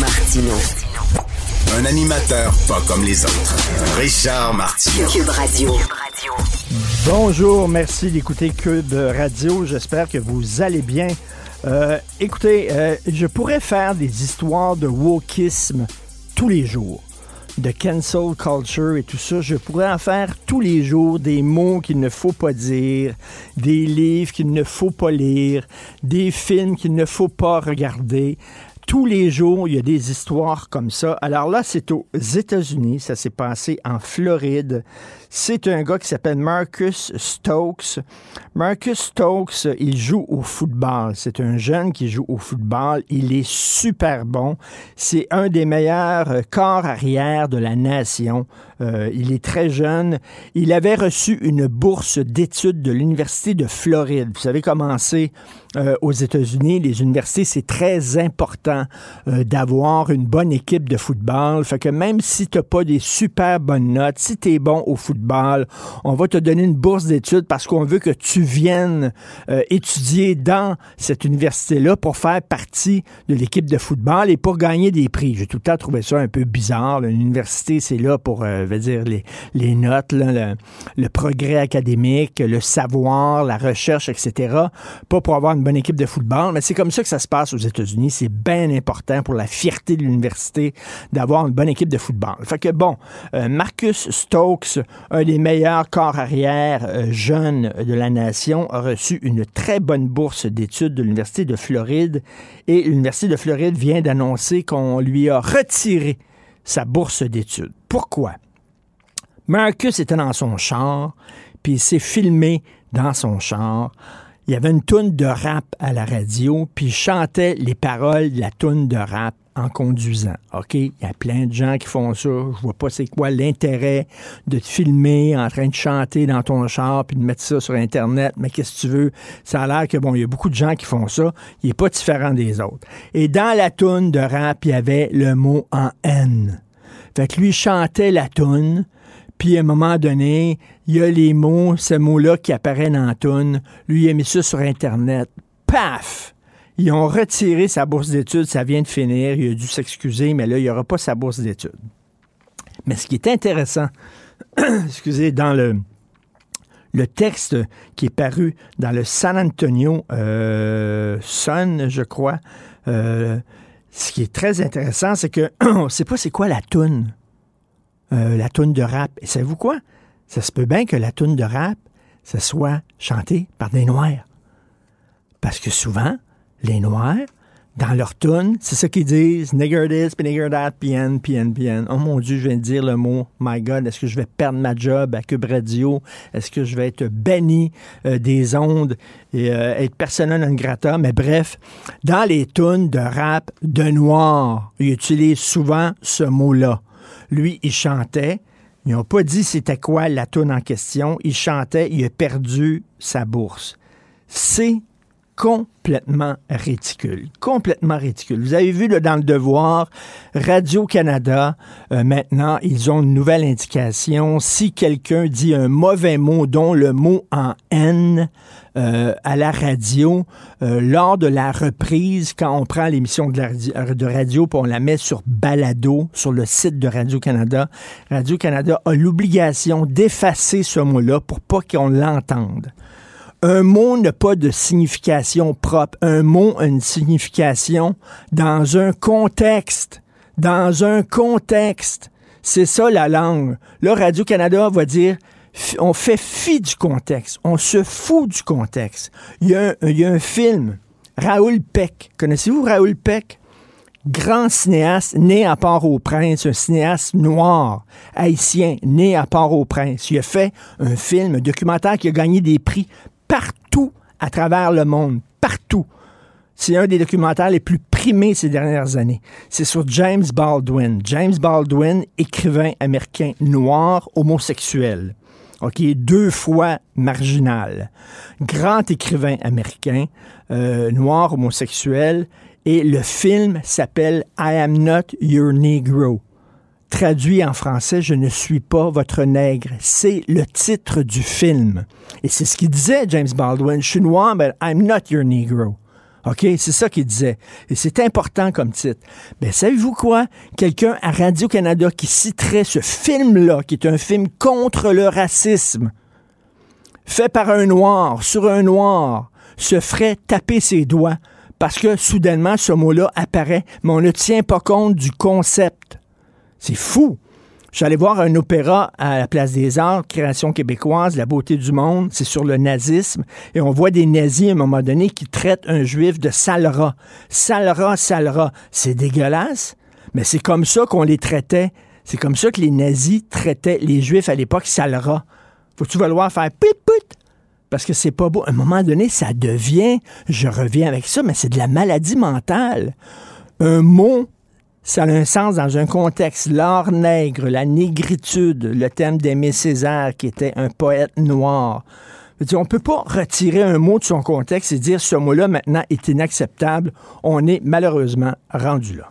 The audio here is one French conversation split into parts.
Martino. Un animateur pas comme les autres. Richard Martineau. Cube Radio. Bonjour, merci d'écouter Cube Radio. J'espère que vous allez bien. Euh, écoutez, euh, je pourrais faire des histoires de wokisme tous les jours, de cancel culture et tout ça. Je pourrais en faire tous les jours des mots qu'il ne faut pas dire, des livres qu'il ne faut pas lire, des films qu'il ne faut pas regarder. Tous les jours, il y a des histoires comme ça. Alors là, c'est aux États-Unis. Ça s'est passé en Floride. C'est un gars qui s'appelle Marcus Stokes. Marcus Stokes, il joue au football. C'est un jeune qui joue au football. Il est super bon. C'est un des meilleurs corps arrière de la nation. Euh, il est très jeune. Il avait reçu une bourse d'études de l'Université de Floride. Vous savez comment euh, aux États-Unis. Les universités, c'est très important euh, d'avoir une bonne équipe de football. Fait que même si tu n'as pas des super bonnes notes, si tu es bon au football, on va te donner une bourse d'études parce qu'on veut que tu viennes euh, étudier dans cette université-là pour faire partie de l'équipe de football et pour gagner des prix. J'ai tout le temps trouvé ça un peu bizarre. Une université, c'est là pour, euh, veut dire, les, notes, le progrès académique, le savoir, la recherche, etc. Pas pour avoir une bonne équipe de football, mais c'est comme ça que ça se passe aux États-Unis. C'est bien important pour la fierté de l'université d'avoir une bonne équipe de football. Fait que bon, euh, Marcus Stokes, un des meilleurs corps arrière euh, jeunes de la nation, a reçu une très bonne bourse d'études de l'Université de Floride et l'Université de Floride vient d'annoncer qu'on lui a retiré sa bourse d'études. Pourquoi? Marcus était dans son char, puis il s'est filmé dans son char. Il y avait une toune de rap à la radio, puis il chantait les paroles de la toune de rap en conduisant. OK? Il y a plein de gens qui font ça. Je vois pas c'est quoi l'intérêt de te filmer en train de chanter dans ton char puis de mettre ça sur Internet. Mais qu'est-ce que tu veux? Ça a l'air que, bon, il y a beaucoup de gens qui font ça. Il n'est pas différent des autres. Et dans la toune de rap, il y avait le mot en N. Fait que lui il chantait la toune, puis à un moment donné, il y a les mots, ce mot-là qui apparaît dans la toune. Lui, il a mis ça sur Internet. Paf! Ils ont retiré sa bourse d'études, ça vient de finir, il a dû s'excuser, mais là, il n'y aura pas sa bourse d'études. Mais ce qui est intéressant, excusez, dans le, le texte qui est paru dans le San Antonio euh, Sun, je crois, euh, ce qui est très intéressant, c'est que on ne sait pas c'est quoi la toune, euh, la toune de rap. Et savez-vous quoi? Ça se peut bien que la toune de rap, ça soit chantée par des Noirs. Parce que souvent, les Noirs, dans leur tune, c'est ça qu'ils disent, nigger this, puis nigger that, PN, PN, PN. Oh mon Dieu, je viens de dire le mot, my God, est-ce que je vais perdre ma job à Cube Radio? Est-ce que je vais être banni euh, des ondes et euh, être persona non grata? Mais bref, dans les tunes de rap de Noirs, ils utilisent souvent ce mot-là. Lui, il chantait, ils n'ont pas dit c'était quoi la tune en question, il chantait, il a perdu sa bourse. C'est complètement ridicule. Complètement ridicule. Vous avez vu là, dans le devoir, Radio-Canada, euh, maintenant, ils ont une nouvelle indication. Si quelqu'un dit un mauvais mot, dont le mot en N, euh, à la radio, euh, lors de la reprise, quand on prend l'émission de, radio, on la met sur balado, sur le site de Radio-Canada, Radio-Canada a l'obligation d'effacer ce mot-là pour pas qu'on l'entende. Un mot n'a pas de signification propre. Un mot a une signification dans un contexte. Dans un contexte. C'est ça la langue. Là, Radio-Canada va dire on fait fi du contexte. On se fout du contexte. Il y a un, il y a un film, Raoul Peck. Connaissez-vous Raoul Peck? Grand cinéaste né à Port-au-Prince, un cinéaste noir, haïtien, né à Port-au-Prince. Il a fait un film, un documentaire qui a gagné des prix partout à travers le monde. Partout. C'est un des documentaires les plus primés ces dernières années. C'est sur James Baldwin. James Baldwin, écrivain américain noir, homosexuel. OK, deux fois marginal. Grand écrivain américain, euh, noir, homosexuel, et le film s'appelle I Am Not Your Negro. Traduit en français, Je ne suis pas votre nègre. C'est le titre du film. Et c'est ce qu'il disait, James Baldwin. Je suis noir, mais I'm not your Negro. OK? C'est ça qu'il disait. Et c'est important comme titre. Mais savez-vous quoi? Quelqu'un à Radio-Canada qui citerait ce film-là, qui est un film contre le racisme, fait par un noir, sur un noir, se ferait taper ses doigts parce que soudainement, ce mot-là apparaît, mais on ne tient pas compte du concept. C'est fou. J'allais voir un opéra à la Place des Arts, création québécoise, La beauté du monde, c'est sur le nazisme, et on voit des nazis à un moment donné qui traitent un juif de salra. Salra, salra. C'est dégueulasse, mais c'est comme ça qu'on les traitait. C'est comme ça que les nazis traitaient les juifs à l'époque, salra. Faut-tu vouloir faire put put? Parce que c'est pas beau. À un moment donné, ça devient, je reviens avec ça, mais c'est de la maladie mentale. Un mot ça a un sens dans un contexte. L'art nègre, la négritude, le thème d'Aimé Césaire, qui était un poète noir. On ne peut pas retirer un mot de son contexte et dire ce mot-là maintenant est inacceptable. On est malheureusement rendu là.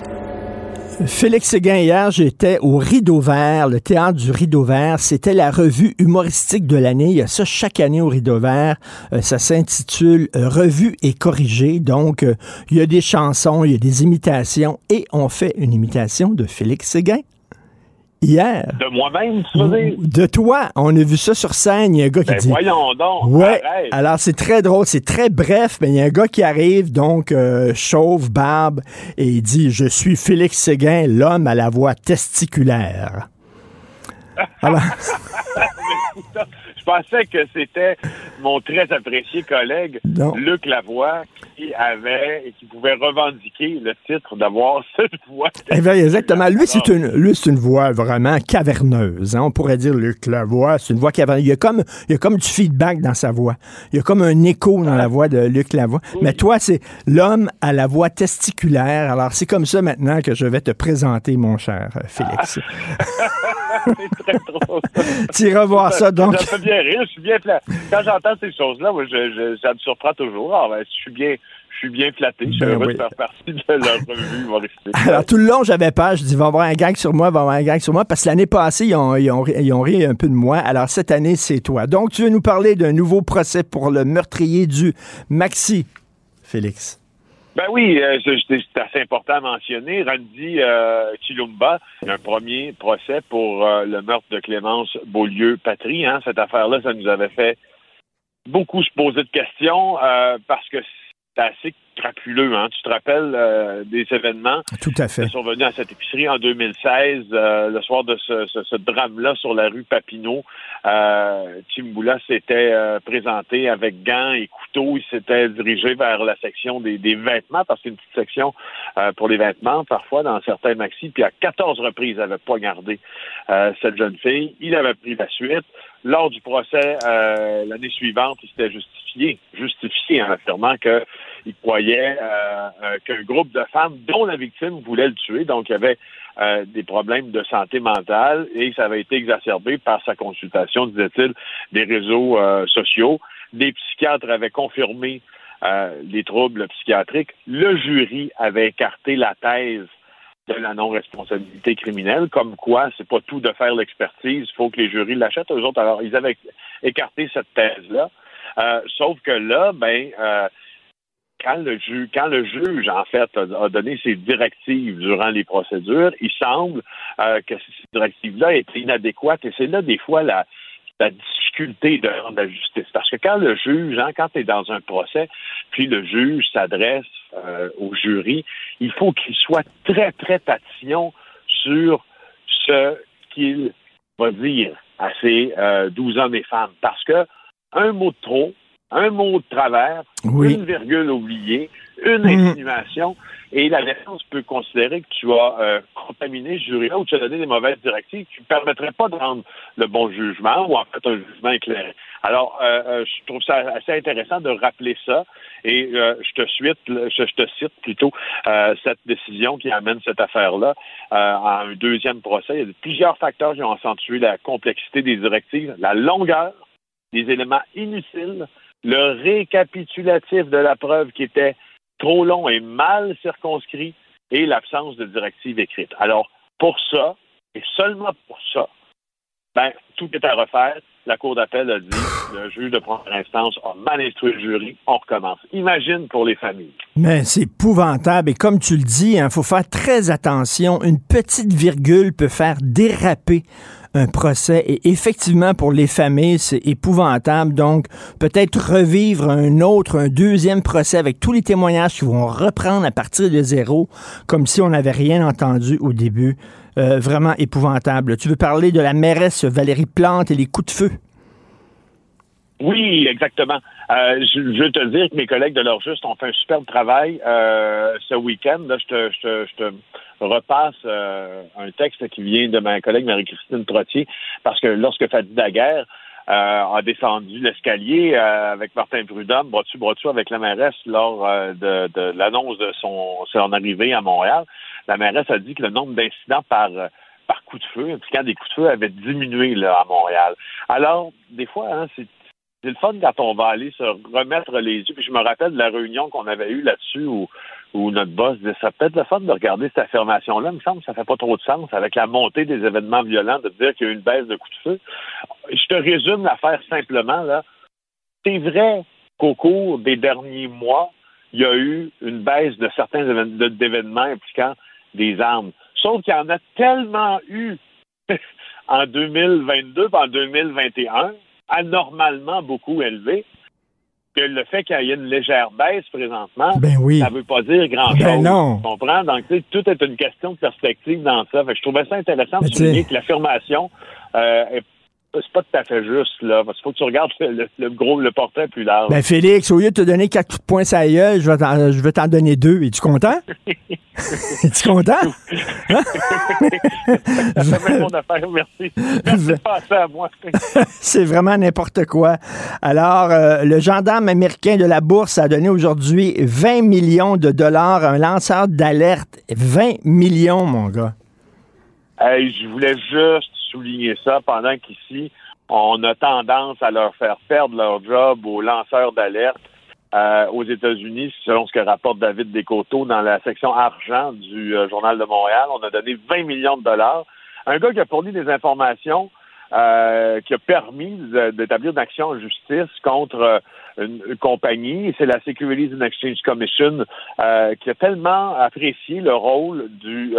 Félix Séguin, hier, j'étais au Rideau Vert, le théâtre du Rideau Vert. C'était la revue humoristique de l'année. Il y a ça chaque année au Rideau Vert. Euh, ça s'intitule euh, Revue et corrigée. Donc, euh, il y a des chansons, il y a des imitations et on fait une imitation de Félix Séguin hier. De moi-même, tu veux dire? De toi. On a vu ça sur scène. Il y a un gars qui Ben dit. voyons donc. Ouais. arrête. Alors, c'est très drôle. C'est très bref, mais il y a un gars qui arrive, donc, euh, chauve, barbe, et il dit Je suis Félix Séguin, l'homme à la voix testiculaire. Alors, Je pensais que c'était mon très apprécié collègue Non. Luc Lavoie qui avait et qui pouvait revendiquer le titre d'avoir cette voix. eh bien, exactement. Lui, c'est une, lui, c'est une voix vraiment caverneuse. hein. On pourrait dire Luc Lavoie, c'est une voix caverneuse. Il y, a comme, il y a comme du feedback dans sa voix. Il y a comme un écho dans la voix de Luc Lavoie. Mais toi, c'est l'homme à la voix testiculaire. Alors, c'est comme ça maintenant que je vais te présenter, mon cher euh, Félix. c'est très drôle. tu iras voir ça, donc. Me fait bien rire. Je suis bien. Quand j'entends ces choses-là, moi, je, je- ça me surprend toujours. Ah, ben, je suis bien. Je suis bien flatté. Je suis Ben heureux oui. de faire partie de la revue humoristique. Alors, tout le long, j'avais peur. Je dis, va avoir un gag sur moi, va avoir un gag sur moi. Parce que l'année passée, ils ont, ils, ont, ri- ils ont ri un peu de moi. Alors, cette année, c'est toi. Donc, tu veux nous parler d'un nouveau procès pour le meurtrier du Maxi, Félix. Ben oui, euh, c'est assez important à mentionner. Randy euh, Chilumba, un premier procès pour euh, le meurtre de Clémence Beaulieu-Patry. Hein. Cette affaire-là, ça nous avait fait beaucoup se poser de questions euh, parce que assez crapuleux. Hein? Tu te rappelles euh, des événements? Tout à fait. qui sont venus à cette épicerie en 2016, euh, le soir de ce, ce- ce drame-là sur la rue Papineau. Euh, Chimbula s'était euh, présenté avec gants et couteaux. Il s'était dirigé vers la section des, des vêtements, parce qu'il y a une petite section euh, pour les vêtements, parfois, dans certains maxis. Puis à 14 reprises, il n'avait pas gardé euh, cette jeune fille. Il avait pris la suite. Lors du procès euh, l'année suivante, il s'était justifié, justifié en affirmant que il croyait euh, euh, qu'un groupe de femmes dont la victime voulait le tuer, donc il y avait des problèmes de santé mentale et ça avait été exacerbé par sa consultation, disait-il, des réseaux sociaux. Des psychiatres avaient confirmé les troubles psychiatriques. Le jury avait écarté la thèse de la non-responsabilité criminelle, comme quoi c'est pas tout de faire l'expertise, il faut que les jurys l'achètent. Eux autres, alors, ils avaient écarté cette thèse-là. Euh, sauf que là, ben, euh, quand le, ju- quand le juge, en fait, a, donné ses directives durant les procédures, il semble euh, que ces directives-là étaient inadéquates. Et c'est là, des fois, la, la difficulté de rendre la justice. Parce que quand le juge, hein, quand tu es dans un procès, puis le juge s'adresse euh, au jury, il faut qu'il soit très, très tatillon sur ce qu'il va dire à ces euh, 12 hommes et femmes. Parce que un mot de trop, un mot de travers, Oui. une virgule oubliée, une Mhm. insinuation, et la défense peut considérer que tu as euh, contaminé ce jury-là ou tu as donné des mauvaises directives qui ne permettraient pas de rendre le bon jugement ou en fait un jugement éclairé. Alors, euh, euh, je trouve ça assez intéressant de rappeler ça et euh, je te suite, je, je te cite plutôt euh, cette décision qui amène cette affaire-là euh, à un deuxième procès. Il y a plusieurs facteurs qui ont accentué la complexité des directives, la longueur, des éléments inutiles, le récapitulatif de la preuve qui était trop long et mal circonscrit et l'absence de directive écrite. Alors, pour ça, et seulement pour ça, ben, tout est à refaire. La Cour d'appel a dit, le juge de première instance a mal instruit le jury, on recommence. Imagine pour les familles. Mais c'est épouvantable. Et comme tu le dis, il faut faire très attention. Une petite virgule peut faire déraper un procès. Et effectivement, pour les familles, c'est épouvantable. Donc, peut-être revivre un autre, un deuxième procès avec tous les témoignages qui vont reprendre à partir de zéro, comme si on n'avait rien entendu au début. Euh, vraiment épouvantable. Tu veux parler de la mairesse Valérie Plante et les coups de feu? Oui, exactement. Euh, je, je veux te dire que mes collègues de juste ont fait un superbe travail euh, ce week-end. Je te, je te, je te repasse euh, un texte qui vient de ma collègue Marie-Christine Trottier, parce que lorsque Fatih Daguerre euh, a descendu l'escalier euh, avec Martin Prudhomme, bras dessus, bras dessous avec la mairesse lors de, de l'annonce de son, son arrivée à Montréal, la mairesse a dit que le nombre d'incidents par par coup de feu, impliquant des coups de feu, avait diminué là, à Montréal. Alors, des fois, hein, c'est c'est le fun quand on va aller se remettre les yeux. Puis je me rappelle de la réunion qu'on avait eue là-dessus où, notre boss disait ça peut être le fun de regarder cette affirmation-là. Il me semble que ça fait pas trop de sens avec la montée des événements violents de dire qu'il y a eu une baisse de coups de feu. Je te résume l'affaire simplement là. C'est vrai qu'au cours des derniers mois, il y a eu une baisse de certains évén- de- d'événements impliquant des armes. Sauf qu'il y en a tellement eu en 2022 en 2021 anormalement beaucoup élevé que le fait qu'il y ait une légère baisse présentement, Ben oui. ça veut pas dire grand-chose. Ben non. Tu comprends? Donc, tu sais, tout est une question de perspective dans ça. Fait que je trouvais ça intéressant de tu souligner que l'affirmation euh, est c'est pas tout à fait juste, là. Parce qu'il faut que tu regardes le, le gros, le portrait plus large. Ben Félix, au lieu de te donner quatre coups de poing la gueule, je vais t'en, je vais t'en donner deux. Es-tu content? Es-tu content? ça fait mon affaire, merci. Merci de à moi. C'est vraiment n'importe quoi. Alors, euh, le gendarme américain de la bourse a donné aujourd'hui 20 millions de dollars à un lanceur d'alerte. 20 millions, mon gars. Hey, je voulais juste souligner ça pendant qu'ici, on a tendance à leur faire perdre leur job aux lanceurs d'alerte euh, aux États-Unis, selon ce que rapporte David Descoteaux dans la section argent du euh, Journal de Montréal. On a donné 20 millions de dollars. Un gars qui a fourni des informations euh, qui a permis d'établir une action en justice contre une, compagnie. C'est la Securities and Exchange Commission qui a tellement apprécié le rôle du,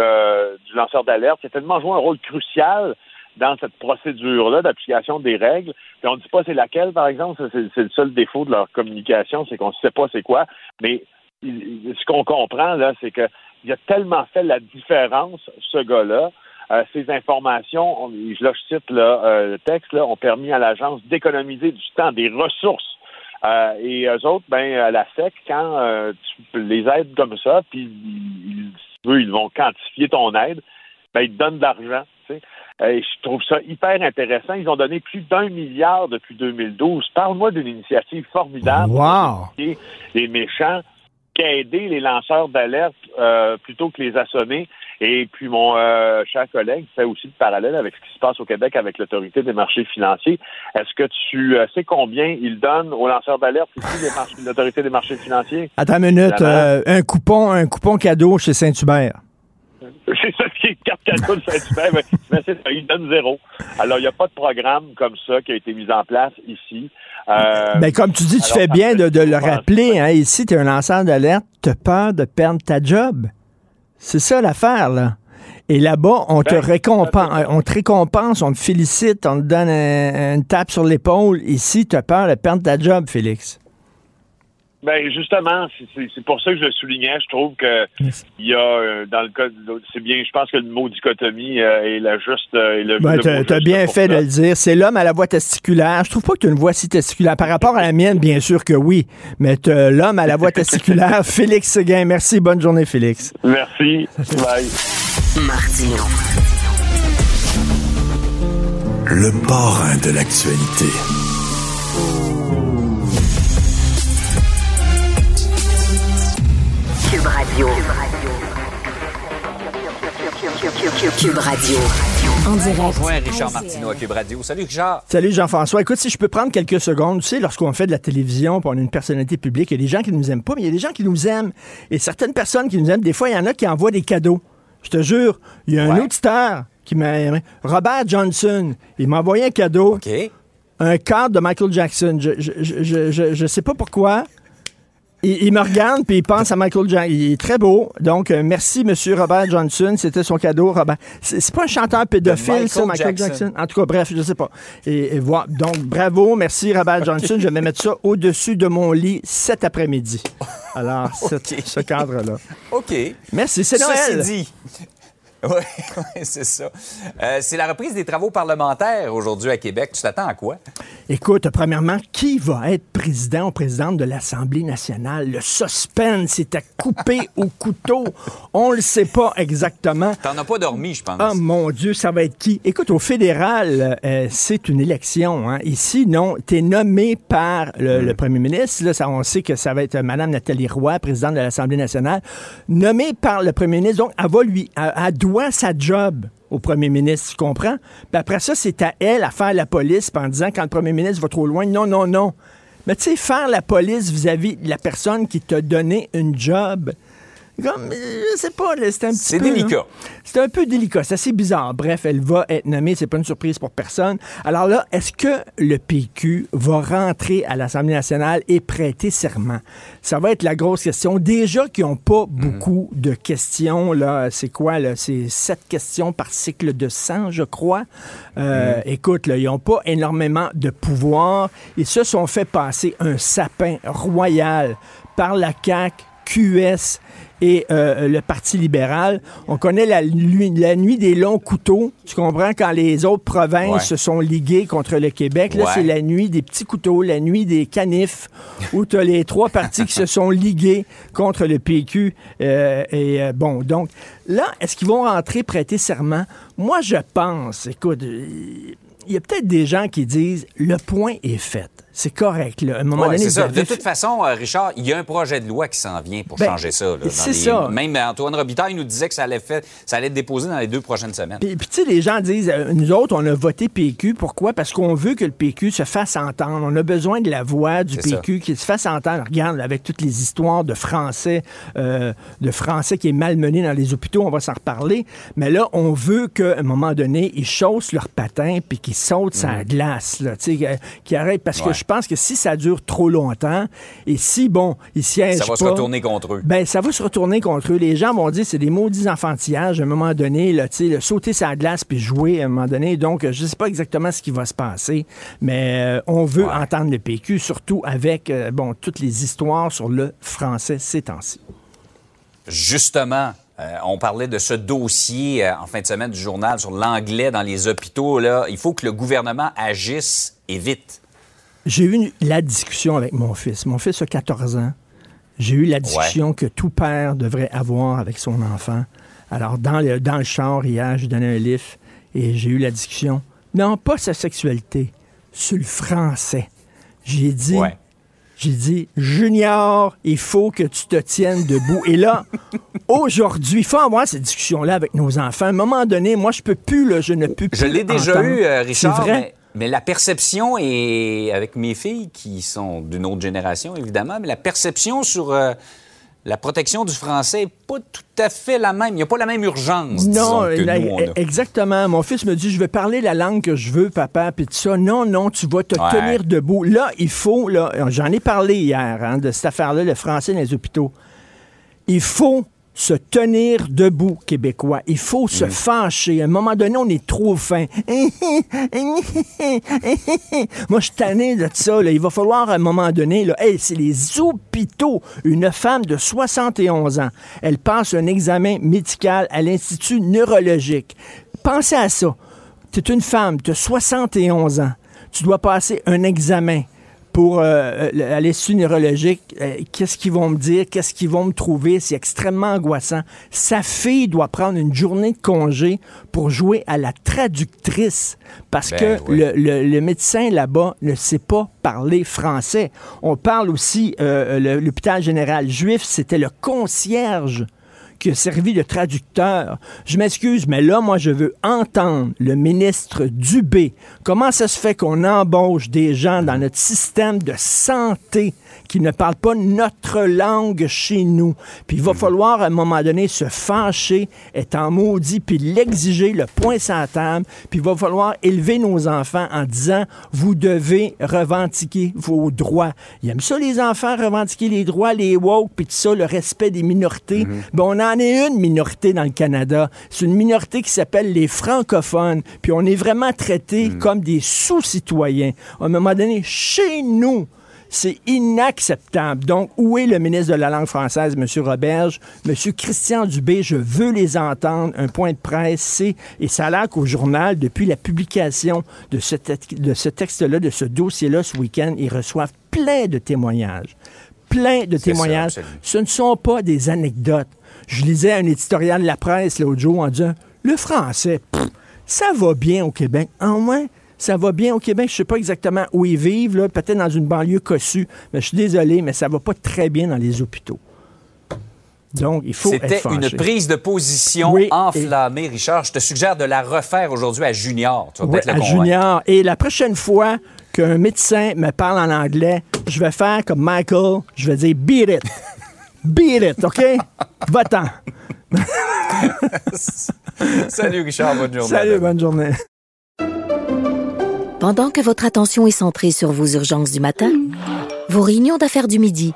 du lanceur d'alerte, qui a tellement joué un rôle crucial dans cette procédure-là d'application des règles. Puis on ne dit pas c'est laquelle, par exemple, c'est le seul défaut de leur communication, c'est qu'on ne sait pas c'est quoi, mais ce qu'on comprend, là, c'est que il a tellement fait la différence, ce gars-là. Euh, ces informations, là, je cite là, euh, le texte, là, ont permis à l'agence d'économiser du temps, des ressources. Euh, et eux autres, ben, à la SEC, quand tu les aides comme ça, puis ils, ils vont quantifier ton aide, ben, ils te donnent de l'argent. Tu sais. Euh, Et je trouve ça hyper intéressant. Ils ont donné plus d'un milliard depuis 2012. Parle-moi d'une initiative formidable Wow! et les méchants aidé les lanceurs d'alerte euh, plutôt que les assommer. Et puis mon euh, cher collègue fait aussi le parallèle avec ce qui se passe au Québec avec l'autorité des marchés financiers. Est-ce que tu euh, sais combien ils donnent aux lanceurs d'alerte ici, l'autorité des marchés financiers? Attends une minute. Un coupon, un coupon cadeau chez Saint-Hubert. C'est ça qui est mais, c'est ça, ils donnent zéro. Alors, il n'y a pas de programme comme ça qui a été mis en place ici. Euh, Ben, comme tu dis, tu alors, fais bien de, de le rappeler. Hein, ici, tu es un lanceur d'alerte, tu as peur de perdre ta job. C'est ça l'affaire, là. Et là-bas, on te Ben, récompense, on te récompense, on te félicite, on te donne un- une tape sur l'épaule. Ici, tu as peur de perdre ta job, Félix. Ben justement, c'est- c'est c'est pour ça que je le soulignais. Je trouve que il y a euh, dans le cas, de- c'est bien. Je pense que le mot dichotomie euh, est la juste. euh, est le, Ben, t'as bien fait ça. de le dire. C'est l'homme à la voix testiculaire. Je trouve pas que tu as une voix si testiculaire. Par rapport à la mienne, bien sûr que oui. Mais l'homme à la voix testiculaire, Félix Seguin. Merci. Bonne journée, Félix. Merci. Bye. Martino. Le parrain de l'actualité. Radio. Cube Radio. En direct. Bonjour, Richard Martineau à Cube Radio. Salut, Richard. Salut Jean-François. Écoute, si je peux prendre quelques secondes, tu sais, lorsqu'on fait de la télévision, puis on a une personnalité publique, il y a des gens qui nous aiment pas, mais il y a des gens qui nous aiment. Et certaines personnes qui nous aiment, des fois, il y en a qui envoient des cadeaux. Je te jure, il y a un Ouais. auditeur qui m'a... Robert Johnson, il m'a envoyé un cadeau, OK. un cadre de Michael Jackson. Je, je, je, je, je- je sais pas pourquoi. Il, il me regarde puis il pense à Michael Jackson. Il est très beau. Donc, euh, merci, Monsieur Robert Johnson. C'était son cadeau, Robert. C'est pas un chanteur pédophile, Michael ça, Michael Jackson. Jackson? En tout cas, bref, je sais pas. Et, et voilà. Donc, bravo, merci, Robert Johnson. Je vais mettre ça au-dessus de mon lit cet après-midi. Alors, ce cadre-là. OK. Merci, c'est Ceci Noël. dit. Oui, c'est ça. Euh, c'est la reprise des travaux parlementaires aujourd'hui à Québec. Tu t'attends à quoi? Écoute, premièrement, qui va être président ou présidente de l'Assemblée nationale? Le suspense c'est à couper au couteau. On le sait pas exactement. T'en as pas dormi, je pense. Ah mon Dieu, ça va être qui? Écoute, au fédéral, euh, c'est une élection. hein. Ici, non, tu es nommé par le, Hmm. le premier ministre. Là, ça, on sait que ça va être Mme Nathalie Roy, présidente de l'Assemblée nationale. Nommée par le premier ministre, donc elle va lui, elle, elle doit sa job au premier ministre, tu comprends? Puis après ça, c'est à elle à faire la police en disant quand le premier ministre va trop loin, non, non, non. Mais tu sais, faire la police vis-à-vis de la personne qui t'a donné une job, comme, euh, je sais pas, c'est un petit C'est délicat. C'est un peu délicat, c'est assez bizarre. Bref, elle va être nommée, c'est pas une surprise pour personne. Alors là, est-ce que le PQ va rentrer à l'Assemblée nationale et prêter serment? Ça va être la grosse question. Déjà qu'ils n'ont pas beaucoup de questions, là, c'est quoi, là? C'est sept questions par cycle de 100, je crois. Euh, Écoute, là, ils n'ont pas énormément de pouvoir. Ils se sont fait passer un sapin royal par la CAQ, QS et euh, le Parti libéral. On connaît la, nuit- la nuit des longs couteaux. Tu comprends? Quand les autres provinces Ouais. se sont liguées contre le Québec, là, Ouais. c'est la nuit des petits couteaux, la nuit des canifs, où tu as les trois partis qui se sont ligués contre le PQ. Euh, et euh, bon, donc, là, est-ce qu'ils vont rentrer prêter serment? Moi, je pense, écoute, euh, il y a peut-être des gens qui disent le point est fait. C'est correct. Là. À un moment Ouais, donné, ça. avez De toute façon, euh, Richard, il y a un projet de loi qui s'en vient pour Ben, changer ça. là, dans c'est les- ça. Même Antoine Robitaille nous disait que ça allait, fait- ça allait être déposé dans les deux prochaines semaines. Puis, puis, tu sais, les gens disent, euh, nous autres, on a voté PQ. Pourquoi? Parce qu'on veut que le PQ se fasse entendre. On a besoin de la voix du. PQ qui se fasse entendre. Regarde, avec toutes les histoires de Français, euh, de Français qui est malmené dans les hôpitaux, on va s'en reparler. Mais là, on veut qu'à un moment donné, ils chaussent leurs patins puis qu'ils sautent Mhm. sa glace, là, tu sais, qu'ils arrêtent. Parce que je je pense que si ça dure trop longtemps, et si, bon, ils siègent Ça va se retourner contre eux. ben, ça va se retourner contre eux. Les gens vont dire c'est des maudits enfantillages à un moment donné, là, tu sais, le sauter sa glace puis jouer à un moment donné. Donc, je sais pas exactement ce qui va se passer, mais euh, on veut entendre le PQ, surtout avec, euh, bon, toutes les histoires sur le français ces temps-ci. Justement, euh, on parlait de ce dossier euh, en fin de semaine du journal sur l'anglais dans les hôpitaux. Là. Il faut que le gouvernement agisse et vite. J'ai eu la discussion avec mon fils. Mon fils a 14 ans. J'ai eu la discussion que tout père devrait avoir avec son enfant. Alors, dans le, dans le char, hier, j'ai donné un livre et j'ai eu la discussion. Non, pas sa sexualité, sur le français. J'ai dit, Ouais. j'ai dit, Junior, il faut que tu te tiennes debout. Et là, aujourd'hui, il faut avoir cette discussion-là avec nos enfants. À un moment donné, moi, je peux plus, là, je ne peux plus. Je l'ai déjà entendre. eu, euh, Richard, C'est vrai? Mais, mais la perception, et avec mes filles qui sont d'une autre génération, évidemment, mais la perception sur euh, la protection du français n'est pas tout à fait la même. Il n'y a pas la même urgence Non, que là, nous, on a. exactement. Mon fils me dit, je vais parler la langue que je veux, papa, puis tout ça. Non, non, tu vas te Ouais. tenir debout. Là, il faut, là, j'en ai parlé hier, hein, de cette affaire-là, le français dans les hôpitaux. Il faut se tenir debout, Québécois. Il faut Mm. se fâcher. À un moment donné, on est trop fin. Moi, je suis tanné de ça. là. Il va falloir, à un moment donné, là, hey, c'est les hôpitaux. Une femme de 71 ans, elle passe un examen médical à l'Institut neurologique. Pensez à ça. Tu es une femme, as 71 ans. Tu dois passer un examen pour euh, euh, à l'Institut neurologique. Euh, Qu'est-ce qu'ils vont me dire? Qu'est-ce qu'ils vont me trouver? C'est extrêmement angoissant. Sa fille doit prendre une journée de congé pour jouer à la traductrice parce Ben que le, le- le médecin là-bas ne sait pas parler français. On parle aussi, euh, l'hôpital général juif, c'était le concierge qui a servi de traducteur. Je m'excuse, mais là, moi, je veux entendre le ministre Dubé. Comment ça se fait qu'on embauche des gens dans notre système de santé qui ne parlent pas notre langue chez nous? Puis il va falloir, à un moment donné, se fâcher, être en maudit, puis l'exiger, le point la table. Puis il va falloir élever nos enfants en disant, vous devez revendiquer vos droits. Ils aiment ça, les enfants, revendiquer les droits, les woke, puis tout ça, le respect des minorités. Ben, on en est une minorité dans le Canada. C'est une minorité qui s'appelle les francophones. Puis on est vraiment traités comme des sous-citoyens. À un moment donné, chez nous, c'est inacceptable. Donc, où est le ministre de la langue française, M. Roberge? M. Christian Dubé, je veux les entendre. Un point de presse, c'est... Et ça a l'air qu'au journal, depuis la publication de ce, te- de ce texte-là, de ce dossier-là ce week-end, ils reçoivent plein de témoignages. Plein de ça, témoignages. Ce ne sont pas des anecdotes. Je lisais un éditorial de la presse l'autre jour en disant Le français, pff, ça va bien au Québec. En moins, ça va bien au Québec. Je sais pas exactement où ils vivent, là, peut-être dans une banlieue cossue. Mais je suis désolé, mais ça va pas très bien dans les hôpitaux. Donc, il faut être C'était une prise de position Oui, enflammée, Richard. Je te suggère de la refaire aujourd'hui à Junior. Tu vas Oui, peut-être le à. Junior. Et la prochaine fois qu'un médecin me parle en anglais, je vais faire comme Michael, je vais dire beat it. Beat it, OK? Va-t'en. Salut, Richard. Bonne journée. Salut, bonne journée. Pendant que votre attention est centrée sur vos urgences du matin, vos réunions d'affaires du midi,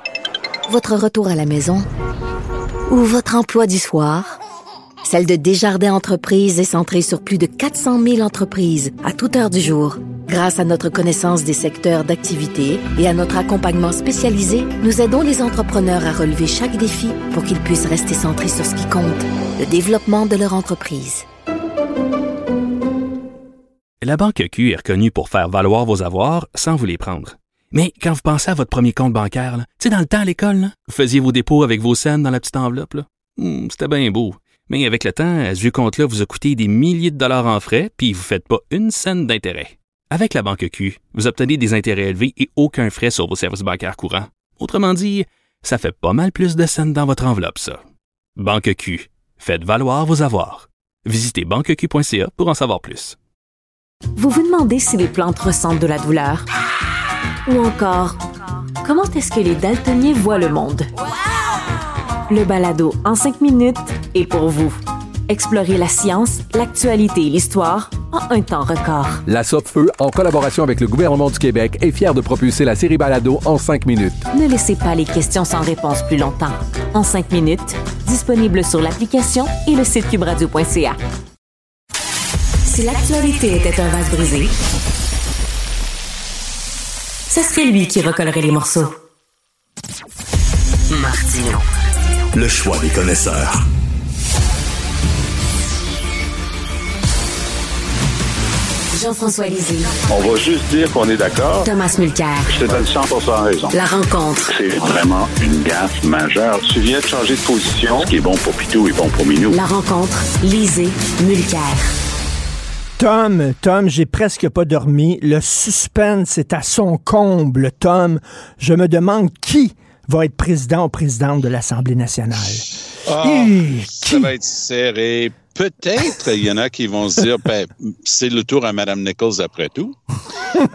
votre retour à la maison ou votre emploi du soir, celle de Desjardins Entreprises est centrée sur plus de 400 000 entreprises à toute heure du jour. Grâce à notre connaissance des secteurs d'activité et à notre accompagnement spécialisé, nous aidons les entrepreneurs à relever chaque défi pour qu'ils puissent rester centrés sur ce qui compte, le développement de leur entreprise. La Banque Q est reconnue pour faire valoir vos avoirs sans vous les prendre. Mais quand vous pensez à votre premier compte bancaire, tu sais, dans le temps à l'école, vous faisiez vos dépôts avec vos scènes dans la petite enveloppe. Hmm, C'était bien beau. Mais avec le temps, à ce compte-là vous a coûté des milliers de dollars en frais, puis vous ne faites pas une scène d'intérêt. Avec la Banque Q, vous obtenez des intérêts élevés et aucun frais sur vos services bancaires courants. Autrement dit, ça fait pas mal plus de scènes dans votre enveloppe, ça. Banque Q. Faites valoir vos avoirs. Visitez banqueq.ca pour en savoir plus. Vous vous demandez si les plantes ressentent de la douleur? Ou encore, comment est-ce que les daltoniens voient le monde? Le balado en cinq minutes est pour vous. Explorez la science, l'actualité et l'histoire en en un temps record. La Feu, en collaboration avec le gouvernement du Québec, est fière de propulser la série Balado en cinq minutes. Ne laissez pas les questions sans réponse plus longtemps. En cinq minutes, disponible sur l'application et le site cubradio.ca. Si l'actualité était un vase brisé, ce serait lui qui recollerait les morceaux. Martino. Le choix des connaisseurs. Jean-François Lisée. On va juste dire qu'on est d'accord. Thomas Mulcair. Je te donne 100% raison. La rencontre. C'est vraiment une gaffe majeure. Tu viens de changer de position. Ce qui est bon pour Pitou est bon pour Minou. La rencontre. Lisée. Mulcair. Tom, Tom, j'ai presque pas dormi. Le suspense est à son comble, Tom. Je me demande qui va être président ou présidente de l'Assemblée nationale. Ah, ça va être serré. Peut-être, il y en a qui vont se dire, ben, c'est le tour à Mme Nichols après tout.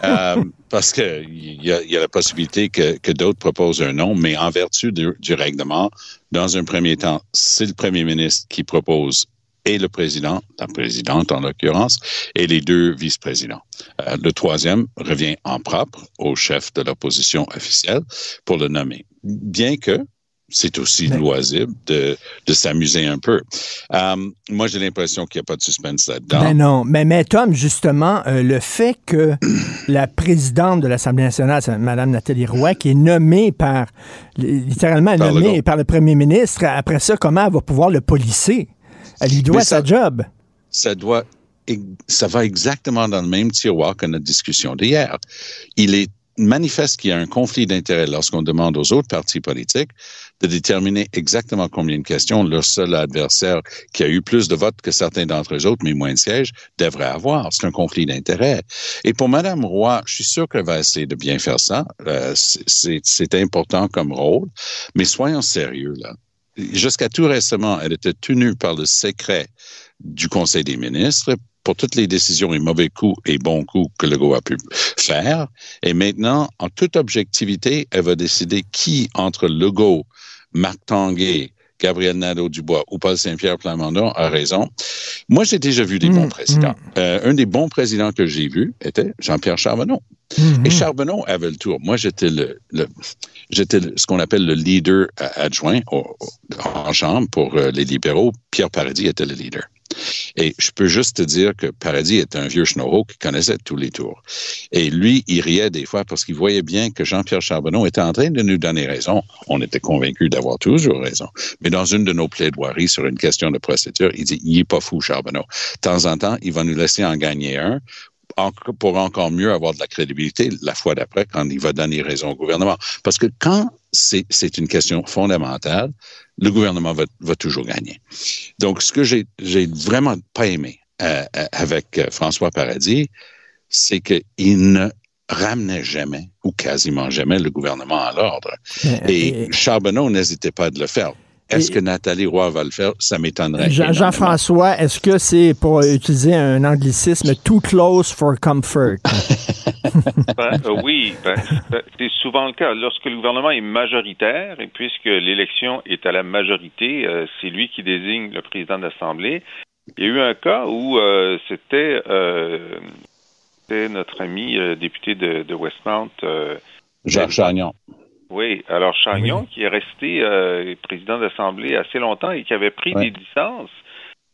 Euh, parce qu'il y, a, y a la possibilité que, que d'autres proposent un nom, mais en vertu du, du règlement, dans un premier temps, c'est le premier ministre qui propose et le président, la présidente en l'occurrence, et les deux vice-présidents. Euh, le troisième revient en propre au chef de l'opposition officielle pour le nommer. Bien que c'est aussi loisible de, de s'amuser un peu. Euh, moi, j'ai l'impression qu'il n'y a pas de suspense là-dedans. Ben non, mais, mais Tom, justement, euh, le fait que la présidente de l'Assemblée nationale, Mme Nathalie Roy, qui est nommée par, littéralement Par nommée par le premier ministre, après ça, comment elle va pouvoir le policer? Elle lui doit Mais sa ça- job. ça doit, ça va exactement dans le même tiroir que notre discussion d'hier. Il est manifeste qu'il y a un conflit d'intérêts lorsqu'on demande aux autres partis politiques de déterminer exactement combien de questions leur seul adversaire qui a eu plus de votes que certains d'entre eux autres, mais moins de sièges, devrait avoir. C'est un conflit d'intérêts. Et pour Madame Roy, je suis sûr qu'elle va essayer de bien faire ça. Euh, c'est important comme rôle, mais soyons sérieux là. Jusqu'à tout récemment, elle était tenue par le secret du Conseil des ministres pour toutes les décisions et mauvais coups et bons coups que Legault a pu faire. Et maintenant, en toute objectivité, elle va décider qui entre Legault, Marc Tanguay, Gabriel Nadeau-Dubois ou Paul Saint-Pierre Plamondon a raison. Moi, j'ai déjà vu des bons présidents. Euh, un des bons présidents que j'ai vu était Jean-Pierre Charbonneau. Et Charbonneau avait le tour. Moi, j'étais le, le- j'étais le- ce qu'on appelle le leader euh, adjoint au- au- en chambre pour euh, les libéraux. Pierre Paradis était le leader. Et je peux juste te dire que Paradis est un vieux schnorro qui connaissait tous les tours. Et lui, il riait des fois parce qu'il voyait bien que Jean-Pierre Charbonneau était en train de nous donner raison. On était convaincus d'avoir toujours raison. Mais dans une de nos plaidoiries sur une question de procédure, il dit, il est pas fou, Charbonneau. De temps en temps, il va nous laisser en gagner un pour encore mieux avoir de la crédibilité la fois d'après quand il va donner raison au gouvernement. Parce que quand c'est c'est une question fondamentale, le gouvernement va, va toujours gagner. Donc, ce que j'ai j'ai vraiment pas aimé euh, euh, avec euh, François Paradis, c'est qu'il ne ramenait jamais ou quasiment jamais le gouvernement à l'ordre. Et Charbonneau n'hésitait pas de le faire. Est-ce que Nathalie Roy va le faire? Ça m'étonnerait. Jean- Jean-François, est-ce que c'est pour utiliser un anglicisme too close for comfort? Ben, euh, oui, ben, c'est souvent le cas. Lorsque le gouvernement est majoritaire, et puisque l'élection est à la majorité, euh, c'est lui qui désigne le président de l'Assemblée. Il y a eu un cas où euh, c'était euh, notre ami euh, député de, de Westmount. euh, Jacques Chagnon. Oui, alors Chagnon, qui est resté euh, président de l'Assemblée assez longtemps et qui avait pris Ouais. des distances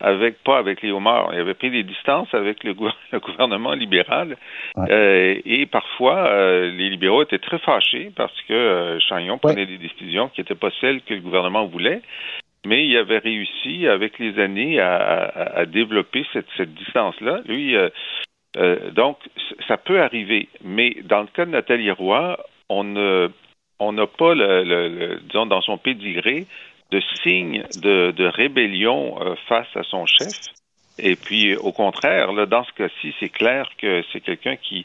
avec, pas avec les homards, il avait pris des distances avec le, le gouvernement libéral. Euh, et parfois, euh, les libéraux étaient très fâchés parce que Chagnon prenait des décisions qui n'étaient pas celles que le gouvernement voulait. Mais il avait réussi, avec les années, à, à- à développer cette, cette distance-là. Lui, donc, ça peut arriver. Mais dans le cas de Nathalie Roy, on ne on n'a pas, le, le- le- disons, dans son pédigré, de signe de, de rébellion euh, face à son chef. Et puis, au contraire, là, dans ce cas-ci, c'est clair que c'est quelqu'un qui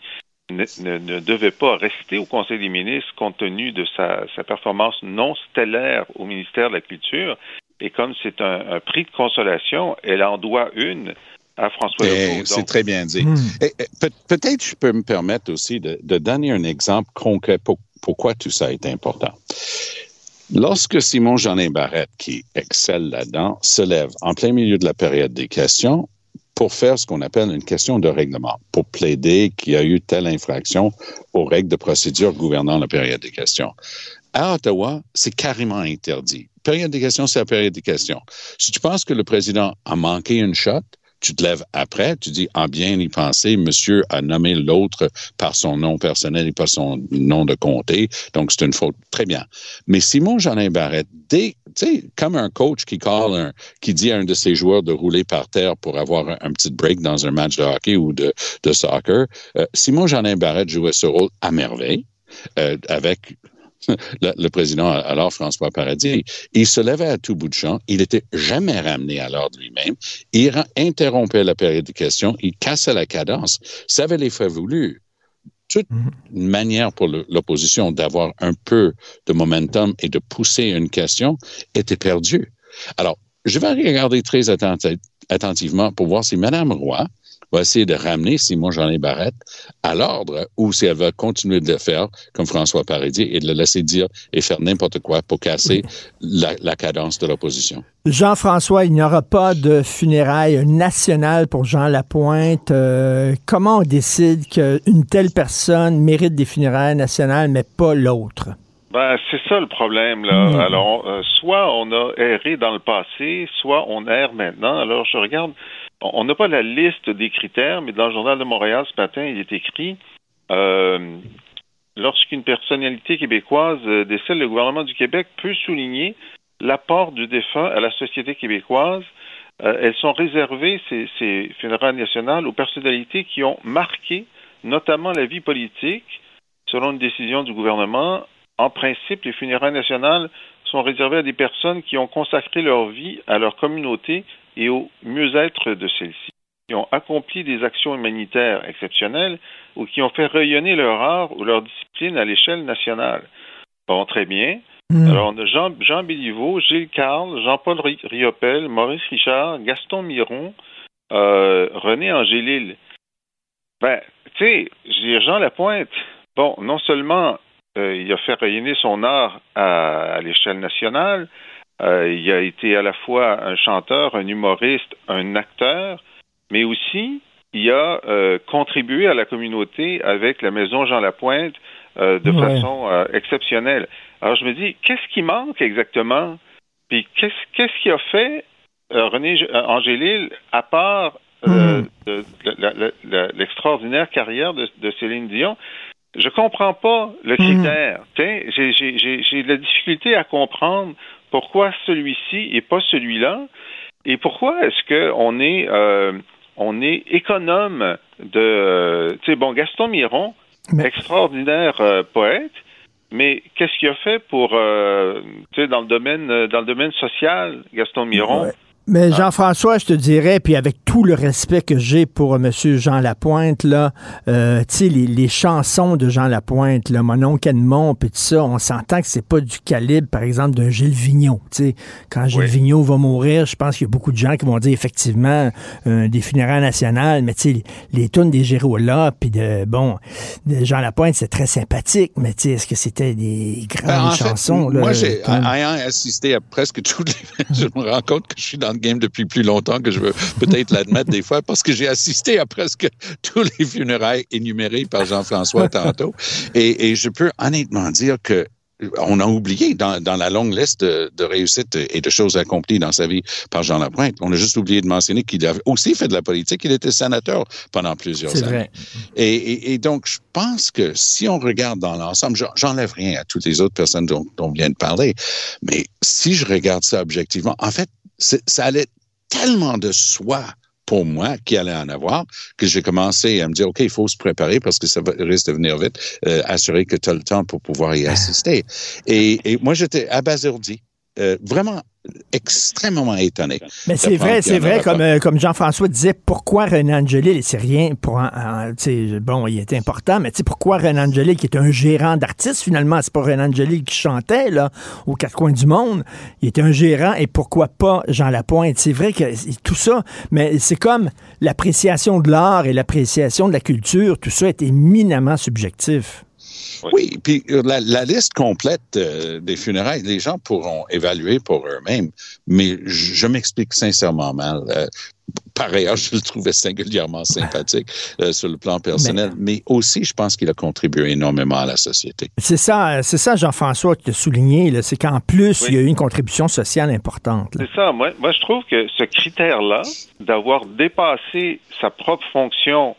ne, ne- ne devait pas rester au Conseil des ministres compte tenu de sa, sa performance non stellaire au ministère de la Culture. Et comme c'est un, un prix de consolation, elle en doit une à François Eh, Legault. C'est très bien dit. Eh, eh, peut- Peut-être je peux me permettre aussi de, de donner un exemple concret pour pourquoi tout ça est important. Lorsque Simon Jeanin Barrette, qui excelle là-dedans, se lève en plein milieu de la période des questions pour faire ce qu'on appelle une question de règlement, pour plaider qu'il y a eu telle infraction aux règles de procédure gouvernant la période des questions. À Ottawa, c'est carrément interdit. Période des questions, c'est la période des questions. Si tu penses que le président a manqué une shot, tu te lèves après, tu dis, en bien y penser, monsieur a nommé l'autre par son nom personnel et par son nom de comté, donc c'est une faute. Très bien. Mais Simon Jeanin Barrette, dès, tu sais, comme un coach qui call un, qui dit à un de ses joueurs de rouler par terre pour avoir un, petit break dans un match de hockey ou de, de soccer, euh, Simon Jeanin Barrette jouait ce rôle à merveille. Euh, avec le, le, président alors François Paradis, il se levait à tout bout de champ, il n'était jamais ramené à l'ordre lui-même, il interrompait la période de questions, il cassait la cadence, ça avait l'effet voulu. Toute une manière pour l'opposition d'avoir un peu de momentum et de pousser une question était perdue. Alors, je vais regarder très attentivement pour voir si Mme Roy, va essayer de ramener Simon Jean Barrette à l'ordre ou si elle va continuer de le faire comme François Paradis et de le laisser dire et faire n'importe quoi pour casser la, la cadence de l'opposition. Jean-François, il n'y aura pas de funérailles nationales pour Jean Lapointe. Euh, comment on décide qu'une telle personne mérite des funérailles nationales, mais pas l'autre? Ben, c'est ça le problème, là. Mmh. Alors, euh, soit on a erré dans le passé, soit on erre maintenant. Alors, je regarde on n'a pas la liste des critères, mais dans le Journal de Montréal ce matin, il est écrit euh, lorsqu'une personnalité québécoise euh, décède, le gouvernement du Québec peut souligner l'apport du défunt à la société québécoise. Euh, elles sont réservées, ces, ces funérailles nationales, aux personnalités qui ont marqué notamment la vie politique. Selon une décision du gouvernement, en principe, les funérailles nationales sont réservées à des personnes qui ont consacré leur vie à leur communauté et au mieux-être de celles-ci, qui ont accompli des actions humanitaires exceptionnelles ou qui ont fait rayonner leur art ou leur discipline à l'échelle nationale. Bon, très bien. Mm. Alors, on a Jean, Jean Béliveau, Gilles Carle, Jean-Paul Riopel, Maurice Richard, Gaston Miron, euh, René Angélil. Ben, tu sais, Jean Lapointe, bon, non seulement euh, il a fait rayonner son art à l'échelle nationale, euh, il a été à la fois un chanteur, un humoriste, un acteur, mais aussi il a euh, contribué à la communauté avec la Maison Jean Lapointe euh, de façon exceptionnelle. Alors je me dis, qu'est-ce qui manque exactement? Puis qu'est-ce qu'il a fait René Angélil à part hmm. l'extraordinaire carrière de, Céline Dion? Je comprends pas le hmm. critère. J'ai de la difficulté à comprendre pourquoi celui-ci et pas celui-là? Et pourquoi est-ce qu'on est, euh, on est économe de. tu sais, bon, Gaston Miron, extraordinaire euh, poète, mais qu'est-ce qu'il a fait pour, euh, tu sais, dans le domaine, dans le domaine social, Gaston Miron? Mais ah. Jean-François, je te dirais, puis avec tout le respect que j'ai pour M. Jean Lapointe, là, euh, tu sais, les, les, chansons de Jean Lapointe, là, Mon oncle Edmond, puis tout ça, on s'entend que c'est pas du calibre, par exemple, d'un Gilles Vigneault. Tu sais, quand Gilles Vigneault va mourir, je pense qu'il y a beaucoup de gens qui vont dire effectivement euh, des funérailles nationales, mais tu sais, les, tunes des Gérola, puis de, bon, de Jean Lapointe, c'est très sympathique, mais tu sais, est-ce que c'était des grandes ben, chansons? là, moi, j'ai ayant assisté à presque toutes les... je me rends compte que je suis dans game depuis plus longtemps que je veux peut-être l'admettre des fois parce que j'ai assisté à presque tous les funérailles énumérés par Jean-François tantôt. Et, et je peux honnêtement dire que on a oublié dans, dans la longue liste de, de, réussites et de choses accomplies dans sa vie par Jean Lapointe. On a juste oublié de mentionner qu'il avait aussi fait de la politique. Il était sénateur pendant plusieurs années. Vrai. Et, et, et, donc, je pense que si on regarde dans l'ensemble, j'enlève rien à toutes les autres personnes dont, dont on vient de parler, mais si je regarde ça objectivement, en fait, ça allait tellement de soi pour moi qui allait en avoir que j'ai commencé à me dire, OK, il faut se préparer parce que ça risque de venir vite, euh, assurer que tu as le temps pour pouvoir y assister. Et moi, j'étais abasourdi. Euh, vraiment extrêmement étonné. Mais c'est vrai, c'est vrai, comme, euh, comme Jean-François disait, pourquoi René Angélil, c'est rien pour, bon, il était important, mais pourquoi René Angélil, qui est un gérant d'artistes, finalement, c'est pas René Angélil qui chantait, là, aux quatre coins du monde, il était un gérant, et pourquoi pas Jean Lapointe? C'est vrai que tout ça, mais c'est comme l'appréciation de l'art et l'appréciation de la culture, tout ça est éminemment subjectif. Oui, puis euh, la, la, liste complète euh, des funérailles, les gens pourront évaluer pour eux-mêmes, mais je, m'explique sincèrement mal. Euh, par ailleurs, je le trouvais singulièrement sympathique euh, sur le plan personnel, mais, aussi, je pense qu'il a contribué énormément à la société. C'est ça, c'est ça, Jean-François, qui a souligné, c'est qu'en plus, il y a eu une contribution sociale importante. C'est ça. Moi, moi, je trouve que ce critère-là, d'avoir dépassé sa propre fonction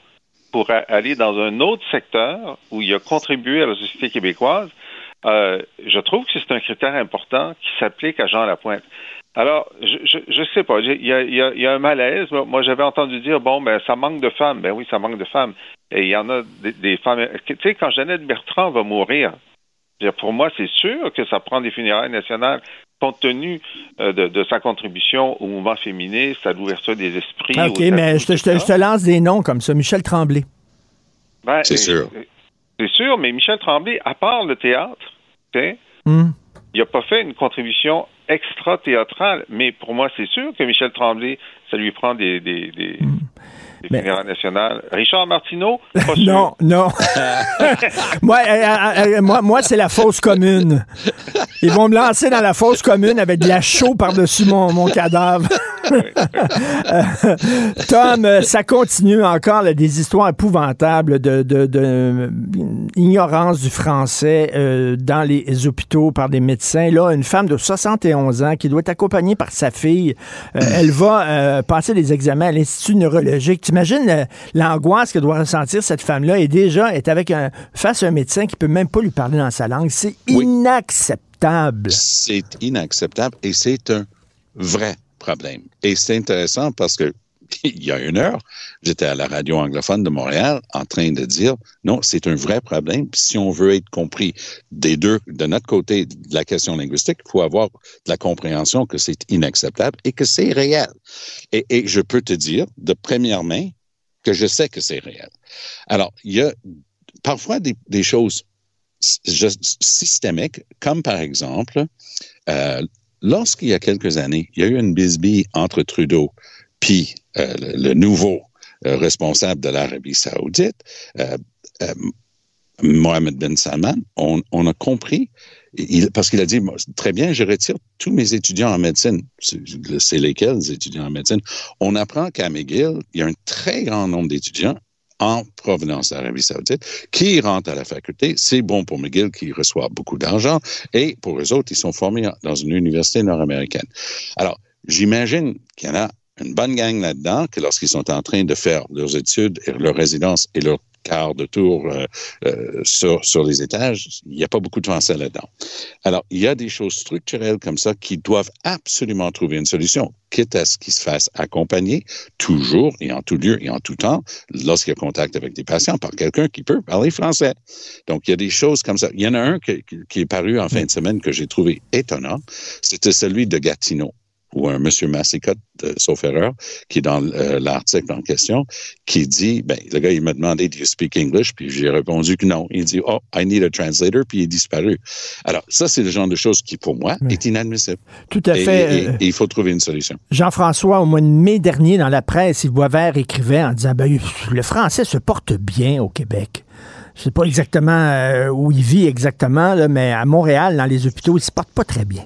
pour aller dans un autre secteur où il a contribué à la société québécoise, euh, je trouve que c'est un critère important qui s'applique à Jean Lapointe. Alors, je, je, sais pas, il y a, y a, un malaise. Moi, j'avais entendu dire, bon, ben, ça manque de femmes. Ben oui, ça manque de femmes. Et il y en a des, femmes. Tu sais, quand Jeannette Bertrand va mourir, pour moi, c'est sûr que ça prend des funérailles nationales compte tenu euh, de, sa contribution au mouvement féministe, à l'ouverture des esprits. OK, mais je te, je, te, lance des noms comme ça. Michel Tremblay. Ben, c'est sûr. C'est sûr, mais Michel Tremblay, à part le théâtre, hmm. il n'a pas fait une contribution extra-théâtrale. Mais pour moi, c'est sûr que Michel Tremblay, ça lui prend des, des, des, hmm. Richard Martineau, pas sûr. Non, non. moi, euh, euh, euh, moi, moi c'est la fausse commune. Ils vont me lancer dans la fausse commune avec de la chaux par-dessus mon, mon cadavre. Tom, ça continue encore des histoires épouvantables de, de, ignorance du français dans les hôpitaux par des médecins. Là, une femme de 71 ans qui doit être accompagnée par sa fille, elle va passer des examens à l'Institut neurologique. T'imagines l'angoisse que doit ressentir cette femme-là et déjà est avec un, face à un médecin qui peut même pas lui parler dans sa langue. C'est inacceptable. C'est inacceptable et c'est un vrai problème. Et c'est intéressant parce que il y a une heure, j'étais à la radio anglophone de Montréal en train de dire non, c'est un vrai problème. si on veut être compris des deux, de notre côté de la question linguistique, il faut avoir de la compréhension que c'est inacceptable et que c'est réel. Et, je peux te dire de première main que je sais que c'est réel. Alors, il y a parfois des, des choses systémiques, comme par exemple, euh, lorsqu'il y a quelques années, il y a eu une bisbille entre Trudeau puis euh, le, nouveau euh, responsable de l'Arabie saoudite, euh, Mohamed Ben Salman, on, a compris, parce qu'il a dit, très bien, je retire tous mes étudiants en médecine. C'est lesquels, les étudiants en médecine? On apprend qu'à McGill, il y a un très grand nombre d'étudiants en provenance d'Arabie saoudite qui rentrent à la faculté. C'est bon pour McGill qui reçoit beaucoup d'argent et pour eux autres, ils sont formés dans une université nord-américaine. Alors, j'imagine qu'il y en a une bonne gang là-dedans que lorsqu'ils sont en train de faire leurs études leur résidence et leur quart de tour euh, euh, sur, sur les étages, il n'y a pas beaucoup de français là-dedans. Alors, il y a des choses structurelles comme ça qui doivent absolument trouver une solution, quitte à ce qu'ils se fassent accompagner toujours et en tout lieu et en tout temps lorsqu'il y a contact avec des patients par quelqu'un qui peut parler français. Donc, il y a des choses comme ça. Il y en a un qui est paru en fin de semaine que j'ai trouvé étonnant. C'était celui de Gatineau ou un monsieur Massicotte, sauf erreur, qui est dans euh, l'article en question, qui dit, ben, le gars, il m'a demandé, do you speak English? Puis j'ai répondu que non. Il dit, oh, I need a translator, puis il est disparu. Alors, ça, c'est le genre de choses qui, pour moi, est inadmissible. Tout à fait. Et, euh, il faut trouver une solution. Jean-François, au mois de mai dernier, dans la presse, Yves Boisvert écrivait en disant, ben, le français se porte bien au Québec. Je sais pas exactement euh, où il vit exactement, là, mais à Montréal, dans les hôpitaux, il se porte pas très bien.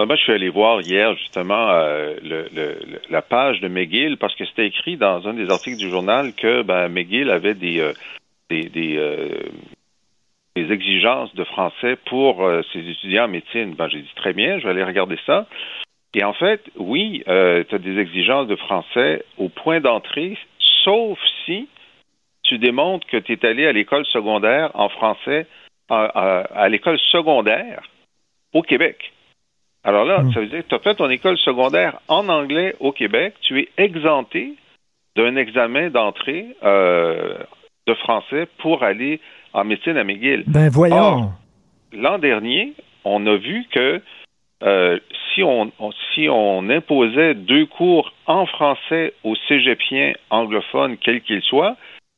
Ben, moi, je suis allé voir hier justement euh, la page de McGill parce que c'était écrit dans un des articles du journal que ben, McGill avait des, euh, euh, des, exigences de français pour ses étudiants en médecine. Ben, j'ai dit très bien, je vais aller regarder ça. Et en fait, oui, tu as des exigences de français au point d'entrée, sauf si tu démontres que tu es allé à l'école secondaire en français, à l'école secondaire au Québec. Alors là, hmm. ça veut dire que tu as fait ton école secondaire en anglais au Québec, tu es exempté d'un examen d'entrée euh, de français pour aller en médecine à McGill. Ben voyons. L'an dernier, on a vu que euh, si, on, si on imposait deux cours en français aux cégepiens anglophones, quels qu'ils soient,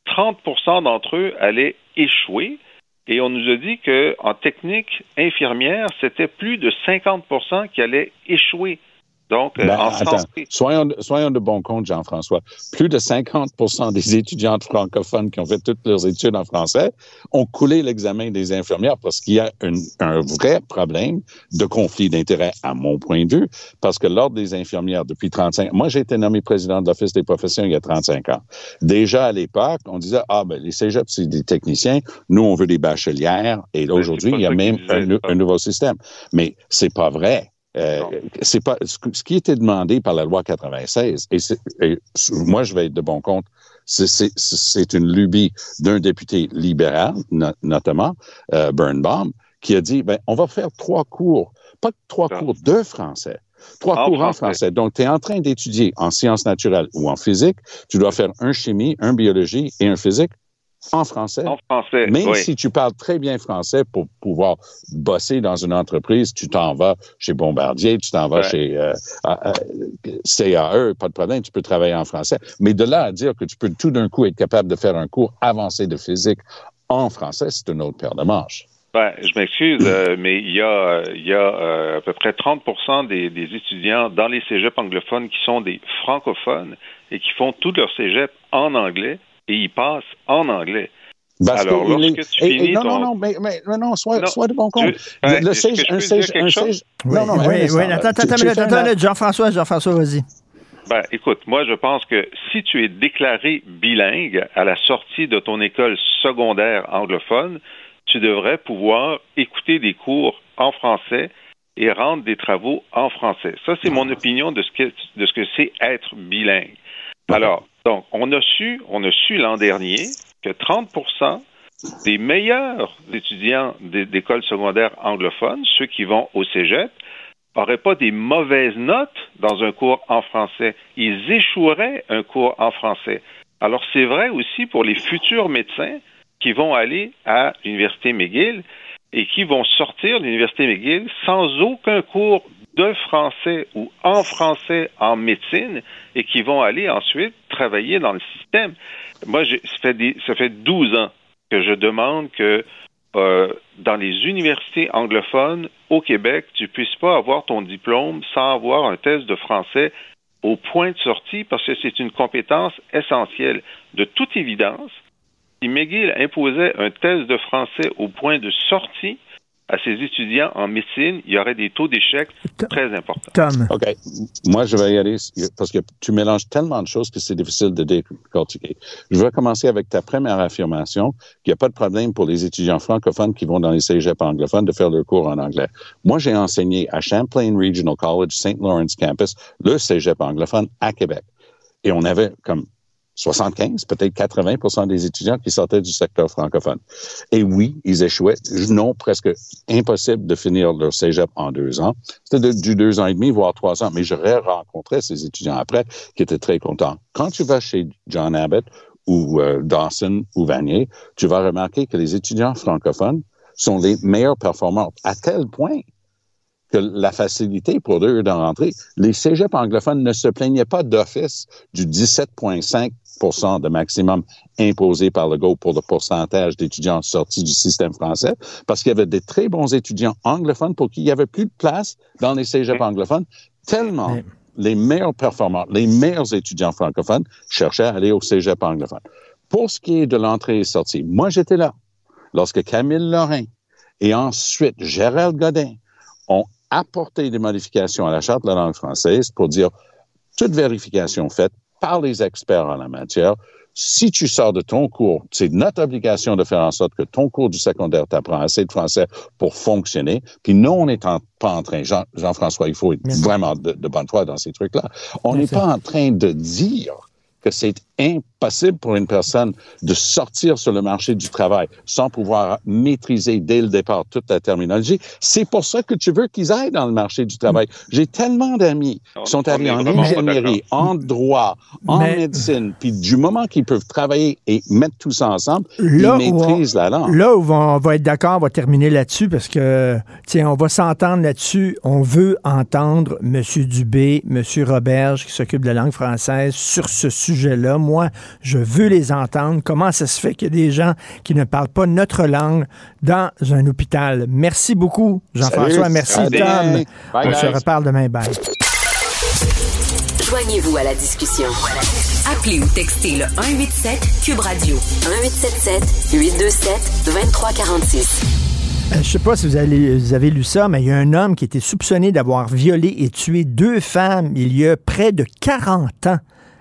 30% d'entre eux allaient échouer et on nous a dit qu'en technique infirmière, c'était plus de 50% qui allaient échouer Donc, euh, Ben, en attends, soyons, soyons de bon compte, Jean-François. Plus de 50% des étudiantes francophones qui ont fait toutes leurs études en français ont coulé l'examen des infirmières parce qu'il y a une- un vrai problème de conflit d'intérêts, à mon point de vue, parce que l'Ordre des infirmières, depuis 35 moi, j'ai été nommé président de l'Office des professions il y a 35 ans. Déjà à l'époque, on disait, ah, ben, les cégeps, c'est des techniciens. Nous, on veut des bachelières. Et là, aujourd'hui, il y a même un, un nouveau système. Mais c'est pas vrai. Euh, c'est pas ce, qui était demandé par la loi 96. Et, et moi, je vais être de bon compte. c'est- une lubie d'un député libéral, no- notamment euh, Birnbaum, qui a dit ben, on va faire trois cours, pas trois cours de français. Trois En cours en français. français. Donc, tu es en train d'étudier en sciences naturelles ou en physique. Tu dois faire un chimie, un biologie et un physique en français. en français, Même oui. si tu parles très bien français pour pouvoir bosser dans une entreprise, tu t'en vas chez Bombardier, tu t'en vas Ouais. chez euh, euh, CAE, pas de problème, tu peux travailler en français. Mais de là à dire que tu peux tout d'un coup être capable de faire un cours avancé de physique en français, c'est une autre paire de manches. Ben, je m'excuse, euh, mais il y a, euh, il y a euh, à peu près 30 des, des étudiants dans les cégeps anglophones qui sont des francophones et qui font tout leur cégep en anglais et ils passent en anglais. Parce Alors, que il lorsque est- tu et- finis et non, ton- non, non, mais, mais- mais non, sois, Non, sois de bon compte. je- ben, le siège, un siège, un siège. Oui, non, non, oui, oui, là. attends, attends, Tu- attends, attends, Jean-François, Jean-François, vas-y. Ben, écoute, moi, je pense que si tu es déclaré bilingue à la sortie de ton école secondaire anglophone, tu devrais pouvoir écouter des cours en français et rendre des travaux en français. Ça, c'est mon opinion de ce que, de ce que c'est être bilingue. Alors, donc, on a su, on a su l'an dernier que 30% des meilleurs étudiants d'écoles secondaires anglophones, ceux qui vont au cégep, n'auraient pas des mauvaises notes dans un cours en français. Ils échoueraient un cours en français. Alors, c'est vrai aussi pour les futurs médecins qui vont aller à l'Université McGill et qui vont sortir de l'Université McGill sans aucun cours de français ou en français en médecine et qui vont aller ensuite travailler dans le système. Moi, j'ai- ça fait, des- ça fait 12 ans que je demande que euh, dans les universités anglophones au Québec, tu puisses pas avoir ton diplôme sans avoir un test de français au point de sortie parce que c'est une compétence essentielle. De toute évidence, si McGill imposait un test de français au point de sortie à ses étudiants en médecine, il y aurait des taux d'échec très importants. Tom. OK. Moi, je vais y aller parce que tu mélanges tellement de choses que c'est difficile de décortiquer. Je vais commencer avec ta première affirmation qu'il n'y a pas de problème pour les étudiants francophones qui vont dans les cégeps anglophones de faire leur cours en anglais. Moi, j'ai enseigné à Champlain Regional College, St. Lawrence Campus, le cégep anglophone à Québec. Et on avait comme 75, peut-être 80% des étudiants qui sortaient du secteur francophone. Et oui, ils échouaient. Non, presque impossible de finir leur cégep en deux ans. C'était du deux ans et demi, voire trois ans. Mais j'aurais rencontré ces étudiants après qui étaient très contents. Quand tu vas chez John Abbott ou euh, Dawson ou Vanier, tu vas remarquer que les étudiants francophones sont les meilleurs performants à tel point que la facilité pour eux d'en rentrer. Les cégeps anglophones ne se plaignaient pas d'office du 17,5 de maximum imposé par le GO pour le pourcentage d'étudiants sortis du système français, parce qu'il y avait des très bons étudiants anglophones pour qui il y avait plus de place dans les cégeps anglophones, tellement les meilleurs performants, les meilleurs étudiants francophones cherchaient à aller au cégep anglophone. Pour ce qui est de l'entrée et sortie, moi j'étais là lorsque Camille Lorrain et ensuite Gérald Godin ont apporté des modifications à la Charte de la langue française pour dire toute vérification faite par les experts en la matière. Si tu sors de ton cours, c'est notre obligation de faire en sorte que ton cours du secondaire t'apprend assez de français pour fonctionner. Puis non, on n'est pas en train, Jean- Jean-François, il faut être vraiment de, de bonne foi dans ces trucs-là. On n'est pas en train de dire que c'est impossible pour une personne de sortir sur le marché du travail sans pouvoir maîtriser dès le départ toute la terminologie. C'est pour ça que tu veux qu'ils aillent dans le marché du travail. J'ai tellement d'amis qui sont allés en ingénierie, en droit, en Mais- médecine, puis du moment qu'ils peuvent travailler et mettre tout ça ensemble, Là ils on- maîtrisent la langue. Là où on va être d'accord, on va terminer là-dessus parce que, tiens, on va s'entendre là-dessus. On veut entendre M. Dubé, M. Roberge, qui s'occupe de la langue française, sur ce sujet-là. Moi, je veux les entendre. Comment ça se fait qu'il y a des gens qui ne parlent pas notre langue dans un hôpital? Merci beaucoup, Jean-François. Merci, Salut. Tom. Bye, on se reparle demain. Bye. Joignez-vous à la discussion. Appelez ou textez le 187 Cube Radio 1877 827 2346. Euh, Je sais pas si vous avez, vous avez lu ça, mais il y a un homme qui était soupçonné d'avoir violé et tué deux femmes il y a près de 40 ans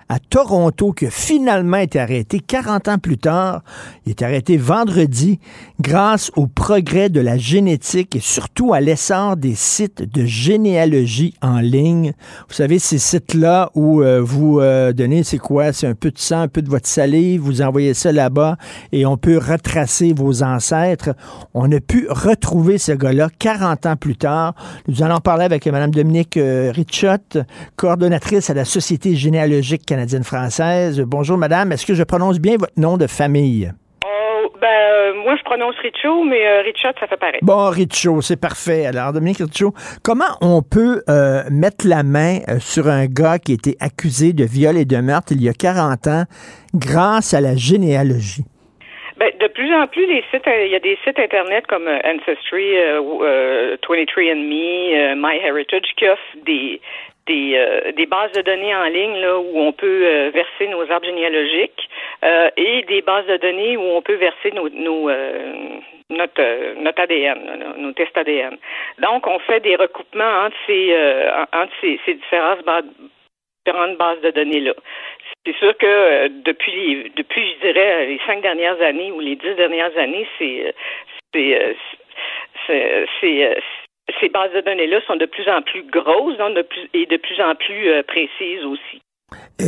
à Toronto qui a finalement été arrêté 40 ans plus tard. Il est arrêté vendredi grâce au progrès de la génétique et surtout à l'essor des sites de généalogie en ligne. Vous savez, ces sites-là où euh, vous euh, donnez, c'est quoi? C'est un peu de sang, un peu de votre salive, vous envoyez ça là-bas et on peut retracer vos ancêtres. On a pu retrouver ce gars-là 40 ans plus tard. Nous allons parler avec Mme Dominique euh, Richotte, coordonnatrice à la Société généalogique canadienne-française. Bonjour, madame. Est-ce que je prononce bien votre nom de famille? Oh, ben, euh, moi, je prononce Richo, mais euh, Richard, ça fait pareil. Bon, Richo, c'est parfait. Alors, Dominique Richo, comment on peut euh, mettre la main euh, sur un gars qui a été accusé de viol et de meurtre il y a 40 ans grâce à la généalogie? Ben, de plus en plus, les sites, il y a des sites internet comme Ancestry, euh, ou, euh, 23andMe, euh, MyHeritage qui offrent des des, euh, des bases de données en ligne là où on peut euh, verser nos arbres généalogiques euh, et des bases de données où on peut verser nos, nos euh, notre euh, notre ADN, nos tests ADN. Donc, on fait des recoupements entre ces entre ces, différentes bases bases de données là. C'est sûr que depuis les, depuis je dirais les cinq dernières années ou les dix dernières années, c'est c'est c'est ces bases de données-là sont de plus en plus grosses et de plus en plus euh, précises aussi.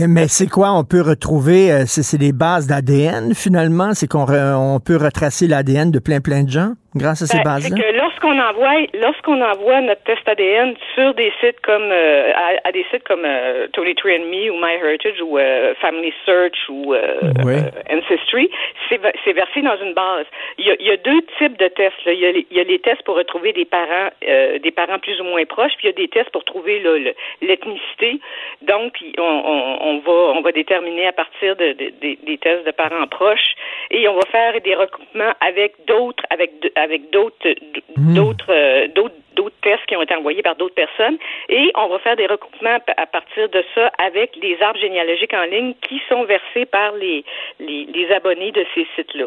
Mais c'est quoi? On peut retrouver, euh, c'est des bases d'ADN finalement? C'est qu'on on peut retracer l'ADN de plein plein de gens? Grâce à ces Ben, c'est bases-là? que lorsqu'on envoie lorsqu'on envoie notre test ADN sur des sites comme euh, à, à des sites comme euh, 23andMe ou MyHeritage ou euh, Family Search ou euh, Oui. euh, Ancestry, c'est ve- c'est versé dans une base. Il y a, il y a deux types de tests. Là. Il, y a les, il y a les tests pour retrouver des parents euh, des parents plus ou moins proches, puis il y a des tests pour trouver là, le- l'ethnicité. Donc, on, on, on va on va déterminer à partir de, de- des- des tests de parents proches et on va faire des recoupements avec d'autres avec avec d'autres d'autres euh, d'autres d'autres tests qui ont été envoyés par d'autres personnes. Et on va faire des recoupements à partir de ça avec les arbres généalogiques en ligne qui sont versés par les les, les abonnés de ces sites-là.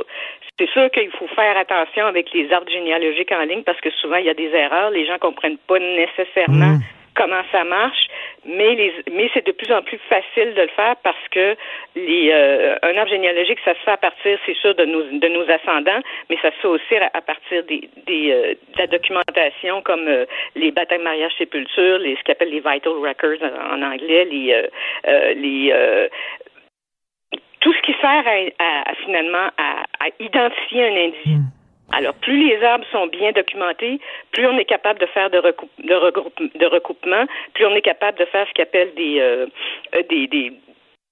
C'est sûr qu'il faut faire attention avec les arbres généalogiques en ligne parce que souvent il y a des erreurs, les gens comprennent pas nécessairement comment ça marche, mais les mais c'est de plus en plus facile de le faire parce que les euh, un arbre généalogique ça se fait à partir c'est sûr de nos de nos ascendants, mais ça se fait aussi à, partir des, des euh, de la documentation comme euh, les baptêmes, mariage, sépulture, les ce qu'on appelle les vital records en, anglais, les euh, euh, les euh, tout ce qui sert à, à- à, finalement à, à identifier un individu. Alors, plus les arbres sont bien documentés, plus on est capable de faire de, recoupe, de, regroupe, de recoupement, plus on est capable de faire ce qu'on appelle des, euh, des, des,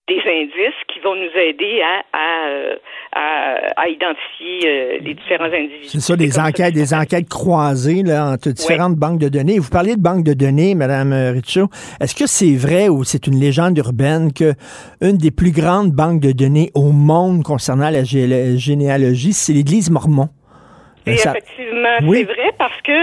des indices qui vont nous aider à, à, euh, à, à identifier euh, les différents individus. C'est ça, des enquêtes, des enquêtes croisées là, entre différentes banques de données. Vous parliez de banques de données, Madame Richaud. Est-ce que c'est vrai ou c'est une légende urbaine que une des plus grandes banques de données au monde concernant la gé- généalogie, c'est l'Église mormon? Et Euh, ça- effectivement, Oui. c'est vrai parce que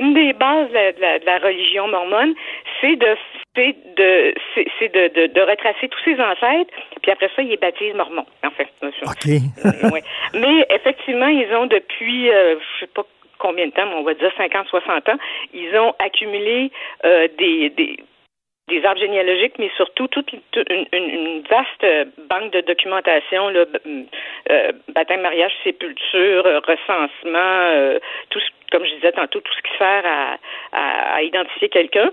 une des bases de la, de la- de la religion mormone, c'est de c'est de c'est c'est de, de, de retracer tous ses ancêtres, puis après ça, ils les baptisent mormons. En fait, OK. Ouais. Mais effectivement, ils ont depuis euh, je sais pas combien de temps, mais on va dire 50, 60 ans, ils ont accumulé euh, des, des des arbres généalogiques, mais surtout toute, une, une- vaste banque de documentation, là, euh, baptême, mariage, sépulture, recensement, euh, tout ce- comme je disais tantôt, tout ce qui sert à, à, à identifier quelqu'un.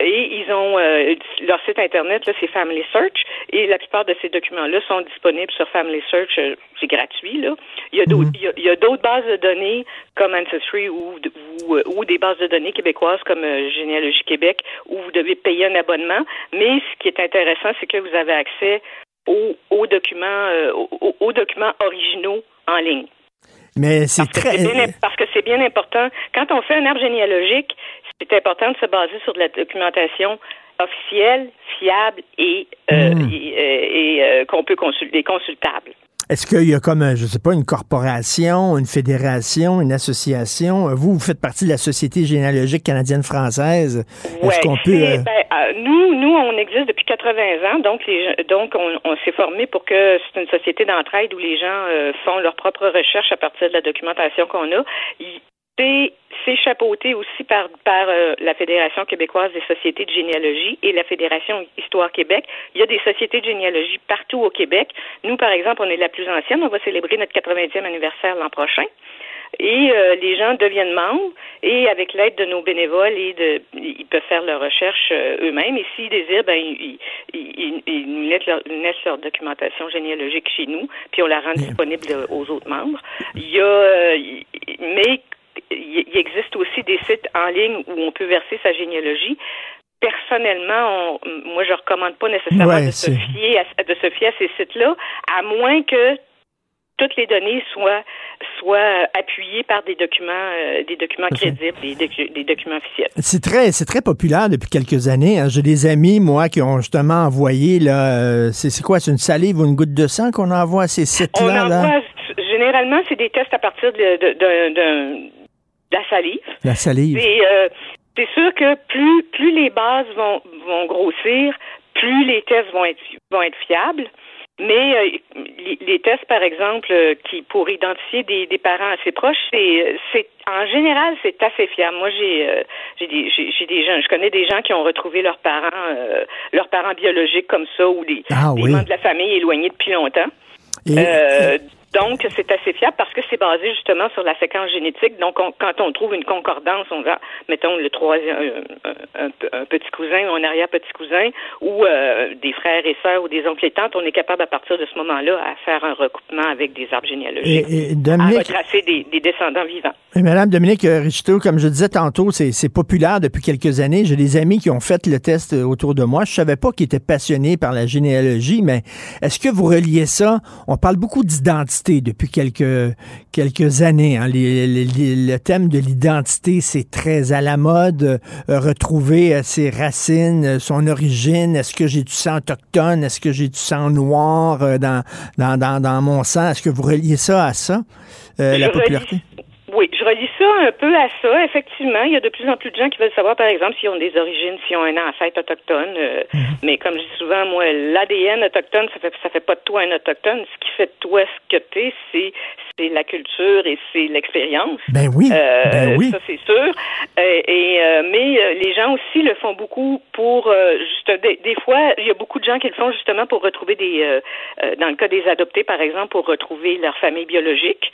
Et ils ont euh, leur site internet, là, c'est Family Search, et la plupart de ces documents-là sont disponibles sur Family Search. euh, C'est gratuit, là. Il y a d'autres, il y a- il y a d'autres bases de données comme Ancestry ou, ou, euh, ou des bases de données québécoises comme euh, Généalogie Québec où vous devez payer un abonnement. Mais ce qui est intéressant, c'est que vous avez accès aux, aux documents, euh, aux, aux documents originaux en ligne. Mais c'est que très. bien, parce que c'est bien important. Quand on fait un arbre généalogique, c'est important de se baser sur de la documentation officielle, fiable et, euh, et, euh, et, euh, qu'on peut consulter, consultable. Est-ce qu'il y a comme, je sais pas, une corporation, une fédération, une association? Vous, vous faites partie de la Société généalogique canadienne-française. Est-ce qu'on peut... Ben, euh, nous, nous, on existe depuis 80 ans, donc les, donc on, on s'est formé pour que c'est une société d'entraide où les gens euh, font leurs propres recherches à partir de la documentation qu'on a. C'est chapeauté aussi par, par euh, la Fédération québécoise des sociétés de généalogie et la Fédération Histoire Québec. Il y a des sociétés de généalogie partout au Québec. Nous, par exemple, on est la plus ancienne. On va célébrer notre 80e anniversaire l'an prochain et euh, les gens deviennent membres et avec l'aide de nos bénévoles et de ils peuvent faire leurs recherches euh, eux-mêmes et s'ils désirent ben ils, ils, ils, nous laissent leur, laissent leur, documentation généalogique chez nous puis on la rend disponible aux autres membres il y a euh, mais il existe aussi des sites en ligne où on peut verser sa généalogie personnellement, on, moi, je recommande pas nécessairement de, se fier à, de se fier à ces sites-là, à moins que toutes les données soient soient appuyées par des documents euh, des documents crédibles, des, des, documents officiels. C'est très c'est très populaire depuis quelques années. Hein. J'ai des amis moi qui ont justement envoyé là, euh, c'est quoi, c'est une salive ou une goutte de sang qu'on envoie à ces sites-là. On envoie généralement c'est des tests à partir de, la salive. La salive. Euh, c'est sûr que plus plus les bases vont vont grossir, plus les tests vont être vont être fiables. Mais euh, les, tests, par exemple, euh, qui pour identifier des, des parents assez proches, c'est, c'est en général c'est assez fiable. Moi, j'ai euh, j'ai des j'ai, des gens, je connais des gens qui ont retrouvé leurs parents leurs parents biologiques comme ça ou des, ah des membres de la famille éloignés depuis longtemps. Et... Donc, c'est assez fiable parce que c'est basé justement sur la séquence génétique. Donc, quand on trouve une concordance, on va, mettons, le troisième, un, petit cousin ou un arrière-petit cousin, ou euh, des frères et sœurs ou des oncles et tantes, on est capable à partir de ce moment-là à faire un recoupement avec des arbres généalogiques, et, Dominique, à retracer des, des, descendants vivants. Et Madame Dominique Richteau, comme je disais tantôt, c'est populaire depuis quelques années. J'ai des amis qui ont fait le test autour de moi. Je savais pas qu'ils étaient passionnés par la généalogie, mais est-ce que vous reliez ça? On parle beaucoup d'identité depuis quelques, quelques années. Hein. le thème de l'identité, c'est très à la mode. Euh, retrouver euh, ses racines, euh, son origine. Est-ce que j'ai du sang autochtone? Est-ce que j'ai du sang noir dans, dans, dans, dans mon sang? Est-ce que vous reliez ça à ça, la popularité? Oui, je relis un peu à ça. Effectivement, il y a de plus en plus de gens qui veulent savoir, par exemple, s'ils ont des origines, s'ils ont un ancêtre autochtone. Euh, mhm. Mais comme je dis souvent, moi, l'ADN autochtone, ça fait ça fait pas de toi un autochtone. Ce qui fait de toi ce que t'es, c'est c'est la culture et c'est l'expérience. Ben oui. Euh, ben oui. Ça c'est sûr. Euh, et mais les gens aussi le font beaucoup pour juste des, des, fois, il y a beaucoup de gens qui le font justement pour retrouver des dans le cas des adoptés, par exemple, pour retrouver leur famille biologique.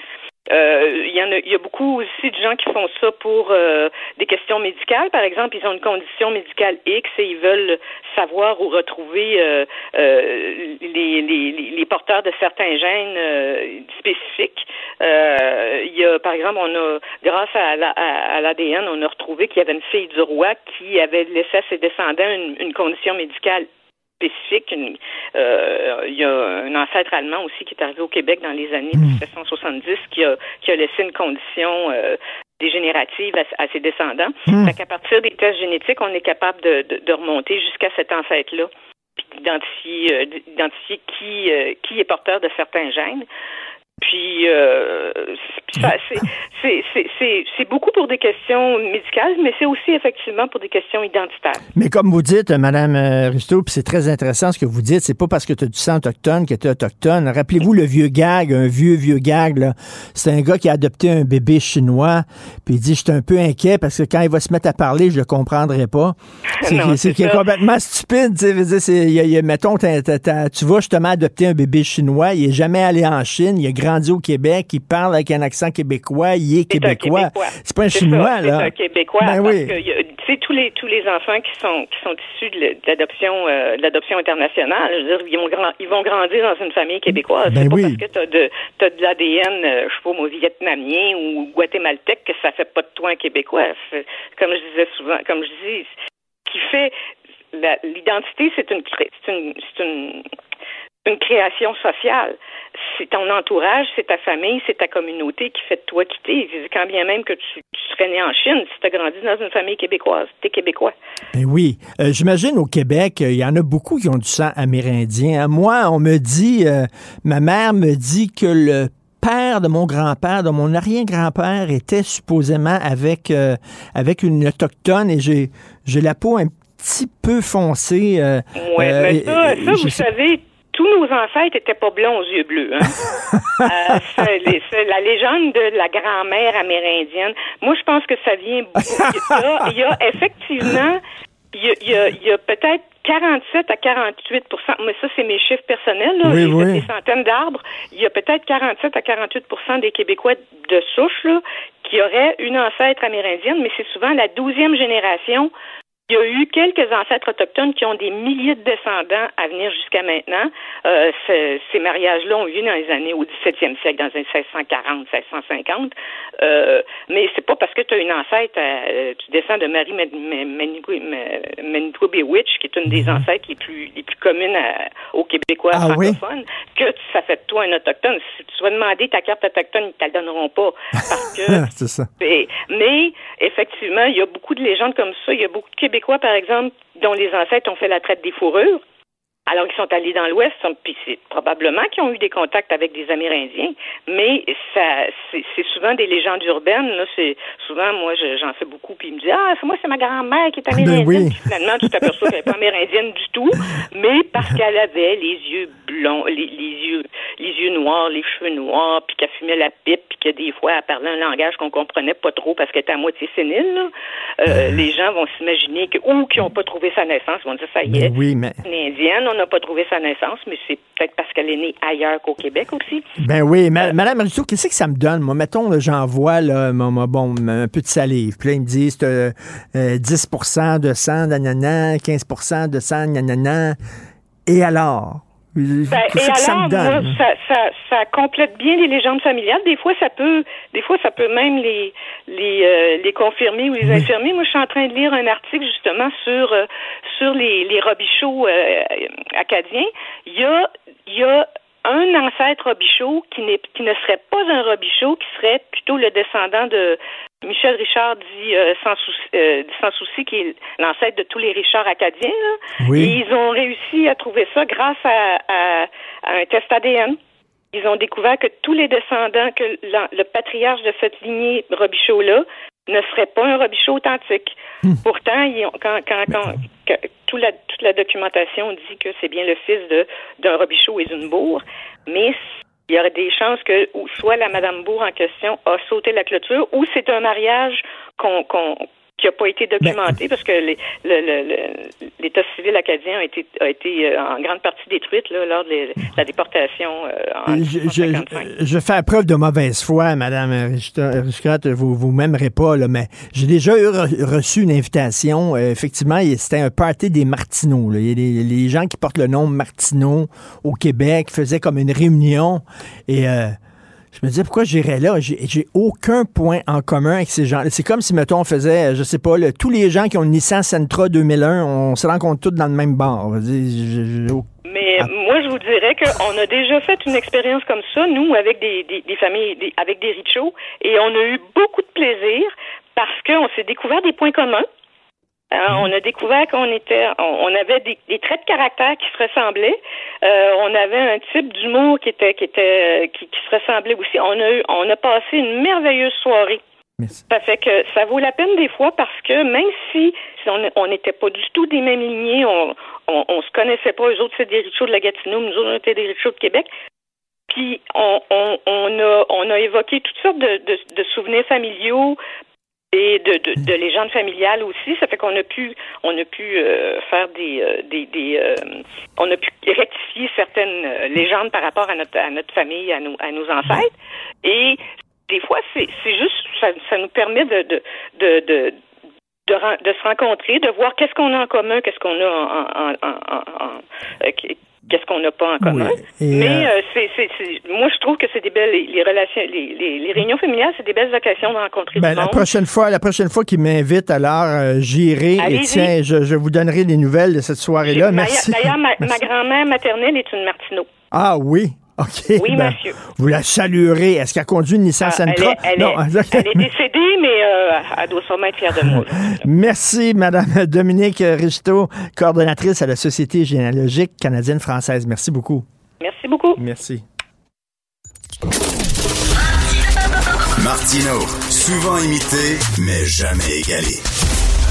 Euh, il y en a, y a beaucoup aussi de gens qui font ça pour euh, des questions médicales. Par exemple, ils ont une condition médicale X et ils veulent savoir ou retrouver euh, les, les, les, porteurs de certains gènes spécifiques. il y a, par exemple, on a, grâce à, l'ADN, on a retrouvé qu'il y avait une fille du roi qui avait laissé à ses descendants une, une condition médicale spécifique. Euh, il y a un ancêtre allemand aussi qui est arrivé au Québec dans les années 1770 hmm. qui a, qui a laissé une condition euh, dégénérative à, ses descendants. Mm. Fait qu'à partir des tests génétiques, on est capable de, de, remonter jusqu'à cet ancêtre-là puis d'identifier, euh, qui est porteur de certains gènes. Puis, euh, c'est beaucoup pour des questions médicales, mais c'est aussi effectivement pour des questions identitaires. Mais comme vous dites, Madame euh, Rusto, puis c'est très intéressant ce que vous dites, c'est pas parce que tu as du sang autochtone que tu es autochtone. Rappelez-vous le vieux gag, un vieux, vieux gag, C'est un gars qui a adopté un bébé chinois, puis il dit, je suis un peu inquiet parce que quand il va se mettre à parler, je le comprendrai pas. C'est complètement stupide, tu sais. Mettons, tu vas justement adopter un bébé chinois, il est jamais allé en Chine, il a grandi au Québec, il parle avec un accent québécois, il est, québécois. C'est pas un chinois, là. C'est un québécois. Ben parce que, tu sais, tous les tous les enfants qui sont qui sont issus de l'adoption euh, l'adoption internationale, je veux dire, ils vont ils vont grandir dans une famille québécoise. Ben c'est pas parce que t'as de t'as de l'ADN, euh, je sais pas, moi, vietnamien ou guatémaltèque que ça fait pas de toi un québécois. Comme je disais souvent, comme je dis, ce qui fait l'identité, c'est une c'est une c'est une une création sociale. c'est ton entourage, c'est ta famille, c'est ta communauté qui fait de toi quitter. Quand bien même que tu, serais né en Chine, si tu as grandi dans une famille québécoise, tu es québécois. Ben oui. Euh, j'imagine au Québec, il y en a beaucoup qui ont du sang amérindien. Moi, on me dit, euh, ma mère me dit que le père de mon grand-père, de mon arrière-grand-père, était supposément avec, euh, avec une autochtone et j'ai, j'ai la peau un petit peu foncée. oui, mais ça, ça vous savez, tous nos ancêtres n'étaient pas blonds aux yeux bleus. Hein? euh, c'est, la légende de la grand-mère amérindienne. Moi, je pense que ça vient beaucoup. Il y a, effectivement, il y a, il y a, peut-être 47 à 48% mais ça, c'est mes chiffres personnels. Là. Oui, oui. des centaines d'arbres. Il y a peut-être 47 à 48% des Québécois de souche là, qui auraient une ancêtre amérindienne, mais c'est souvent la douzième génération il y a eu quelques ancêtres autochtones qui ont des milliers de descendants à venir jusqu'à maintenant. Euh, ces mariages-là ont eu lieu dans les années au 17e siècle, dans les 1640, 1650. Euh, mais c'est pas parce que tu as une ancêtre, euh, tu descends de Marie Manitoubewitch, qui est une des mhm. ancêtres les plus les plus communes aux Québécois ah francophones, que ça fait de toi un autochtone. Si tu vas demander ta carte autochtone, ils te la donneront pas. Parce que c'est ça. Mais effectivement, il y a beaucoup de légendes comme ça. Il y a beaucoup de Québécois par exemple, dont les ancêtres ont fait la traite des fourrures, alors qu'ils sont allés dans l'Ouest, puis c'est probablement qu'ils ont eu des contacts avec des Amérindiens, mais ça, c'est souvent des légendes urbaines. Là, c'est souvent, moi, j'en fais beaucoup, puis ils me disent ah, moi, c'est ma grand-mère qui est Ah, ben amérindienne. Puis finalement, tu t'aperçois qu'elle n'est pas amérindienne du tout, mais parce qu'elle avait les yeux blonds, les, yeux, les yeux noirs, les cheveux noirs, puis qu'elle fumait la pipe, puis que des fois, elle parlait un langage qu'on comprenait pas trop parce qu'elle était à moitié sénile. Là. Euh, les gens vont s'imaginer que ou qui n'ont pas trouvé sa naissance, vont dire ça y est, Ben oui, mais... une indienne, on n'a pas trouvé sa naissance, mais c'est peut-être parce qu'elle est née ailleurs qu'au Québec aussi. Ben oui, ma- Madame Rousseau, qu'est-ce que ça me donne? Moi, mettons, j'envoie là, mon- mon- bon, un peu de salive. Puis là, ils me disent euh, euh, 10% de sang, nanana, 15 de sang, nanana. Et alors? Ben, et ça alors, me donne? moi, ça, ça, ça complète bien les légendes familiales. Des fois, ça peut, des fois, ça peut même les les, euh, les confirmer ou les infirmer. Moi, je suis en train de lire un article justement sur euh, sur les les robichaux euh, acadiens. Il y a il y a un ancêtre robichaud qui, n'est, qui ne serait pas un robichaud, qui serait plutôt le descendant de Michel Richard dit euh, sans, souci, euh, sans souci, qui est l'ancêtre de tous les Richards acadiens. là. Oui. Et ils ont réussi à trouver ça grâce à, à- à un test ADN. Ils ont découvert que tous les descendants, que le patriarche de cette lignée Robichaud-là ne serait pas un Robichaud authentique. Pourtant, ils ont- quand, quand, quand, que- tout la, toute la documentation dit que c'est bien le fils de d'un Robichaud et d'une Bourg, mais il y aurait des chances que soit la Madame Bourg en question a sauté la clôture ou c'est un mariage qu'on qu'on qui n'a pas été documenté parce que l'État civil acadien a été, a été euh, en grande partie détruite là, lors de les- la déportation euh, en Je, je, 1955. je fais preuve de mauvaise foi, Madame Riscott, vous vous m'aimerez pas, là, mais j'ai déjà eu re- reçu une invitation. Euh, effectivement, c'était un party des Martineaux. là. Il y a les, les gens qui portent le nom Martineau au Québec faisaient comme une réunion et euh, je me disais pourquoi j'irais là? J'ai j'ai aucun point en commun avec ces gens. C'est comme si, mettons, on faisait, je sais pas, tous les gens qui ont une Nissan Sentra 2001, on se rencontre tous dans le même bar. Mais moi, je vous dirais qu'on a déjà fait une expérience comme ça, nous, avec des, des, des familles, des- avec des rituals, et on a eu beaucoup de plaisir parce qu'on s'est découvert des points communs. Euh, On a découvert qu'on était, on, avait des, des traits de caractère qui se ressemblaient. Euh, on avait un type d'humour qui était, qui était, qui, qui se ressemblait aussi. On a eu, on a passé une merveilleuse soirée. Ça fait que ça vaut la peine des fois parce que même si, si on n'était pas du tout des mêmes lignées, on, on, on se connaissait pas, eux autres c'est des rituaux de la Gatineau, nous autres on était des rituaux de Québec. Puis on, on, on a on a évoqué toutes sortes de, de, de souvenirs familiaux et de, de, de légendes familiales aussi. Ça fait qu'on a pu on a pu euh, faire des euh, des, des euh, on a pu rectifier certaines euh, légendes par rapport à notre à notre famille, à nos à nos ancêtres. Et des fois c'est juste ça, ça nous permet de de de, de de, se rencontrer, de voir qu'est-ce qu'on a en commun, qu'est-ce qu'on a en, en, en, en- en- euh, qu'est-ce qu'on n'a pas en commun. Mais euh, euh, c'est, c'est, c'est- moi je trouve que c'est des belles les, relations, les, les, les réunions familiales, c'est des belles occasions de rencontrer Ben, du la monde. prochaine fois, la prochaine fois qu'il m'invite, alors euh, j'irai et tiens, je, je vous donnerai des nouvelles de cette soirée-là. Merci. D'ailleurs, ma, grand-mère maternelle est une Martineau. Ah oui. OK. Oui, ben, monsieur. Vous la saluerez. Est-ce qu'elle conduit une Nissan Ah, elle, est, elle, non. est, elle est décédée, mais euh, elle doit sûrement être fière de moi. Merci, Madame Dominique Richeteau, coordonnatrice à la Société généalogique canadienne-française. Merci beaucoup. Merci beaucoup. Merci. Martino, souvent imité, mais jamais égalé.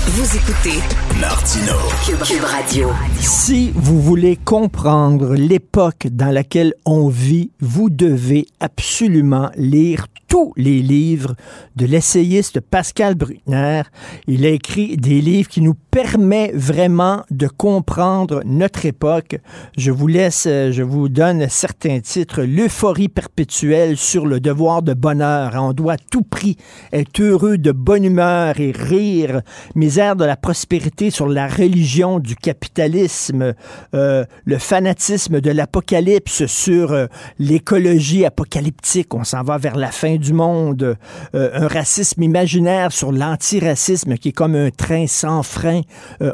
Vous écoutez Martino. Cube, Cube Radio. Si vous voulez comprendre l'époque dans laquelle on vit, vous devez absolument lire tous les livres de l'essayiste Pascal Bruckner. Il a écrit des livres qui nous permettent vraiment de comprendre notre époque. Je vous laisse, euh, je vous donne certains titres. L'euphorie perpétuelle sur le devoir de bonheur. On doit à tout prix être heureux de bonne humeur et rire. De la prospérité sur la religion du capitalisme. Euh, le fanatisme de l'apocalypse sur euh, l'écologie apocalyptique. On s'en va vers la fin du monde, euh, un racisme imaginaire sur l'antiracisme qui est comme un train sans frein.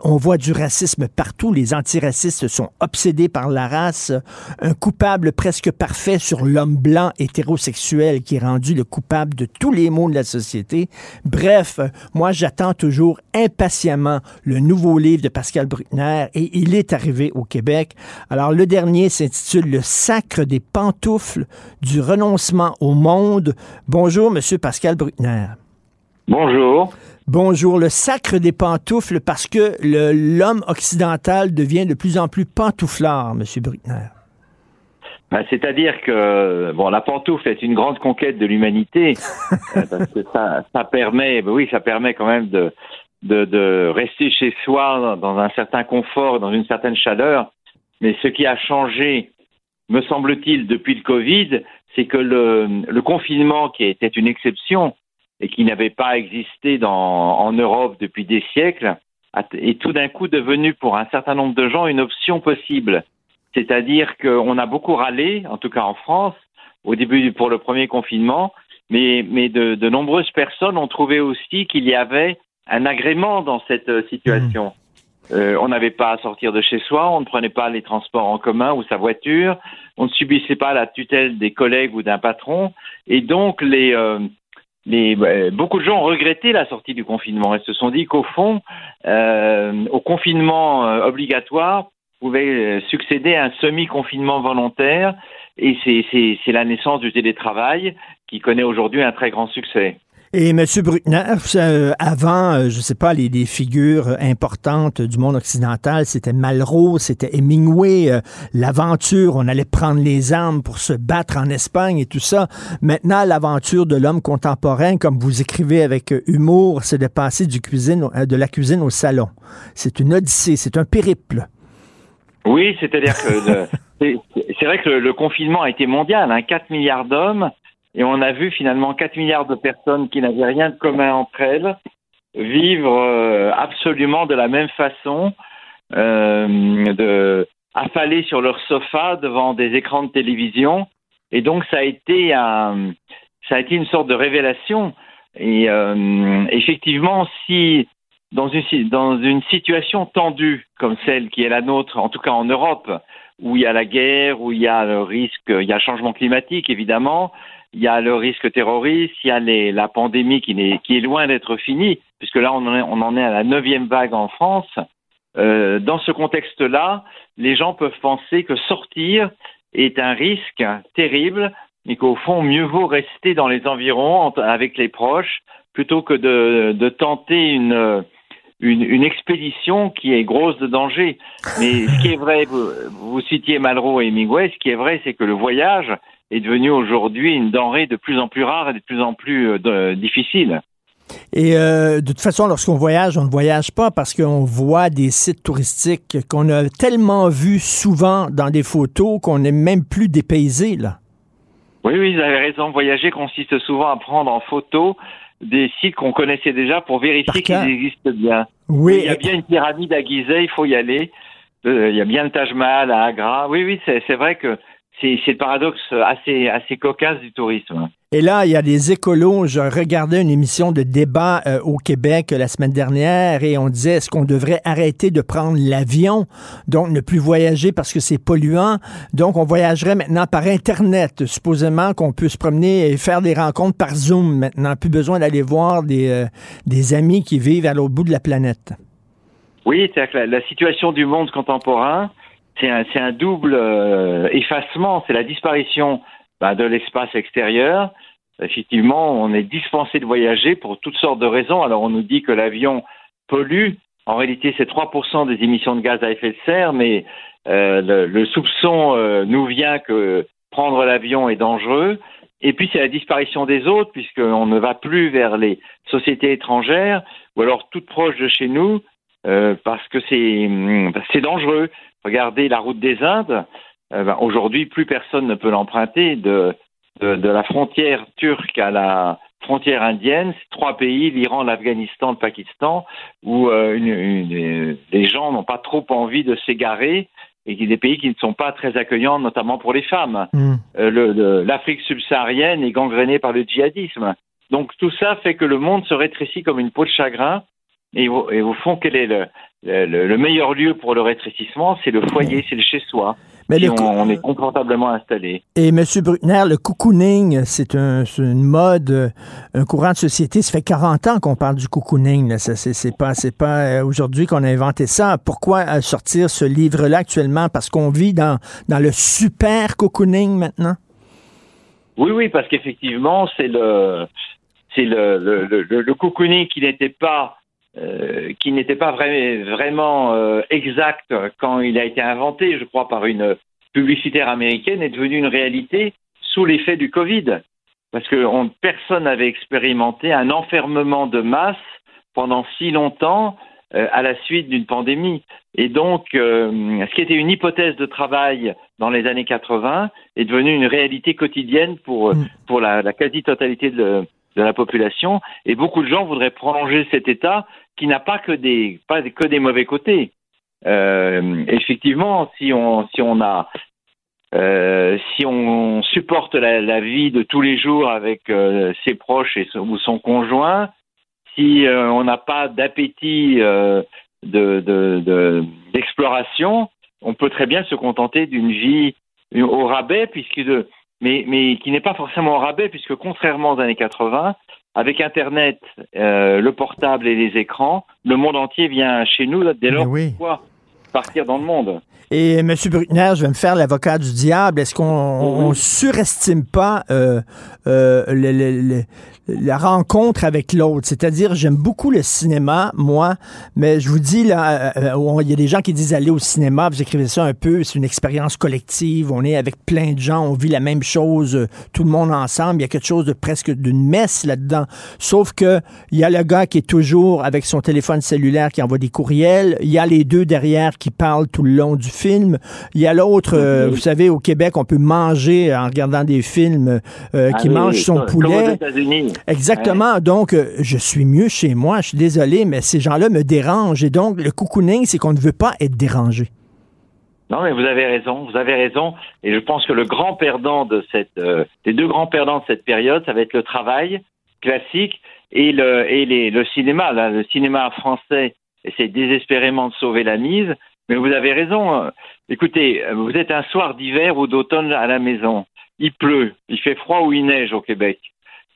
On voit du racisme partout. Les antiracistes sont obsédés par la race. Un coupable presque parfait sur l'homme blanc hétérosexuel qui est rendu le coupable de tous les maux de la société. Bref, moi j'attends toujours impatiemment le nouveau livre de Pascal Bruckner et il est arrivé au Québec. Alors le dernier s'intitule Le sacre des pantoufles du renoncement au monde. Bonjour, Monsieur Pascal Bruckner. Bonjour. Bonjour. Le sacre des pantoufles parce que l'homme occidental devient de plus en plus pantouflard, Monsieur Bruckner. Ben, C'est-à-dire que bon, la pantoufle est une grande conquête de l'humanité euh, parce que ça, ça permet, ben oui, ça permet quand même de, de, de rester chez soi dans un certain confort, dans une certaine chaleur. Mais ce qui a changé, me semble-t-il, depuis le Covid, c'est que le, le confinement, qui était une exception et qui n'avait pas existé dans, en Europe depuis des siècles, est tout d'un coup devenu pour un certain nombre de gens une option possible. C'est-à-dire qu'on a beaucoup râlé, en tout cas en France, au début pour le premier confinement, mais, mais de, de nombreuses personnes ont trouvé aussi qu'il y avait un agrément dans cette euh, situation. Euh, on n'avait pas à sortir de chez soi, on ne prenait pas les transports en commun ou sa voiture, on ne subissait pas la tutelle des collègues ou d'un patron, et donc les, euh, les, euh, beaucoup de gens ont regretté la sortie du confinement et se sont dit qu'au fond, au confinement obligatoire pouvait succéder un semi-confinement volontaire, et c'est la naissance du télétravail qui connaît aujourd'hui un très grand succès. Et M. Bruckner, euh, avant, euh, je sais pas, les, les figures euh, importantes du monde occidental, c'était Malraux, c'était Hemingway, l'aventure, on allait prendre les armes pour se battre en Espagne et tout ça. Maintenant, l'aventure de l'homme contemporain, comme vous écrivez avec humour, c'est de passer du cuisine, de la cuisine au salon. C'est une odyssée, c'est un périple. Oui, c'est-à-dire que c'est vrai que le, le confinement a été mondial, hein, 4 milliards d'hommes, et on a vu finalement 4 milliards de personnes qui n'avaient rien de commun entre elles vivre euh, absolument de la même façon, euh, de affalés sur leur sofa devant des écrans de télévision, et donc ça a été un, ça a été une sorte de révélation. Et euh, effectivement, si dans une, dans une situation tendue comme celle qui est la nôtre, en tout cas en Europe, où il y a la guerre, où il y a le risque, il y a le changement climatique évidemment, il y a le risque terroriste, il y a la pandémie qui, est loin d'être finie, puisque là on en est, à la neuvième vague en France. Euh, dans ce contexte-là, les gens peuvent penser que sortir est un risque terrible, mais qu'au fond, mieux vaut rester dans les environs en- avec les proches plutôt que de, tenter une, une, expédition qui est grosse de danger. Mais ce qui est vrai, vous, vous citiez Malraux et Hemingway, ce qui est vrai, c'est que le voyage est devenu aujourd'hui une denrée de plus en plus rare et de plus en plus euh, de- difficile. Et euh, de toute façon, lorsqu'on voyage, on ne voyage pas parce qu'on voit des sites touristiques qu'on a tellement vus souvent dans des photos qu'on n'est même plus dépaysé, là. Oui, oui, vous avez raison. Voyager consiste souvent à prendre en photo des sites qu'on connaissait déjà pour vérifier qu'ils existent bien. Oui. Il y a bien une pyramide à Gizeh, il faut y aller. Euh, Il y a bien le Taj Mahal à Agra. Oui, oui, c'est vrai que c'est le paradoxe assez, assez cocasse du tourisme. Et là, il y a des écolos. Je regardais une émission de débat euh, au Québec la semaine dernière et on disait est-ce qu'on devrait arrêter de prendre l'avion, donc ne plus voyager parce que c'est polluant. Donc, on voyagerait maintenant par Internet, supposément qu'on peut se promener et faire des rencontres par Zoom maintenant. Plus besoin d'aller voir des, euh, des amis qui vivent à l'autre bout de la planète. Oui, c'est la, la situation du monde contemporain, c'est un, un, double euh, effacement, c'est la disparition bah, de l'espace extérieur. Effectivement, on est dispensé de voyager pour toutes sortes de raisons. Alors on nous dit que l'avion pollue. En réalité, c'est 3% des émissions de gaz à effet de serre, mais euh, le, le, soupçon euh, nous vient que prendre l'avion est dangereux. Et puis c'est la disparition des autres, puisqu'on ne va plus vers les sociétés étrangères, ou alors toutes proches de chez nous, euh, parce que c'est dangereux. Regardez la route des Indes. Euh, ben, Aujourd'hui, plus personne ne peut l'emprunter de, de, de, la frontière turque à la frontière indienne. C'est trois pays, l'Iran, l'Afghanistan, le Pakistan, où euh, une, une, les gens n'ont pas trop envie de s'égarer et qui des pays qui ne sont pas très accueillants, notamment pour les femmes. Mm. Euh, L'Afrique subsaharienne est gangrénée par le djihadisme. Donc tout ça fait que le monde se rétrécit comme une peau de chagrin. Et, et au fond, quel est le, le, le, meilleur lieu pour le rétrécissement, c'est le foyer, c'est le chez-soi. Mais si on, on, est confortablement installé. Et M. Bruckner, le cocooning, c'est un, une mode, un courant de société. Ça fait 40 ans qu'on parle du cocooning. C'est pas, c'est pas euh, aujourd'hui qu'on a inventé ça. Pourquoi euh, sortir ce livre-là actuellement? Parce qu'on vit dans, dans le super cocooning maintenant? Oui, oui, parce qu'effectivement, c'est le, c'est le, le, le, le cocooning qui n'était pas euh, qui n'était pas vrai, vraiment euh, exact quand il a été inventé, je crois, par une publicitaire américaine, est devenu une réalité sous l'effet du Covid. Parce que on, personne n'avait expérimenté un enfermement de masse pendant si longtemps euh, à la suite d'une pandémie. Et donc, ce qui était une hypothèse de travail dans les années 80 est devenu une réalité quotidienne pour, mm. pour la, la quasi-totalité de, de la population. Et beaucoup de gens voudraient prolonger cet état qui n'a pas que des pas que des mauvais côtés. Euh, effectivement, si on si on a euh, si on supporte la, vie de tous les jours avec euh, ses proches et son, ou son conjoint, si on n'a pas d'appétit de d'exploration, de, on peut très bien se contenter d'une vie au rabais, puisque de, mais, mais qui n'est pas forcément au rabais, puisque contrairement aux années 80, avec Internet, euh, le portable et les écrans, le monde entier vient chez nous. Dès lors, oui. Partir dans le monde Et M. Bruckner, je vais me faire l'avocat du diable. Est-ce qu'on oui. surestime pas euh, euh, le, le, le, la rencontre avec l'autre? C'est-à-dire, j'aime beaucoup le cinéma, moi, mais je vous dis, là, euh, il y a des gens qui disent aller au cinéma, vous écrivez ça un peu, c'est une expérience collective, on est avec plein de gens, on vit la même chose, euh, tout le monde ensemble, il y a quelque chose de presque d'une messe là-dedans. Sauf que il y a le gars qui est toujours avec son téléphone cellulaire qui envoie des courriels, il y a les deux derrière qui parlent tout le long du film, il y a l'autre, euh, vous savez, au Québec, on peut manger en regardant des films euh, qui ah oui, mange son poulet. Exactement. Ouais. Donc, euh, je suis mieux chez moi. Je suis désolé, mais ces gens-là me dérangent. Et donc, le cocooning, c'est qu'on ne veut pas être dérangé. Non, mais vous avez raison. Vous avez raison. Et je pense que le grand perdant de cette, les deux grands perdants de cette période, ça va être le travail classique et le, et les, le cinéma. Là, le cinéma français essaie désespérément de sauver la mise. Mais vous avez raison. Écoutez, vous êtes un soir d'hiver ou d'automne à la maison. Il pleut, il fait froid ou il neige au Québec.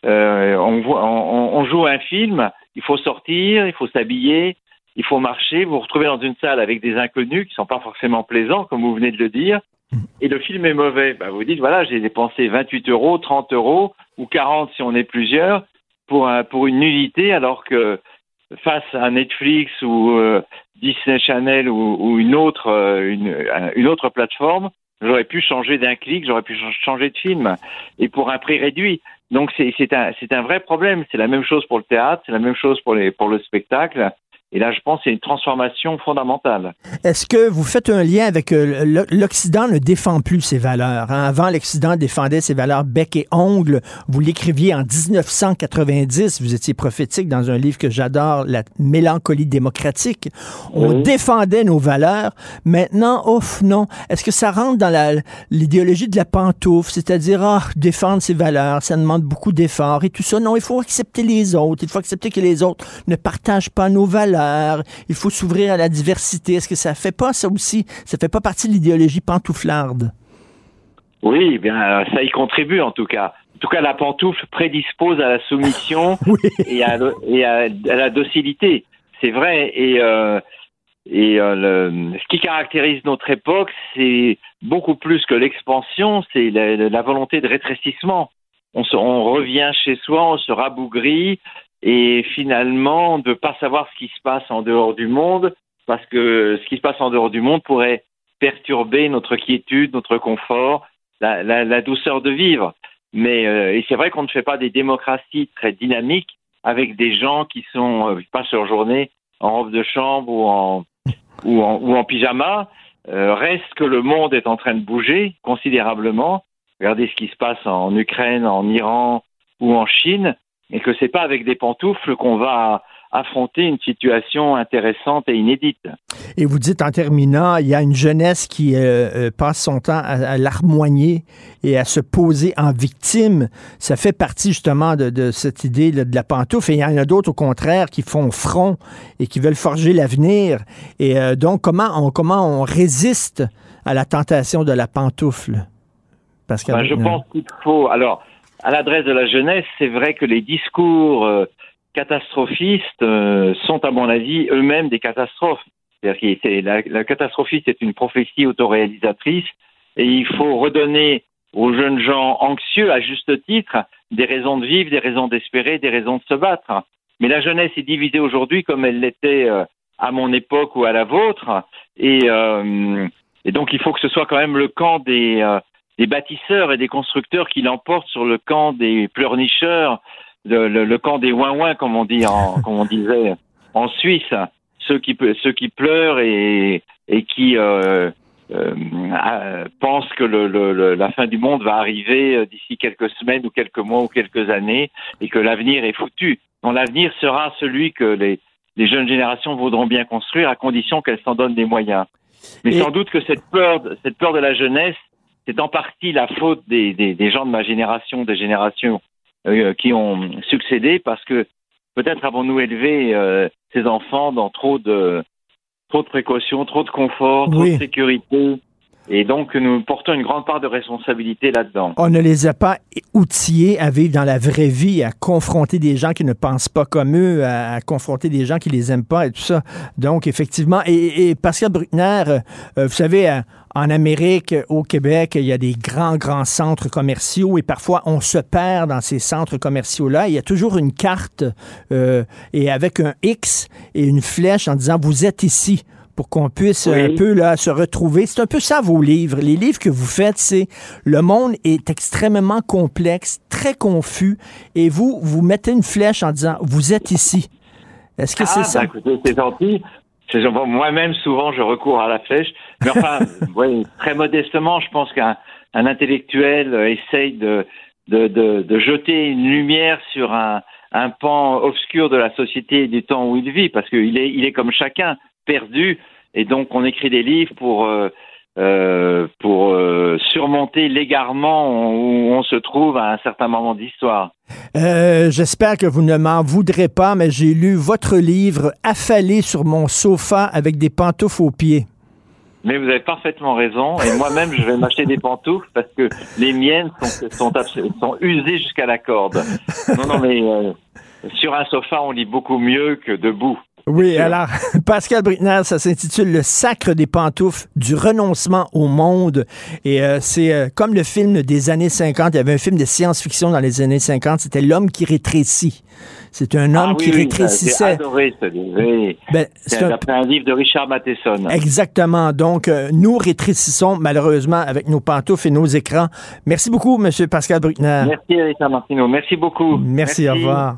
Euh, on, voit, on, on, joue un film, il faut sortir, il faut s'habiller, il faut marcher, vous vous retrouvez dans une salle avec des inconnus qui ne sont pas forcément plaisants, comme vous venez de le dire, et le film est mauvais. Ben, vous dites, voilà, j'ai dépensé 28 euros, 30 euros, ou 40 si on est plusieurs, pour, un, pour une nullité, alors que face à Netflix ou euh, Disney Channel ou, ou une, autre, euh, une, une autre plateforme, j'aurais pu changer d'un clic, j'aurais pu changer de film, et pour un prix réduit. Donc c'est un, un vrai problème. C'est la même chose pour le théâtre, c'est la même chose pour, les, pour le spectacle. Et là, je pense c'est une transformation fondamentale. Est-ce que vous faites un lien avec euh, l'Occident ne défend plus ses valeurs? hein? Avant, l'Occident défendait ses valeurs bec et ongle. Vous l'écriviez en 1990. Vous étiez prophétique dans un livre que j'adore, La mélancolie démocratique. On Oui. défendait nos valeurs. Maintenant, ouf, non. Est-ce que ça rentre dans l'idéologie de la pantoufle? C'est-à-dire, ah, défendre ses valeurs, ça demande beaucoup d'efforts et tout ça. Non, il faut accepter les autres. Il faut accepter que les autres ne partagent pas nos valeurs. Il faut s'ouvrir à la diversité. Est-ce que ça fait pas ça aussi? Ça fait pas partie de l'idéologie pantouflarde? Oui, eh bien, ça y contribue en tout cas. En tout cas, la pantoufle prédispose à la soumission et, à, le- et à- à la docilité. C'est vrai. Et, euh, et euh, le- ce qui caractérise notre époque, c'est beaucoup plus que l'expansion, c'est la, la volonté de rétrécissement. On, se- on revient chez soi, on se rabougrit et finalement, on ne pas savoir ce qui se passe en dehors du monde parce que ce qui se passe en dehors du monde pourrait perturber notre quiétude, notre confort, la, la- la douceur de vivre. Mais euh, c'est vrai qu'on ne fait pas des démocraties très dynamiques avec des gens qui sont euh, passent leur journée en robe de chambre ou en ou en, ou en pyjama. Euh, reste que le monde est en train de bouger considérablement. Regardez ce qui se passe en Ukraine, en Iran ou en Chine, et que c'est pas avec des pantoufles qu'on va affronter une situation intéressante et inédite. Et vous dites en terminant, il y a une jeunesse qui euh, euh, passe son temps à, à larmoigner et à se poser en victime. Ça fait partie justement de, de cette idée de la pantoufle. Et il y en a d'autres, au contraire, qui font front et qui veulent forger l'avenir. Et euh, donc, comment on, comment on résiste à la tentation de la pantoufle? Parce Ben, je pense qu'il faut. Alors, à l'adresse de la jeunesse, c'est vrai que les discours euh, catastrophistes euh, sont, à mon avis, eux-mêmes des catastrophes. C'est-à-dire que la, catastrophisme est une prophétie autoréalisatrice et il faut redonner aux jeunes gens anxieux, à juste titre, des raisons de vivre, des raisons d'espérer, des raisons de se battre. Mais la jeunesse est divisée aujourd'hui comme elle l'était euh, à mon époque ou à la vôtre. Et, donc, il faut que ce soit quand même le camp des, des bâtisseurs et des constructeurs qui l'emportent sur le camp des pleurnicheurs, le, le- le camp des ouin-ouin, comme on dit en, comme on disait en Suisse, ceux qui pe- ceux qui pleurent et, et qui euh, euh, pensent que le, le- le- la fin du monde va arriver euh, d'ici quelques semaines ou quelques mois ou quelques années et que l'avenir est foutu. Donc l'avenir sera celui que les, les jeunes générations voudront bien construire à condition qu'elles s'en donnent des moyens. Mais sans doute que cette peur, de- cette peur de la jeunesse, c'est en partie la faute des, des, des gens de ma génération, des générations euh, qui ont succédé, parce que peut-être avons-nous élevé euh, ces enfants dans trop de trop de précautions, trop de confort, trop Oui. de sécurité, et donc nous portons une grande part de responsabilité là-dedans. On ne les a pas outillés à vivre dans la vraie vie, à confronter des gens qui ne pensent pas comme eux, à, confronter des gens qui les aiment pas et tout ça. Donc, effectivement, et, et Pascal Bruckner, euh, vous savez, euh, en Amérique, au Québec, il y a des grands, grands centres commerciaux et parfois on se perd dans ces centres commerciaux-là. Il y a toujours une carte euh, et avec un X et une flèche en disant vous êtes ici pour qu'on puisse Oui. un peu là se retrouver. C'est un peu ça vos livres. Les livres que vous faites, c'est le monde est extrêmement complexe, très confus, et vous vous mettez une flèche en disant vous êtes ici. Est-ce que c'est ah, ça? bah, c'est gentil. Moi-même, souvent, je recours à la flèche. Mais enfin, ouais, très modestement, je pense qu'un un intellectuel euh, essaye de, de, de, de jeter une lumière sur un, un pan obscur de la société et du temps où il vit, parce qu'il est, il est comme chacun, perdu. Et donc, on écrit des livres pour, euh, euh, pour euh, surmonter l'égarement où on se trouve à un certain moment d'histoire. Euh, J'espère que vous ne m'en voudrez pas, mais j'ai lu votre livre affalé sur mon sofa avec des pantoufles aux pieds. Mais vous avez parfaitement raison. Et moi-même, je vais m'acheter des pantoufles parce que les miennes sont, sont, sont usées jusqu'à la corde. Non, non, mais euh, sur un sofa, on lit beaucoup mieux que debout. Oui, alors, Pascal Brittner, ça s'intitule Le sacre des pantoufles, du renoncement au monde. Et euh, c'est euh, comme le film des années 50. Il y avait un film de science-fiction dans les années 50. C'était L'homme qui rétrécit. C'est un homme Ah oui, qui oui, rétrécissait. adoré ce livre. Oui. Ben, c'est un- livre de Richard Matheson. Exactement. Donc, euh, nous rétrécissons malheureusement avec nos pantoufles et nos écrans. Merci beaucoup, Monsieur Pascal Bruckner. Merci, Richard Martineau. Merci beaucoup. Merci, au revoir.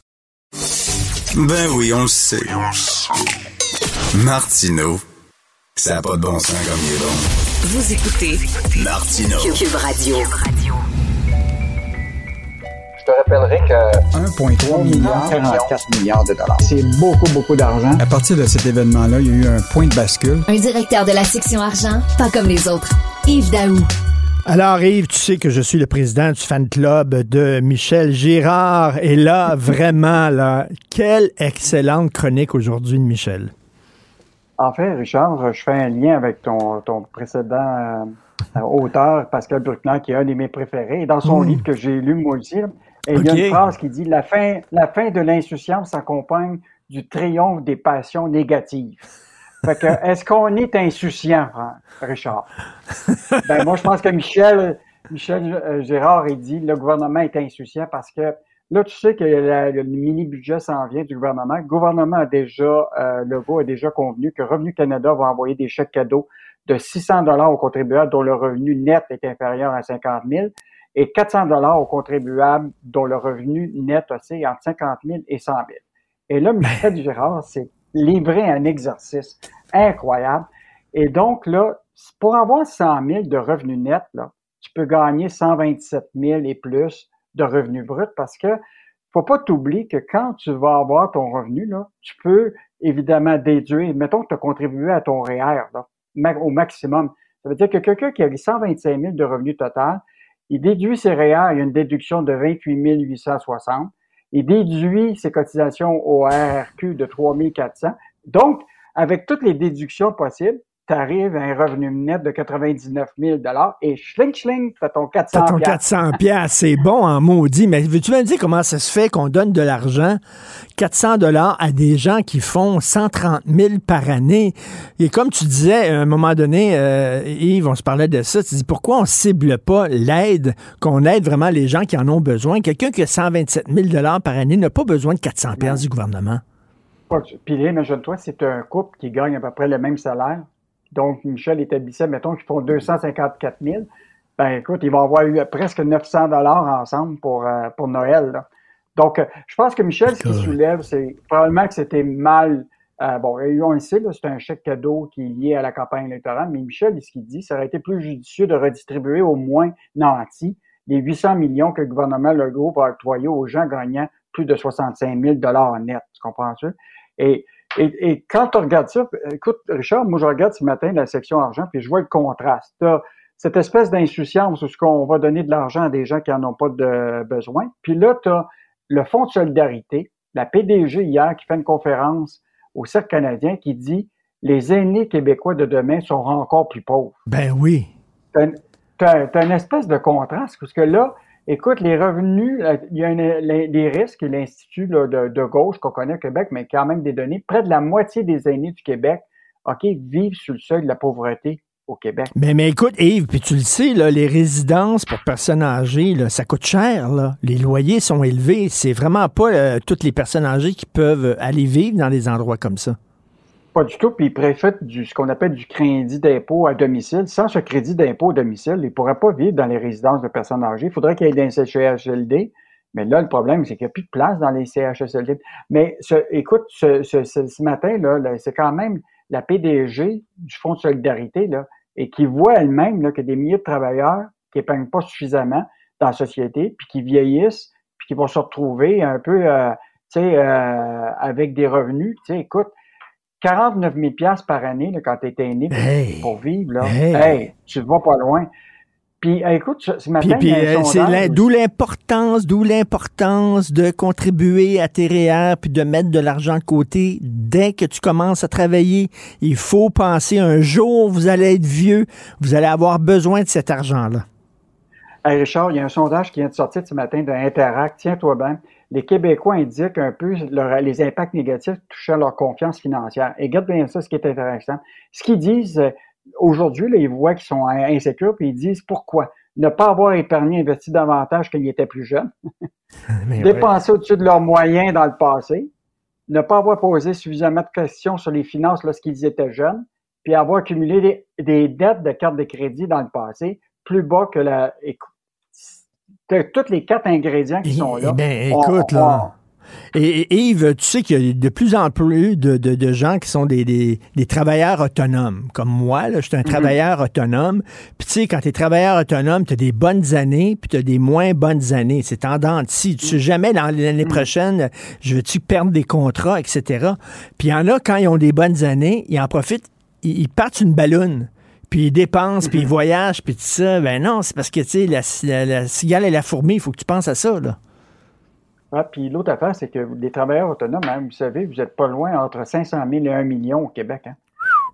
Ben oui, on le sait. Martineau, ça n'a pas de bon sens comme il est bon. Vous écoutez Martineau. Cube Radio. Je te rappellerai que 1,3 milliard, 44 milliards de dollars. C'est beaucoup, beaucoup d'argent. À partir de cet événement-là, il y a eu un point de bascule. Un directeur de la section argent, pas comme les autres. Yves Daou. Alors Yves, tu sais que je suis le président du fan club de Michel Girard. Et là, vraiment, là, quelle excellente chronique aujourd'hui de Michel. En fait, Richard, je fais un lien avec ton, ton précédent euh, auteur, Pascal Bruckner, qui est un de mes préférés. Et dans son Mm. livre que j'ai lu moi aussi, il y a une phrase qui dit la fin, la fin de l'insouciance s'accompagne du triomphe des passions négatives. Fait que, est-ce qu'on est insouciant, Richard? Ben, moi, je pense que Michel, Michel euh, Gérard, il dit le gouvernement est insouciant parce que là, tu sais que la- le mini-budget s'en vient du gouvernement. Le gouvernement a déjà, euh, Legault a déjà convenu que Revenu Canada va envoyer des chèques cadeaux de 600 dollars aux contribuables dont le revenu net est inférieur à 50 000 et 400 dollars aux contribuables dont le revenu net aussi est entre 50 000 et 100 000. Et là, Michel Gérard s'est livré un exercice incroyable. Et donc, là, pour avoir 100 000 de revenus nets, là, tu peux gagner 127 000 et plus de revenus bruts parce que faut pas t'oublier que quand tu vas avoir ton revenu, là, tu peux évidemment déduire, mettons que tu as contribué à ton REER là, au maximum. Ça veut dire que quelqu'un qui a 125 000 de revenus total, il déduit ses REER, il y a une déduction de 28 860. Il déduit ses cotisations au RRQ de 3 400. Donc, avec toutes les déductions possibles, tu arrives à un revenu net de 99 000 et schling, schling, tu as ton 400 T'as ton 400 pièces, c'est bon en maudit. Mais veux-tu me dire comment ça se fait qu'on donne de l'argent, 400 dollars à des gens qui font 130 000 par année? Et comme tu disais, à un moment donné, euh, Yves, on se parlait de ça, tu dis pourquoi on cible pas l'aide, qu'on aide vraiment les gens qui en ont besoin? Quelqu'un qui a 127 000 dollars par année n'a pas besoin de 400 pièces du gouvernement. Puis imagine-toi, c'est un couple qui gagne à peu près le même salaire. Donc, Michel établissait, mettons, qu'ils font 254 000. Ben, écoute, ils vont avoir eu presque 900 dollars ensemble pour, euh, pour Noël. là. Donc, euh, je pense que Michel, ce qu'il soulève, c'est probablement que c'était mal. euh, bon, et on le sait, c'est un chèque cadeau qui est lié à la campagne électorale, mais Michel, ce qu'il dit, ça aurait été plus judicieux de redistribuer au moins nanti les 800 millions que le gouvernement Legault va octroyer aux gens gagnant plus de 65 000 net. Tu comprends-tu? Et, et, et quand tu regardes ça, écoute, Richard, moi, je regarde ce matin la section argent, puis je vois le contraste. T'as cette espèce d'insouciance où ce qu'on va donner de l'argent à des gens qui n'en ont pas de besoin. Puis là, tu as le Fonds de solidarité, la PDG hier qui fait une conférence au Cercle canadien qui dit les aînés québécois de demain seront encore plus pauvres. Ben oui. T'as une- t'as t'as une espèce de contraste parce que là, écoute, les revenus, là, il y a les risques, l'Institut de, gauche qu'on connaît au Québec, mais quand même des données, près de la moitié des aînés du Québec, OK, vivent sous le seuil de la pauvreté au Québec. Mais, mais écoute, Yves, puis tu le sais, les résidences pour personnes âgées, ça coûte cher. Les loyers sont élevés. C'est vraiment pas euh, toutes les personnes âgées qui peuvent aller vivre dans des endroits comme ça. Pas du tout. Puis il préfète du, ce qu'on appelle du crédit d'impôt à domicile. Sans ce crédit d'impôt à domicile, il ne pourrait pas vivre dans les résidences de personnes âgées. Il faudrait qu'il y ait des CHSLD. Mais là, le problème, c'est qu'il n'y a plus de place dans les CHSLD. Mais ce, écoute, ce, ce, ce matin, là, c'est quand même la PDG du Fonds de solidarité, là, et qui voit elle-même là, que des milliers de travailleurs qui n'épargnent pas suffisamment dans la société, puis qui vieillissent, puis qui vont se retrouver un peu, euh, euh, avec des revenus. Écoute, 49 000 par année là, quand tu étais né pour vivre, là, hey. tu ne vas pas loin. Puis, euh, écoute, ce matin, puis, puis c'est d'où l'importance, d'où l'importance de contribuer à tes REER puis de mettre de l'argent de côté dès que tu commences à travailler. Il faut penser un jour, vous allez être vieux, vous allez avoir besoin de cet argent-là. Hey Richard, il y a un sondage qui vient de sortir ce matin de Interact. Tiens-toi bien. Les Québécois indiquent un peu les impacts négatifs touchant leur confiance financière. Et regarde bien ça, ce qui est intéressant. Ce qu'ils disent, euh, aujourd'hui, ils voient qu'ils sont insécures, puis ils disent pourquoi. Ne pas avoir épargné, investi davantage quand ils étaient plus jeunes. Dépenser au-dessus de leurs moyens dans le passé. Ne pas avoir posé suffisamment de questions sur les finances lorsqu'ils étaient jeunes. Puis avoir accumulé des, dettes de cartes de crédit dans le passé plus bas que la. Tous les quatre ingrédients qui sont là. Eh bien, écoute, là. Et, Yves, tu sais qu'il y a de plus en plus de, gens qui sont des, travailleurs autonomes. Comme moi, là, je suis un mhm. travailleur autonome. Puis tu sais, quand tu es travailleur autonome, tu as des bonnes années, puis tu as des moins bonnes années. C'est tendance. Si tu sais jamais l'année mhm. prochaine, je veux-tu perdre des contrats, etc. Puis il y en a, quand ils ont des bonnes années, ils en profitent, ils, partent une ballonne puis ils dépensent, puis ils voyagent, puis tout ça. Ben non, c'est parce que, tu sais, la, la, cigale et la fourmi, il faut que tu penses à ça, là. Ah, puis l'autre affaire, c'est que les travailleurs autonomes, hein, vous savez, vous n'êtes pas loin entre 500 000 et 1 million au Québec, hein,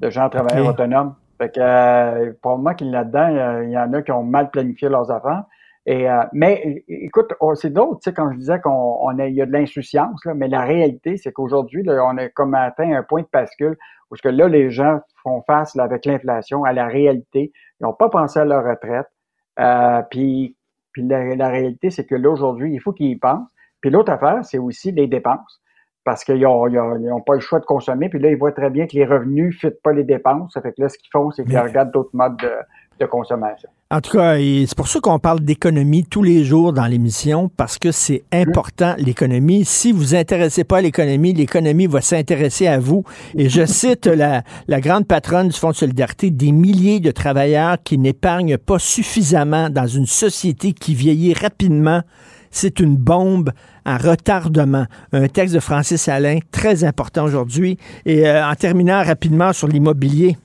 de gens travailleurs autonomes. Fait que, euh, moi, qu'il là-dedans, il y en a qui ont mal planifié leurs affaires. Et, euh, mais écoute, oh, c'est d'autres, tu sais, quand je disais qu'on on a, il y a de l'insouciance, là, mais la réalité, c'est qu'aujourd'hui, on a comme atteint un point de bascule où que là, les gens font face là, avec l'inflation à la réalité. Ils n'ont pas pensé à leur retraite. Euh, puis puis la, la réalité, c'est que là, aujourd'hui, il faut qu'ils y pensent. Puis l'autre affaire, c'est aussi les dépenses. Parce qu'ils n'ont pas le choix de consommer. Puis là, ils voient très bien que les revenus ne fitent pas les dépenses. Ça fait que là, ce qu'ils font, c'est qu'ils regardent d'autres modes de, consommation. En tout cas, c'est pour ça qu'on parle d'économie tous les jours dans l'émission, parce que c'est important, l'économie. Si vous vous intéressez pas à l'économie, l'économie va s'intéresser à vous. Et je cite la, la grande patronne du Fonds de solidarité, des milliers de travailleurs qui n'épargnent pas suffisamment dans une société qui vieillit rapidement c'est une bombe à retardement. Un texte de Francis Alain, très important aujourd'hui. Et euh, en terminant rapidement sur l'immobilier.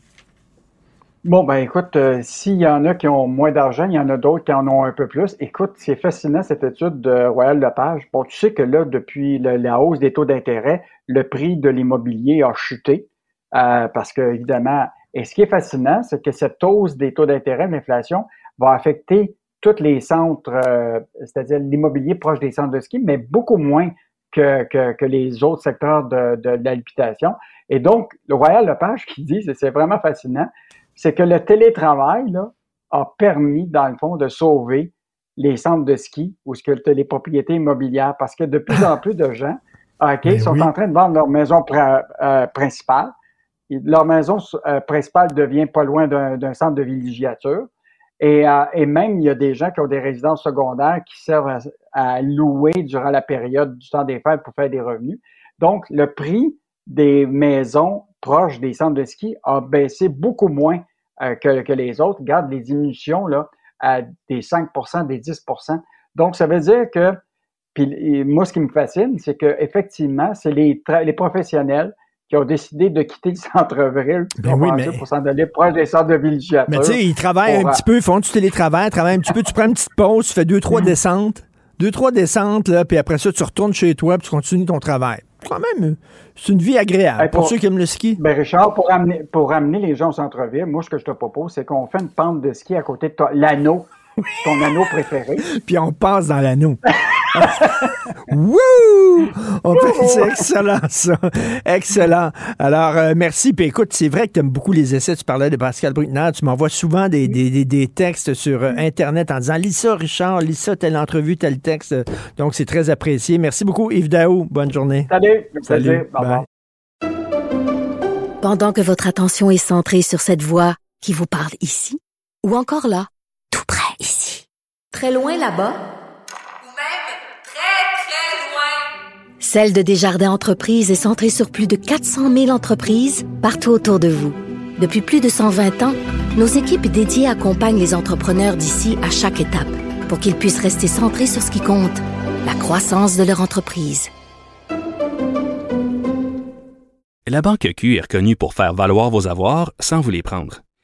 Bon, ben écoute, euh, s'il y en a qui ont moins d'argent, il y en a d'autres qui en ont un peu plus. Écoute, c'est fascinant cette étude de Royal Lepage. Bon, tu sais que là, depuis la hausse des taux d'intérêt, le prix de l'immobilier a chuté euh, parce que, évidemment, et ce qui est fascinant, c'est que cette hausse des taux d'intérêt, l'inflation, va affecter tous les centres, euh, c'est-à-dire l'immobilier proche des centres de ski, mais beaucoup moins que, que, les autres secteurs de, de, l'habitation. Et donc, le Royal Lepage qui dit, c'est vraiment fascinant, c'est que le télétravail là, a permis, dans le fond, de sauver les centres de ski ou ce que les propriétés immobilières, parce que de plus en plus de gens ok, ben sont en train de vendre leur maison euh, principale. Leur maison euh, principale devient pas loin d'un centre de villégiature. Et, euh, et, même, il y a des gens qui ont des résidences secondaires qui servent à, louer durant la période du temps des fêtes pour faire des revenus. Donc, le prix des maisons proches des centres de ski a baissé beaucoup moins euh, que, que, les autres. Regarde les diminutions là, à des 5% des 10% Donc, ça veut dire que, puis moi, ce qui me fascine, c'est que effectivement, c'est les, les professionnels qui ont décidé de quitter le centre-ville ben pour s'en aller proche des centres de villégiature. Mais tu sais, ils travaillent un petit peu, ils font du télétravail, travaillent un petit peu, tu prends une petite pause, tu fais deux, trois mm. descentes, deux, trois descentes, là, puis après ça, tu retournes chez toi, puis tu continues ton travail. Quand même, c'est une vie agréable. Pour, ceux qui aiment le ski. Ben Richard, pour amener, pour les gens au centre-ville, moi, ce que je te propose, c'est qu'on fait une pente de ski à côté de l'anneau, ton anneau préféré. puis on passe dans l'anneau. Wouh! C'est excellent, ça. Excellent. Alors, euh, merci. Puis écoute, c'est vrai que tu aimes beaucoup les essais. Tu parlais de Pascal Bruckner. Tu m'envoies souvent des, des, des, textes sur euh, Internet en disant Lis ça, Richard, lis ça, telle entrevue, tel texte. Donc, c'est très apprécié. Merci beaucoup, Yves Daou. Bonne journée. Salut. Salut. Bye. Pendant que votre attention est centrée sur cette voix qui vous parle ici, ou encore là, très loin là-bas, Ou même très, très loin. Celle de Desjardins Entreprises est centrée sur plus de 400 000 entreprises partout autour de vous. Depuis plus de 120 ans, nos équipes dédiées accompagnent les entrepreneurs d'ici à chaque étape pour qu'ils puissent rester centrés sur ce qui compte, la croissance de leur entreprise. La Banque Q est reconnue pour faire valoir vos avoirs sans vous les prendre.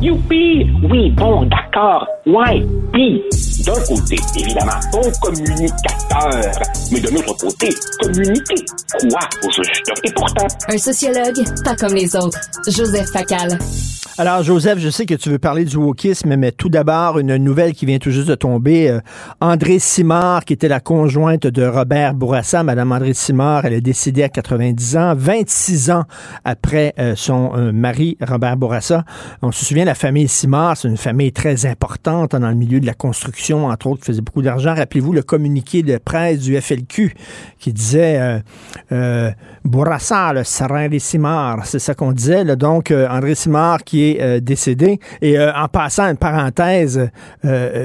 Youpi! Oui, bon, d'accord. Ouais. Puis, d'un côté, évidemment, bon communicateur. Mais de l'autre côté, communiquer. Quoi, au juste? Et pourtant, Un sociologue, pas comme les autres. Joseph Facal. Alors, Joseph, je sais que tu veux parler du wokisme, mais tout d'abord, une nouvelle qui vient tout juste de tomber. Euh, André Simard, qui était la conjointe de Robert Bourassa, Madame André Simard, elle est décédée à 90 ans, 26 ans après euh, son euh, mari, Robert Bourassa. On se souvient, la famille Simard, c'est une famille très importante dans le milieu de la construction, entre autres, qui faisait beaucoup d'argent. Rappelez-vous le communiqué de presse du FLQ qui disait euh, euh, Bourassa, le serein des Simard. C'est ça qu'on disait. Donc, euh, André Simard qui est décédé. Et en passant une parenthèse,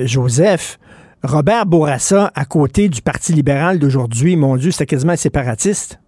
Joseph, Robert Bourassa, à côté du Parti libéral d'aujourd'hui, mon Dieu, c'était quasiment séparatiste.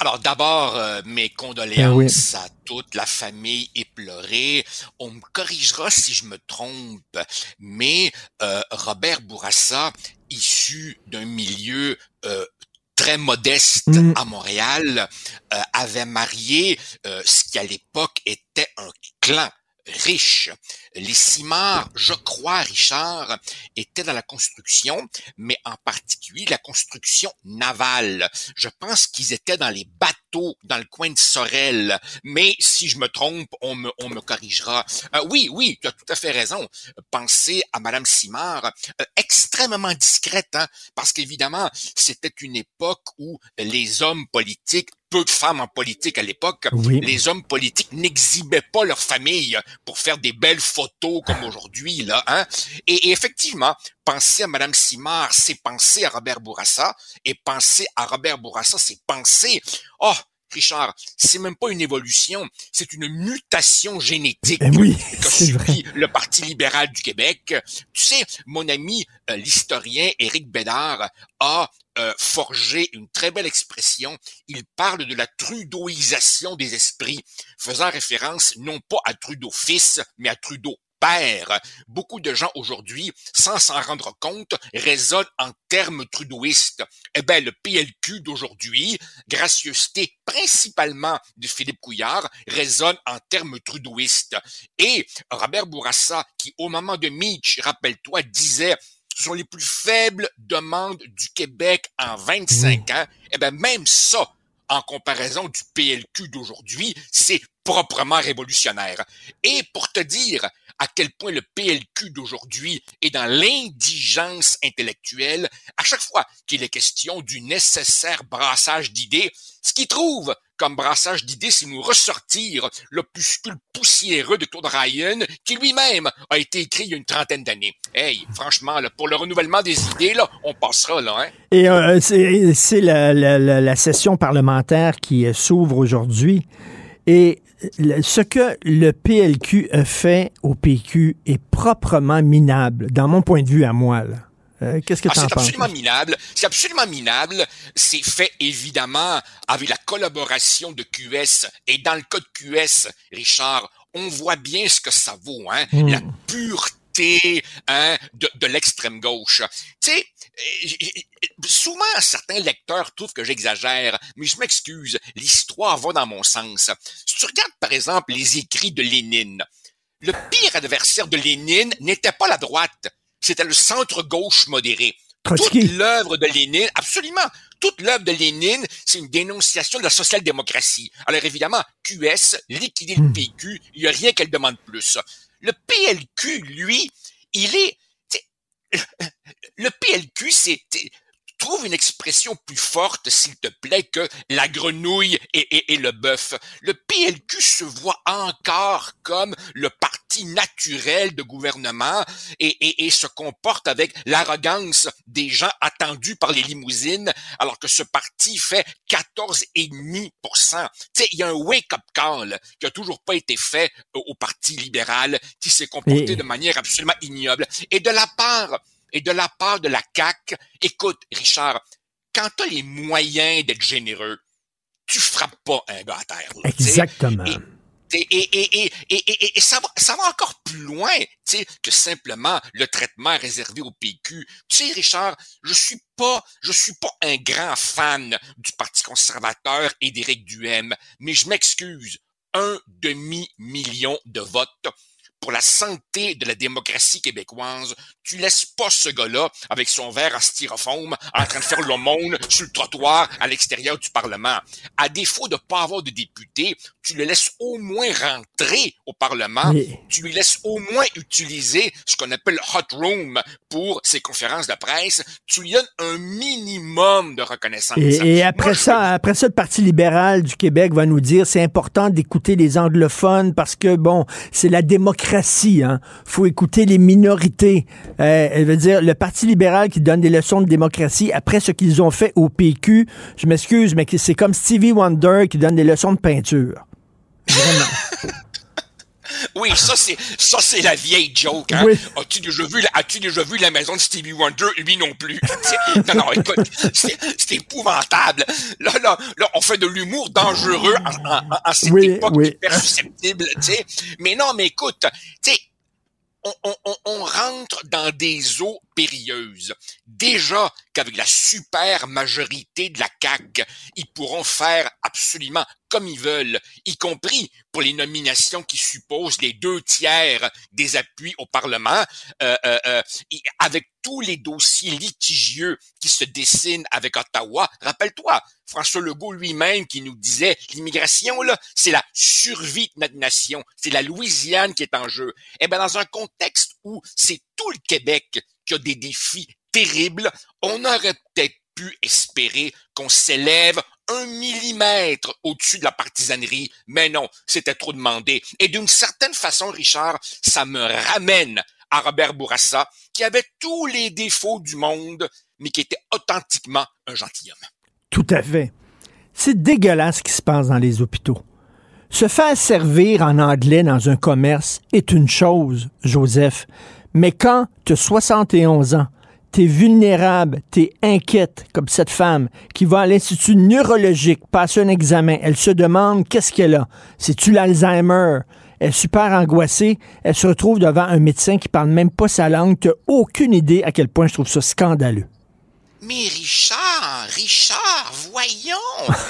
Alors d'abord, euh, mes condoléances Ben oui. à toute la famille éplorée. On me corrigera si je me trompe, mais euh, Robert Bourassa, issu d'un milieu euh, très modeste Mm. à Montréal, euh, avait marié euh, ce qui à l'époque était un clan riche. Les Simard, je crois, Richard, étaient dans la construction, mais en particulier la construction navale. Je pense qu'ils étaient dans les bateaux dans le coin de Sorel. Mais si je me trompe, on me, on me corrigera. Euh, oui, oui, tu as tout à fait raison. Pensez à Madame Simard, euh, extrêmement discrète, hein, parce qu'évidemment, c'était une époque où les hommes politiques peu de femmes en politique à l'époque, Oui. les hommes politiques n'exhibaient pas leur famille pour faire des belles photos comme aujourd'hui là, hein. Et, et effectivement, penser à Madame Simard, c'est penser à Robert Bourassa, et penser à Robert Bourassa, c'est penser, oh. Richard, c'est même pas une évolution, c'est une mutation génétique Eh oui, qu'a c'est vrai. le Parti libéral du Québec. Tu sais, mon ami euh, l'historien Éric Bédard a euh, forgé une très belle expression. Il parle de la trudeauisation des esprits, faisant référence non pas à Trudeau fils, mais à Trudeau père. Beaucoup de gens aujourd'hui, sans s'en rendre compte, raisonnent en termes trudeauistes. Eh bien, le PLQ d'aujourd'hui, gracieuseté principalement de Philippe Couillard, raisonne en termes trudeauistes. Et Robert Bourassa, qui au moment de Mitch, rappelle-toi, disait ce sont les plus faibles demandes du Québec en 25 ans, eh bien, même ça, en comparaison du PLQ d'aujourd'hui, c'est proprement révolutionnaire. Et pour te dire à quel point le PLQ d'aujourd'hui est dans l'indigence intellectuelle, à chaque fois qu'il est question du nécessaire brassage d'idées, ce qu'ils trouvent comme brassage d'idées, c'est nous ressortir l'opuscule poussiéreux de Claude Ryan, qui lui-même a été écrit il y a une trentaine d'années. Hey, franchement, là, pour le renouvellement des idées, là, on passera, là, hein? Et euh, c'est la, la- la- la session parlementaire qui euh, s'ouvre aujourd'hui. Et ce que le PLQ a fait au PQ est proprement minable, dans mon point de vue à moi. là. Euh, Qu'est-ce que Ah, c'est absolument minable. C'est absolument minable. C'est fait évidemment avec la collaboration de QS. Et dans le cas de QS, Richard, on voit bien ce que ça vaut, hein? Mm. La pureté hein, de, de l'extrême gauche. Tu sais, souvent certains lecteurs trouvent que j'exagère, mais je m'excuse. L'histoire va dans mon sens. Si tu regardes par exemple les écrits de Lénine, le pire adversaire de Lénine n'était pas la droite, c'était le centre-gauche modéré. Trotsky. Toute l'œuvre de Lénine, absolument, toute l'œuvre de Lénine, c'est une dénonciation de la social-démocratie. Alors évidemment, QS, liquider le PQ, il n'y a rien qu'elle demande plus. Le PLQ, lui, il est... Le PLQ, c'est... Trouve une expression plus forte, s'il te plaît, que la grenouille et, et- et le bœuf. Le PLQ se voit encore comme le parti naturel de gouvernement et, se comporte avec l'arrogance des gens attendus par les limousines, alors que ce parti fait 14,5 Tu sais, il y a un wake-up call qui a toujours pas été fait au, au Parti libéral, qui s'est comporté de manière absolument ignoble. Et de la part et de la part de la CAQ, écoute, Richard, quand tu as les moyens d'être généreux, tu frappes pas un gars à terre. là. Exactement. Et, et, et, et, et, et- et ça, va, ça va encore plus loin que simplement le traitement réservé au PQ. Tu sais, Richard, je suis pas, je suis pas un grand fan du Parti conservateur et d'Éric Duhem, mais je m'excuse. Un demi-million de votes pour la santé de la démocratie québécoise. Tu laisses pas ce gars-là avec son verre en styrofoam en train de faire l'aumône sur le trottoir à l'extérieur du Parlement. À défaut de pas avoir de député, tu le laisses au moins rentrer au Parlement. Oui. Tu lui laisses au moins utiliser ce qu'on appelle le hot room pour ses conférences de presse. Tu lui donnes un minimum de reconnaissance. Et, et après Moi, je ça, après ça, le Parti libéral du Québec va nous dire c'est important d'écouter les anglophones parce que bon, c'est la démocratie. Hein. Faut écouter les minorités. Euh, elle veut dire le Parti libéral qui donne des leçons de démocratie après ce qu'ils ont fait au PQ. Je m'excuse, mais c'est comme Stevie Wonder qui donne des leçons de peinture. Oui, ça c'est ça c'est la vieille joke. Hein? Oui. As-tu déjà vu la- as-tu déjà vu la maison de Stevie Wonder Lui non plus? Non non, écoute, c'est c'est épouvantable. Là là là, on fait de l'humour dangereux en, en- en- en cette Oui, époque oui. Tu sais, mais non, mais écoute, tu sais. On, on- on- on rentre dans des eaux périlleuses. Déjà qu'avec la super majorité de la CAQ, ils pourront faire absolument comme ils veulent, y compris pour les nominations qui supposent les deux tiers des appuis au Parlement, euh, euh, euh, avec tous les dossiers litigieux qui se dessinent avec Ottawa. Rappelle-toi, François Legault lui-même qui nous disait l'immigration là, c'est la survie de notre nation, c'est la Louisiane qui est en jeu. Eh ben dans un contexte où c'est tout le Québec qui a des défis terribles, on aurait peut-être pu espérer qu'on s'élève un millimètre au-dessus de la partisanerie, mais non, c'était trop demandé. Et d'une certaine façon, Richard, ça me ramène à Robert Bourassa, qui avait tous les défauts du monde, mais qui était authentiquement un gentilhomme. Tout à fait. C'est dégueulasse ce qui se passe dans les hôpitaux. Se faire servir en anglais dans un commerce est une chose, Joseph. Mais quand tu as 71 ans, tu es vulnérable, tu es inquiète, comme cette femme qui va à l'Institut neurologique, passer un examen, elle se demande qu'est-ce qu'elle a. C'est-tu l'Alzheimer? Elle est super angoissée. Elle se retrouve devant un médecin qui parle même pas sa langue. Tu aucune idée à quel point je trouve ça scandaleux. Mais Richard, Richard, voyons,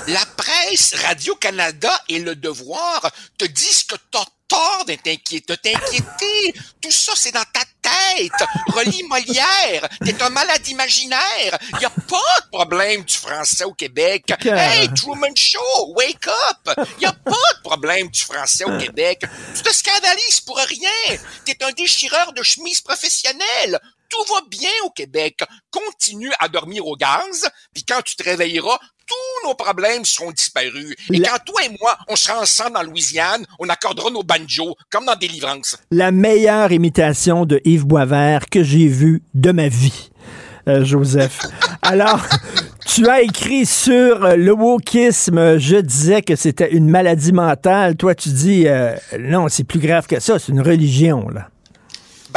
la presse, Radio-Canada et Le Devoir te disent que t'as tort de t'inquiéter. Tout ça, c'est dans ta tête. Relis Molière. T'es un malade imaginaire. Y a pas de problème du français au Québec. Hey, Truman Show, wake up. Y a pas de problème du français au Québec. Tu te scandalises pour rien. T'es un déchireur de chemise professionnel tout va bien au Québec. Continue à dormir au gaz, puis quand tu te réveilleras, tous nos problèmes seront disparus. Et quand toi et moi, on sera ensemble dans Louisiane, on accordera nos banjos, comme dans Délivrance. La meilleure imitation de Yves Boisvert que j'ai vue de ma vie. Euh, Joseph. Alors, tu as écrit sur euh, le wokisme, je disais que c'était une maladie mentale. Toi, tu dis, euh, non, c'est plus grave que ça, c'est une religion, là.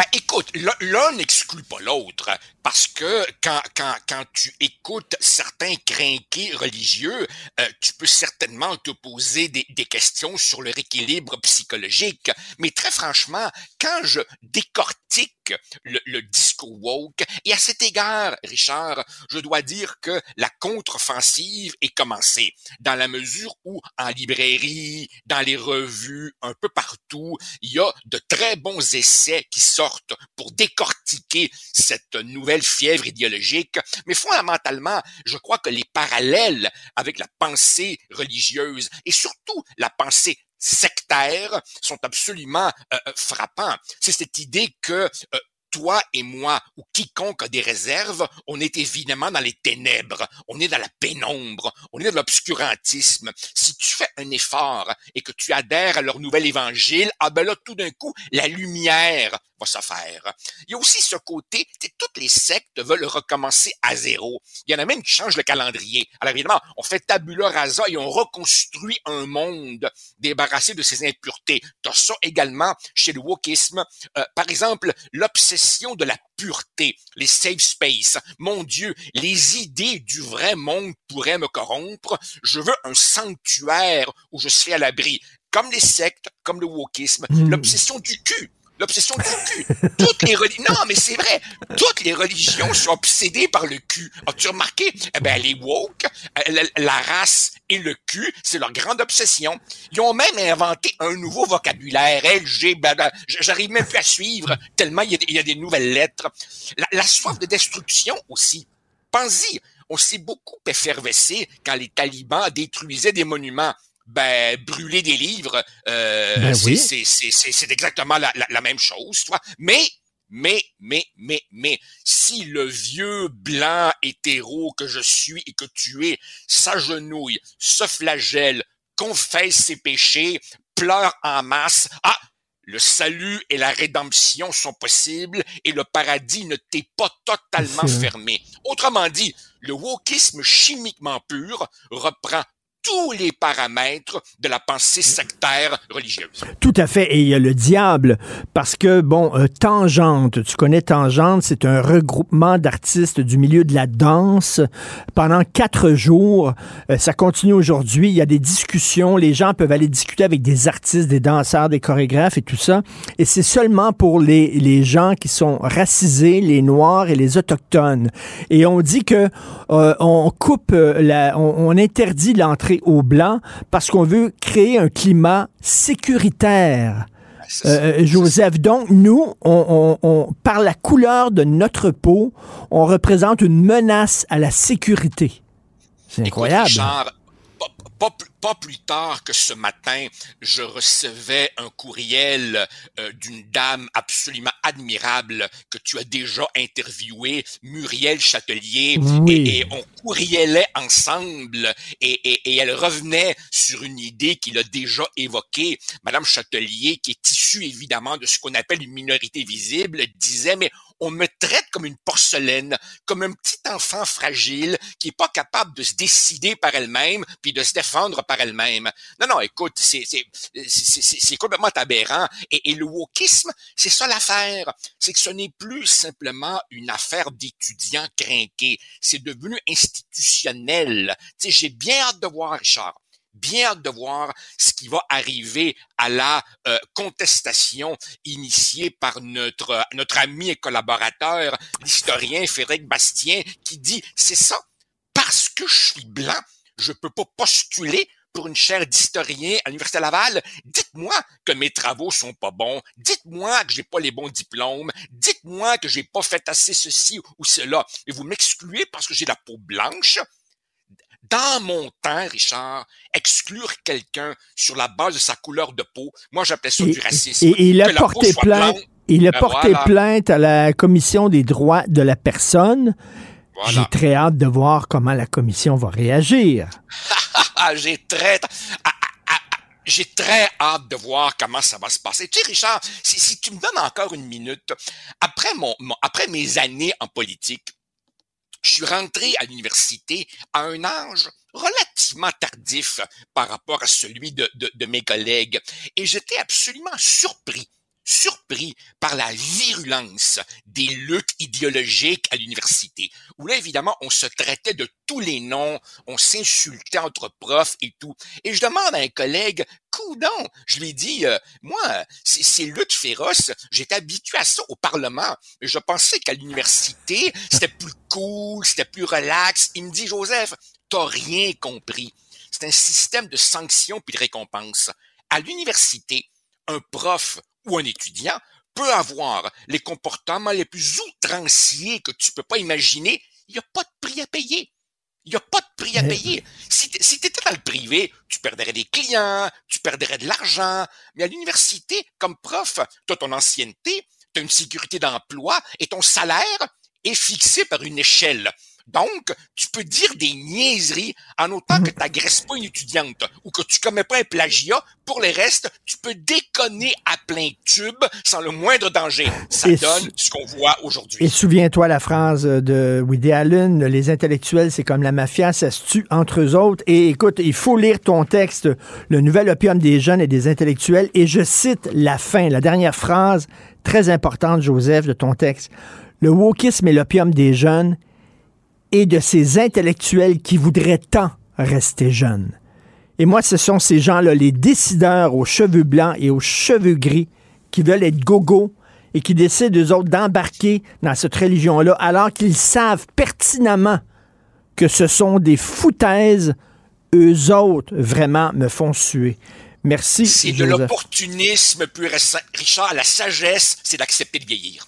Ben écoute, l'un n'exclut pas l'autre. Parce que quand, quand, quand tu écoutes certains crinqués religieux, euh, tu peux certainement te poser des, des questions sur leur équilibre psychologique. Mais très franchement, quand je décortique le, le, discours woke. Et à cet égard, Richard, je dois dire que la contre-offensive est commencée, dans la mesure où en librairie, dans les revues, un peu partout, il y a de très bons essais qui sortent pour décortiquer cette nouvelle fièvre idéologique. Mais fondamentalement, je crois que les parallèles avec la pensée religieuse et surtout la pensée sectaires sont absolument euh, euh, frappants. C'est cette idée que euh, toi et moi ou quiconque a des réserves, on est évidemment dans les ténèbres, on est dans la pénombre, on est dans l'obscurantisme. Si tu fais un effort et que tu adhères à leur nouvel évangile, ah ben là, tout d'un coup, la lumière va se faire. Il y a aussi ce côté, toutes les sectes veulent recommencer à zéro. Il y en a même qui changent le calendrier. Alors évidemment, on fait tabula rasa et on reconstruit un monde débarrassé de ses impuretés. T'as ça également chez le wokisme. Euh, par exemple, l'obsession de la pureté, les safe space. Mon Dieu, les idées du vrai monde pourraient me corrompre. Je veux un sanctuaire où je suis à l'abri. Comme les sectes, comme le wokisme, hmm. l'obsession du cul l'obsession du cul. Toutes les religions, non, mais c'est vrai, toutes les religions sont obsédées par le cul. As-tu remarqué? Eh ben, les woke, euh, la, race et le cul, c'est leur grande obsession. Ils ont même inventé un nouveau vocabulaire, LG, j'arrive même plus à suivre, tellement il y, a, des nouvelles lettres. La, soif de destruction aussi. Pensez-y, on s'est beaucoup effervescé quand les talibans détruisaient des monuments ben brûler des livres, euh, ben c'est exactement la, la, même chose, toi. Mais mais, mais, mais, mais, si le vieux blanc hétéro que je suis et que tu es s'agenouille, se flagelle, confesse ses péchés, pleure en masse, ah, le salut et la rédemption sont possibles et le paradis ne t'est pas totalement fermé. Autrement dit, le wokisme chimiquement pur reprend tous les paramètres de la pensée sectaire religieuse. Tout à fait. Et il y a le diable, parce que, bon, euh, Tangente, tu connais Tangente, c'est un regroupement d'artistes du milieu de la danse. Pendant quatre jours, euh, ça continue aujourd'hui. Il y a des discussions. Les gens peuvent aller discuter avec des artistes, des danseurs, des chorégraphes et tout ça. Et c'est seulement pour les, les gens qui sont racisés, les Noirs et les Autochtones. Et on dit que euh, on coupe, la, on, on interdit l'entrée au blanc parce qu'on veut créer un climat sécuritaire. Ah, euh, Joseph, donc nous, on, par la couleur de notre peau, on représente une menace à la sécurité. C'est incroyable pas, plus tard que ce matin, je recevais un courriel euh, d'une dame absolument admirable que tu as déjà interviewée, Muriel Châtelier, et, on courrielait ensemble et, et, et, elle revenait sur une idée qu'il a déjà évoquée. Madame Châtelier, qui est issue évidemment de ce qu'on appelle une minorité visible, disait, mais on me traite comme une porcelaine, comme un petit enfant fragile qui est pas capable de se décider par elle-même puis de se défendre par elle-même. Non, non, écoute, c'est c'est complètement aberrant. Et, le wokisme, c'est ça l'affaire. C'est que ce n'est plus simplement une affaire d'étudiants crinqués. C'est devenu institutionnel. Tu j'ai bien hâte de voir, Richard bien de voir ce qui va arriver à la euh, contestation initiée par notre notre ami et collaborateur, l'historien Frédéric Bastien, qui dit c'est ça, parce que je suis blanc, je peux pas postuler pour une chaire d'historien à l'Université Laval, dites-moi que mes travaux sont pas bons, dites-moi que j'ai pas les bons diplômes, dites-moi que j'ai pas fait assez ceci ou cela, et vous m'excluez parce que j'ai la peau blanche, dans mon temps, Richard, exclure quelqu'un sur la base de sa couleur de peau, moi j'appelais ça du racisme. Et, il a porté plainte. il a ben porté plainte à la commission des droits de la personne. J'ai très hâte de voir comment la commission va réagir. J'ai très j'ai très hâte de voir comment ça va se passer. Tu sais, Richard, si, si tu me donnes encore une minute, après mon après mes années en politique, je suis rentré à l'université à un âge relativement tardif par rapport à celui de, mes collègues. Et j'étais absolument surpris surpris par la virulence des luttes idéologiques à l'université, où là, évidemment, on se traitait de tous les noms, on s'insultait entre profs et tout. Et je demande à un collègue, coudon, je lui dis, euh, moi, ces, ces luttes féroces, j'étais habitué à ça au Parlement. Je pensais qu'à l'université, c'était plus cool, c'était plus relax. Il me dit, Joseph, t'as rien compris. C'est un système de sanctions puis de récompenses. À l'université, un prof ou un étudiant peut avoir les comportements les plus outranciers que tu peux pas imaginer. Il n'y a pas de prix à payer. Il n'y a pas de prix à payer. Si tu étais dans le privé, tu perdrais des clients, tu perdrais de l'argent. Mais à l'université, comme prof, tu as ton ancienneté, tu as une sécurité d'emploi et ton salaire est fixé par une échelle. Donc, tu peux dire des niaiseries en autant que tu n'agresses pas une étudiante ou que tu commets pas un plagiat. Pour les restes, tu peux déconner à plein tube sans le moindre danger. Ça Et donne ce qu'on voit aujourd'hui. Et souviens-toi la phrase de Woody Allen, les intellectuels, c'est comme la mafia, ça se tue entre eux autres. Et écoute, il faut lire ton texte, Le nouvel opium des jeunes et des intellectuels. Et je cite la fin, la dernière phrase très importante, Joseph, de ton texte. Le wokisme est l'opium des jeunes et de ces intellectuels qui voudraient tant rester jeunes. Et moi, ce sont ces gens-là, les décideurs aux cheveux blancs et aux cheveux gris, qui veulent être gogo et qui décident, eux autres, d'embarquer dans cette religion-là, alors qu'ils savent pertinemment que ce sont des foutaises, eux autres, vraiment, me font suer. Merci, C'est de l'opportunisme pur. Richard, la sagesse, c'est d'accepter de vieillir.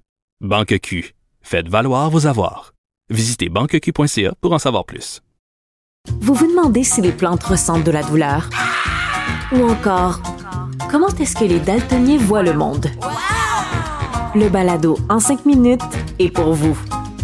Banque Q. Faites valoir vos avoirs. Visitez banqueq.ca pour en savoir plus. Vous vous demandez si les plantes ressentent de la douleur? Ou encore, comment est-ce que les daltoniens voient le monde? Le balado en cinq minutes est pour vous.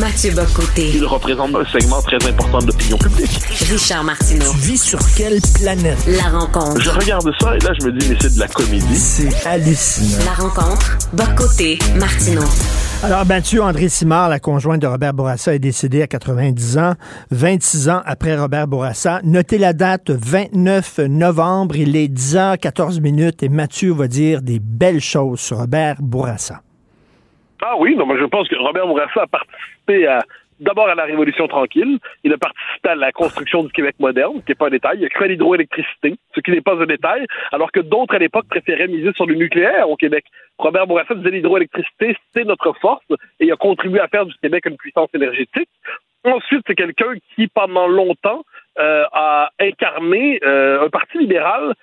Mathieu Bocoté. Il représente un segment très important de l'opinion publique. Richard Martineau. Tu vis sur quelle planète? La rencontre. Je regarde ça et là, je me dis, mais c'est de la comédie. C'est hallucinant. La rencontre. Bocoté. Martineau. Alors, Mathieu André Simard, la conjointe de Robert Bourassa, est décédée à 90 ans, 26 ans après Robert Bourassa. Notez la date, 29 novembre, il est 10h14 minutes et Mathieu va dire des belles choses sur Robert Bourassa. Ah oui, non, mais je pense que Robert Bourassa a participé à d'abord à la Révolution tranquille, il a participé à la construction du Québec moderne, qui n'est pas un détail, il a créé l'hydroélectricité, ce qui n'est pas un détail, alors que d'autres à l'époque préféraient miser sur le nucléaire au Québec. Robert Bourassa disait l'hydroélectricité, c'est notre force, et il a contribué à faire du Québec une puissance énergétique. Ensuite, c'est quelqu'un qui, pendant longtemps, euh, a incarné euh, un parti libéral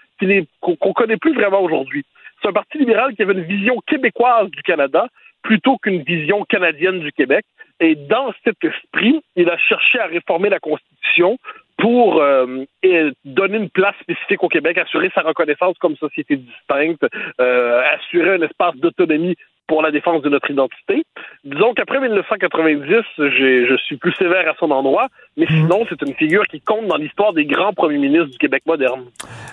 qu'on connaît plus vraiment aujourd'hui. C'est un parti libéral qui avait une vision québécoise du Canada plutôt qu'une vision canadienne du Québec. Et dans cet esprit, il a cherché à réformer la Constitution pour euh, donner une place spécifique au Québec, assurer sa reconnaissance comme société distincte, euh, assurer un espace d'autonomie pour la défense de notre identité. Disons qu'après 1990, je suis plus sévère à son endroit, mais mhm. sinon, c'est une figure qui compte dans l'histoire des grands premiers ministres du Québec moderne.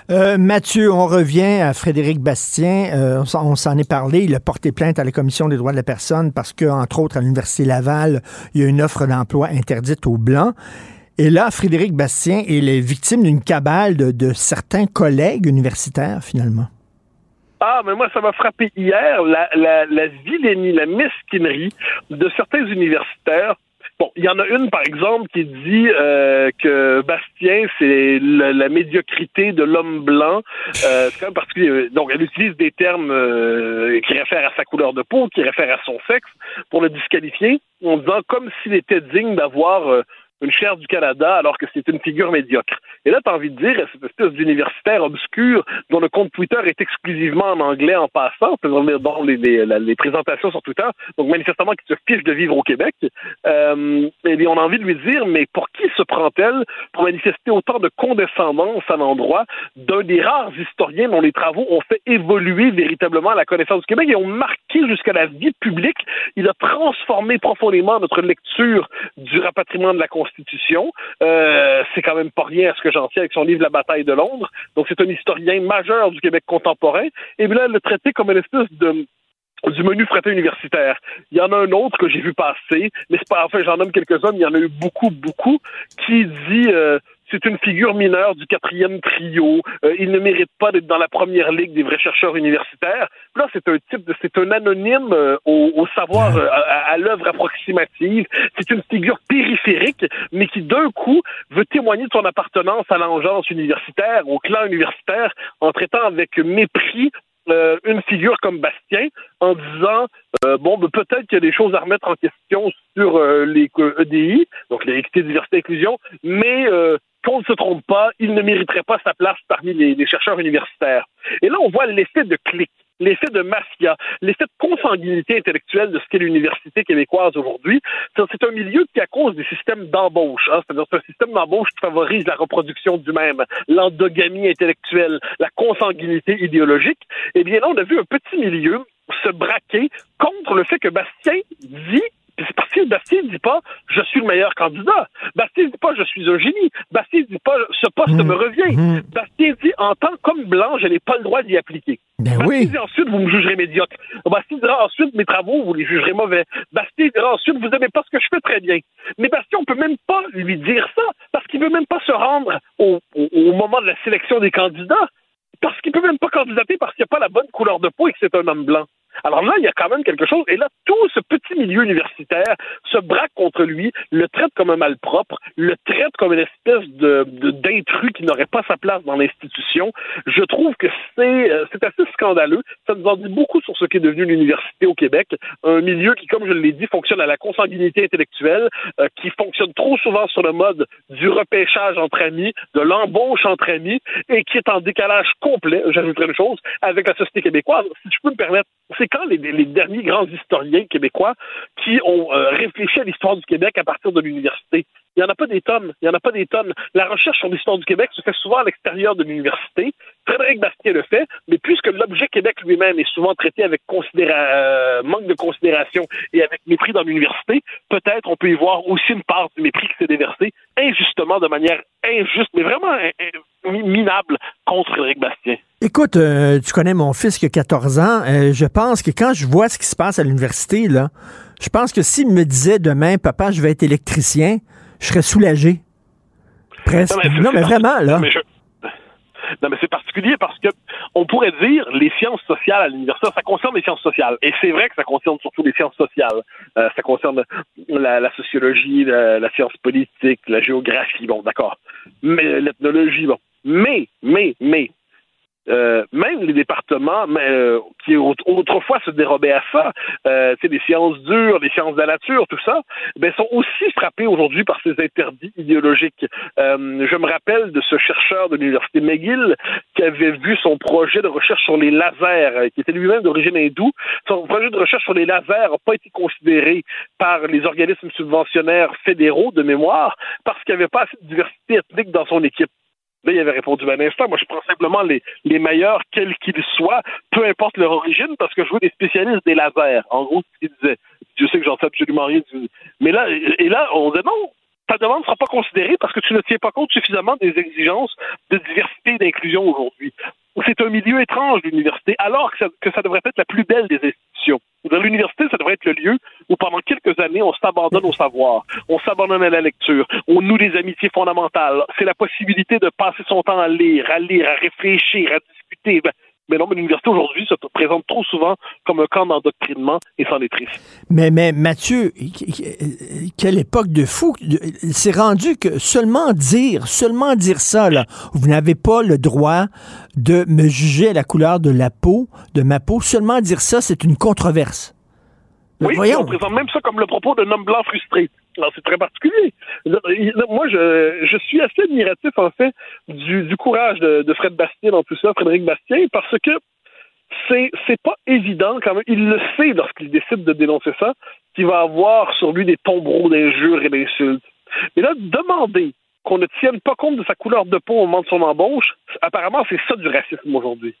Euh, Mathieu, on revient à Frédéric Bastien. Euh, on s'en est parlé. Il a porté plainte à la Commission des droits de la personne parce que, entre autres, à l'Université Laval, il y a une offre d'emploi interdite aux Blancs. Et là, Frédéric Bastien est victime d'une cabale de certains collègues universitaires, finalement. Ah, mais moi, ça m'a frappé hier, la, la, la vilainie, la mesquinerie de certains universitaires Bon, il y en a une, par exemple, qui dit euh, que Bastien, c'est la, médiocrité de l'homme blanc. Euh, c'est quand même. Donc, elle utilise des termes euh, qui réfèrent à sa couleur de peau, qui réfèrent à son sexe, pour le disqualifier, en disant comme s'il était digne d'avoir euh, une chaire du Canada alors que c'est une figure médiocre. Et là, tu as envie de dire, cette espèce d'universitaire obscur dont le compte Twitter est exclusivement en anglais en passant, dont les, les, les présentations sur Twitter, donc manifestement qui se fiche de vivre au Québec, euh, et on a envie de lui dire, mais pour qui se prend-elle pour manifester autant de condescendance à l'endroit d'un des rares historiens dont les travaux ont fait évoluer véritablement la connaissance du Québec et ont marqué jusqu'à la vie publique? Il a transformé profondément notre lecture du rapatriement de la Constitution. Euh, c'est quand même pas rien à ce que j'en tiens avec son livre La bataille de Londres. Donc c'est un historien majeur du Québec contemporain. Et bien là, le traité comme une espèce de du menu fraté universitaire. Il y en a un autre que j'ai vu passer, mais c'est pas, enfin, j'en nomme quelques-uns, il y en a eu beaucoup, beaucoup, qui dit, euh, c'est une figure mineure du quatrième trio. Euh, il ne mérite pas d'être dans la première ligue des vrais chercheurs universitaires. Là, c'est un type, c'est un anonyme euh, au, savoir, euh, à, l'œuvre approximative. C'est une figure périphérique, mais qui d'un coup veut témoigner de son appartenance à l'engeance universitaire, au clan universitaire, en traitant avec mépris une figure comme Bastien en disant bon ben, peut-être qu'il y a des choses à remettre en question sur les EDI, donc l'équité, diversité, inclusion, mais qu'on ne se trompe pas, il ne mériterait pas sa place parmi les, chercheurs universitaires. Et là, on voit l'effet de clic l'effet de mafia, l'effet de consanguinité intellectuelle de ce qu'est l'université québécoise aujourd'hui. C'est un milieu qui, à cause des systèmes d'embauche, hein, c'est-à-dire un système d'embauche qui favorise la reproduction du même, l'endogamie intellectuelle, la consanguinité idéologique, eh bien là, on a vu un petit milieu se braquer contre le fait que Bastien dit c'est parce que Bastien ne dit pas je suis le meilleur candidat. Bastien ne dit pas je suis un génie. Bastien ne dit pas ce poste mmh. me revient. Mmh. Bastien dit en tant comme blanc, je n'ai pas le droit d'y appliquer. Ben Bastien oui. dit ensuite vous me jugerez médiocre. Bastien dira ensuite mes travaux, vous les jugerez mauvais. Bastien dira ensuite vous n'aimez pas ce que je fais très bien. Mais Bastien, on peut même pas lui dire ça parce qu'il veut même pas se rendre au, au, au moment de la sélection des candidats parce qu'il peut même pas candidater parce qu'il n'y a pas la bonne couleur de peau et que c'est un homme blanc. Alors là, il y a quand même quelque chose. Et là, tout ce petit milieu universitaire se braque contre lui, le traite comme un malpropre, le traite comme une espèce de, d'intrus qui n'aurait pas sa place dans l'institution. Je trouve que c'est, euh, assez scandaleux. Ça nous en dit beaucoup sur ce qu'est devenu l'université au Québec. Un milieu qui, comme je l'ai dit, fonctionne à la consanguinité intellectuelle, euh, qui fonctionne trop souvent sur le mode du repêchage entre amis, de l'embauche entre amis, et qui est en décalage complet, j'ajouterais une chose, avec la société québécoise. Si je peux me permettre, quand les, derniers grands historiens québécois qui ont euh, réfléchi à l'histoire du Québec à partir de l'université? Il n'y en a pas des tonnes. Il n'y en a pas des tonnes. La recherche sur l'histoire du Québec se fait souvent à l'extérieur de l'université. Frédéric Bastien le fait, mais puisque l'objet Québec lui-même est souvent traité avec euh, manque de considération et avec mépris dans l'université, peut-être on peut y voir aussi une part du mépris qui s'est déversé injustement, de manière injuste, mais vraiment minable contre Frédéric Bastien. Écoute, euh, tu connais mon fils qui a 14 ans. Euh, je pense que quand je vois ce qui se passe à l'université, là, je pense que s'il me disait demain, papa, je vais être électricien, je serais soulagé. Presque. Non, mais, vraiment, là. Non, mais c'est particulier parce que on pourrait dire les sciences sociales à l'université, ça concerne les sciences sociales. Et c'est vrai que ça concerne surtout les sciences sociales. Euh, ça concerne la, sociologie, la, science politique, la géographie, bon, d'accord. Mais l'ethnologie, bon. Mais, mais, mais, euh, même les départements mais, euh, qui autrefois se dérobaient à ça, euh, les sciences dures, les sciences de la nature, tout ça, ben, sont aussi frappés aujourd'hui par ces interdits idéologiques. Euh, je me rappelle de ce chercheur de l'Université McGill qui avait vu son projet de recherche sur les lasers, qui était lui-même d'origine hindoue. Son projet de recherche sur les lasers n'a pas été considéré par les organismes subventionnaires fédéraux de mémoire parce qu'il n'y avait pas assez de diversité ethnique dans son équipe. Là, il avait répondu, ben, instant, moi, je prends simplement les, les meilleurs, quels qu'ils soient, peu importe leur origine, parce que je veux des spécialistes des lasers. En gros, ce qu'il disait. Je sais que j'en sais absolument rien. Du... Mais là, et là, on disait non, ta demande ne sera pas considérée parce que tu ne tiens pas compte suffisamment des exigences de diversité et d'inclusion aujourd'hui. C'est un milieu étrange, l'université, alors que ça, devrait être la plus belle des institutions. L'université, ça devrait être le lieu où pendant quelques années, on s'abandonne au savoir, on s'abandonne à la lecture, on noue des amitiés fondamentales. C'est la possibilité de passer son temps à lire, à lire, à réfléchir, à discuter. Ben, mais non, mais l'université aujourd'hui se présente trop souvent comme un camp d'endoctrinement et c'en est. Mais, mais Mathieu, quelle époque de fou. C'est rendu que seulement dire, seulement dire ça, là, vous n'avez pas le droit de me juger à la couleur de la peau, de ma peau. Seulement dire ça, c'est une controverse. Oui, on présente même ça comme le propos d'un homme blanc frustré. Alors, c'est très particulier. Moi, je, je suis assez admiratif, en fait, du, du courage de, de, Fred Bastien dans tout ça, Frédéric Bastien, parce que c'est, c'est pas évident quand même. Il le sait lorsqu'il décide de dénoncer ça, qu'il va avoir sur lui des tombereaux d'injures et d'insultes. Mais là, demander qu'on ne tienne pas compte de sa couleur de peau au moment de son embauche, apparemment, c'est ça du racisme aujourd'hui.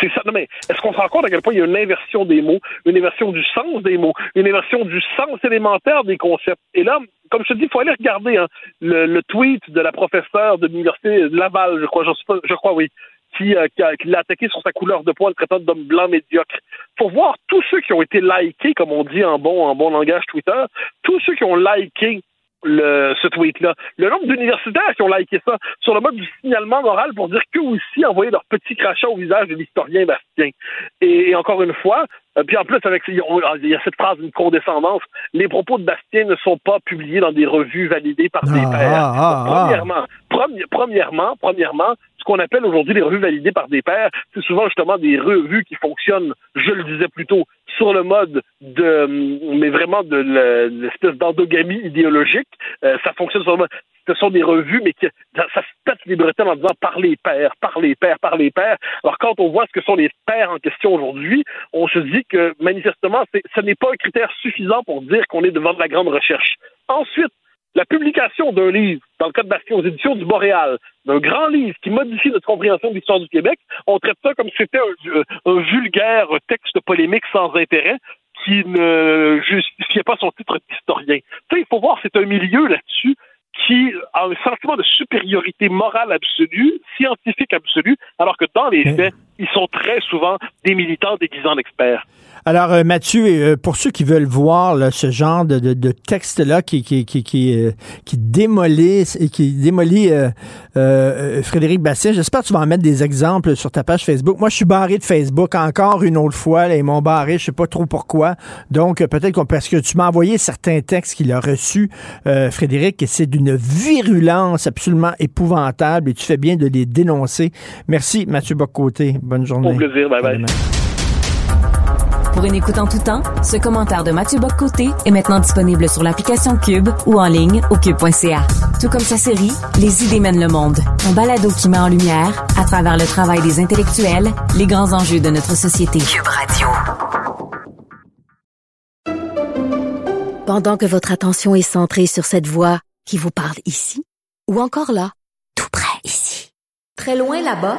C'est ça. Non, mais est-ce qu'on se rend compte à quel point il y a une inversion des mots, une inversion du sens des mots, une inversion du sens élémentaire des concepts? Et là, comme je te dis, il faut aller regarder hein, le, tweet de la professeure de l'université Laval, je crois, je, crois, oui, qui, euh, qui, l'a attaqué sur sa couleur de poil, traitant d'homme blanc médiocre. Faut voir tous ceux qui ont été likés, comme on dit en bon, en bon langage Twitter, tous ceux qui ont liké le, ce tweet-là. Le nombre d'universitaires qui ont liké ça sur le mode du signalement moral pour dire qu'eux aussi envoyaient leur petit crachat au visage de l'historien Bastien. Et, encore une fois, euh, puis en plus, avec il y a cette phrase d'une condescendance, les propos de Bastien ne sont pas publiés dans des revues validées par des ah, pairs. Ah, ah, premièrement, premièrement, premièrement, ce qu'on appelle aujourd'hui les revues validées par des pairs, c'est souvent justement des revues qui fonctionnent, je le disais plus tôt, sur le mode de, mais vraiment de l'espèce d'endogamie idéologique. Euh, ça fonctionne sur le mode, ce sont des revues, mais qui, ça se pète les bretelles en disant par les pairs, par les pairs, par les pairs. Alors quand on voit ce que sont les pairs en question aujourd'hui, on se dit que manifestement, ce n'est pas un critère suffisant pour dire qu'on est devant de la grande recherche. Ensuite, la publication d'un livre, dans le cas de Bastien aux éditions du Boréal, d'un grand livre qui modifie notre compréhension de l'histoire du Québec, on traite ça comme si c'était un, un, vulgaire texte polémique sans intérêt qui ne justifiait pas son titre d'historien. Tu sais, il faut voir, c'est un milieu là-dessus qui a un sentiment de supériorité morale absolue, scientifique absolue, alors que dans les faits, ils sont très souvent des militants déguisés en experts. Alors, euh, Mathieu, euh, pour ceux qui veulent voir ce genre de, de, texte-là qui, qui, qui, qui, euh, qui démolit, qui démolit Frédéric Bastien, j'espère que tu vas en mettre des exemples sur ta page Facebook. Moi, je suis barré de Facebook encore une autre fois. Là, ils m'ont barré, je sais pas trop pourquoi. Donc, peut-être qu'on parce que tu m'as envoyé certains textes qu'il a reçus, Frédéric, et c'est d'une virulence absolument épouvantable et tu fais bien de les dénoncer. Merci, Mathieu Bocoté. Bonne journée. Au plaisir. Bye bye. Pour une écoute en tout temps, ce commentaire de Mathieu Boccoté est maintenant disponible sur l'application Cube ou en ligne au cube.ca. Tout comme sa série Les idées mènent le monde, un balado qui met en lumière, à travers le travail des intellectuels, les grands enjeux de notre société. Cube Radio. Pendant que votre attention est centrée sur cette voix qui vous parle ici, ou encore là, tout près ici, très loin là-bas,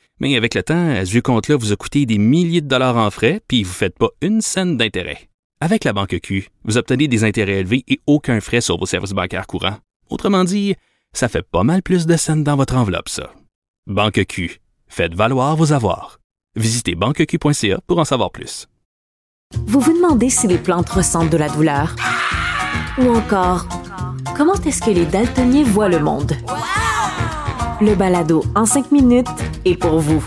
Mais avec le temps, ce vieux compte-là vous a coûté des milliers de dollars en frais, puis vous ne faites pas une scène d'intérêt. Avec la banque Q, vous obtenez des intérêts élevés et aucun frais sur vos services bancaires courants. Autrement dit, ça fait pas mal plus de scènes dans votre enveloppe, ça. Banque Q. Faites valoir vos avoirs. Visitez banqueq.ca pour en savoir plus. Vous vous demandez si les plantes ressentent de la douleur? Ou encore, comment est-ce que les daltoniens voient le monde? Le balado en cinq minutes est pour vous.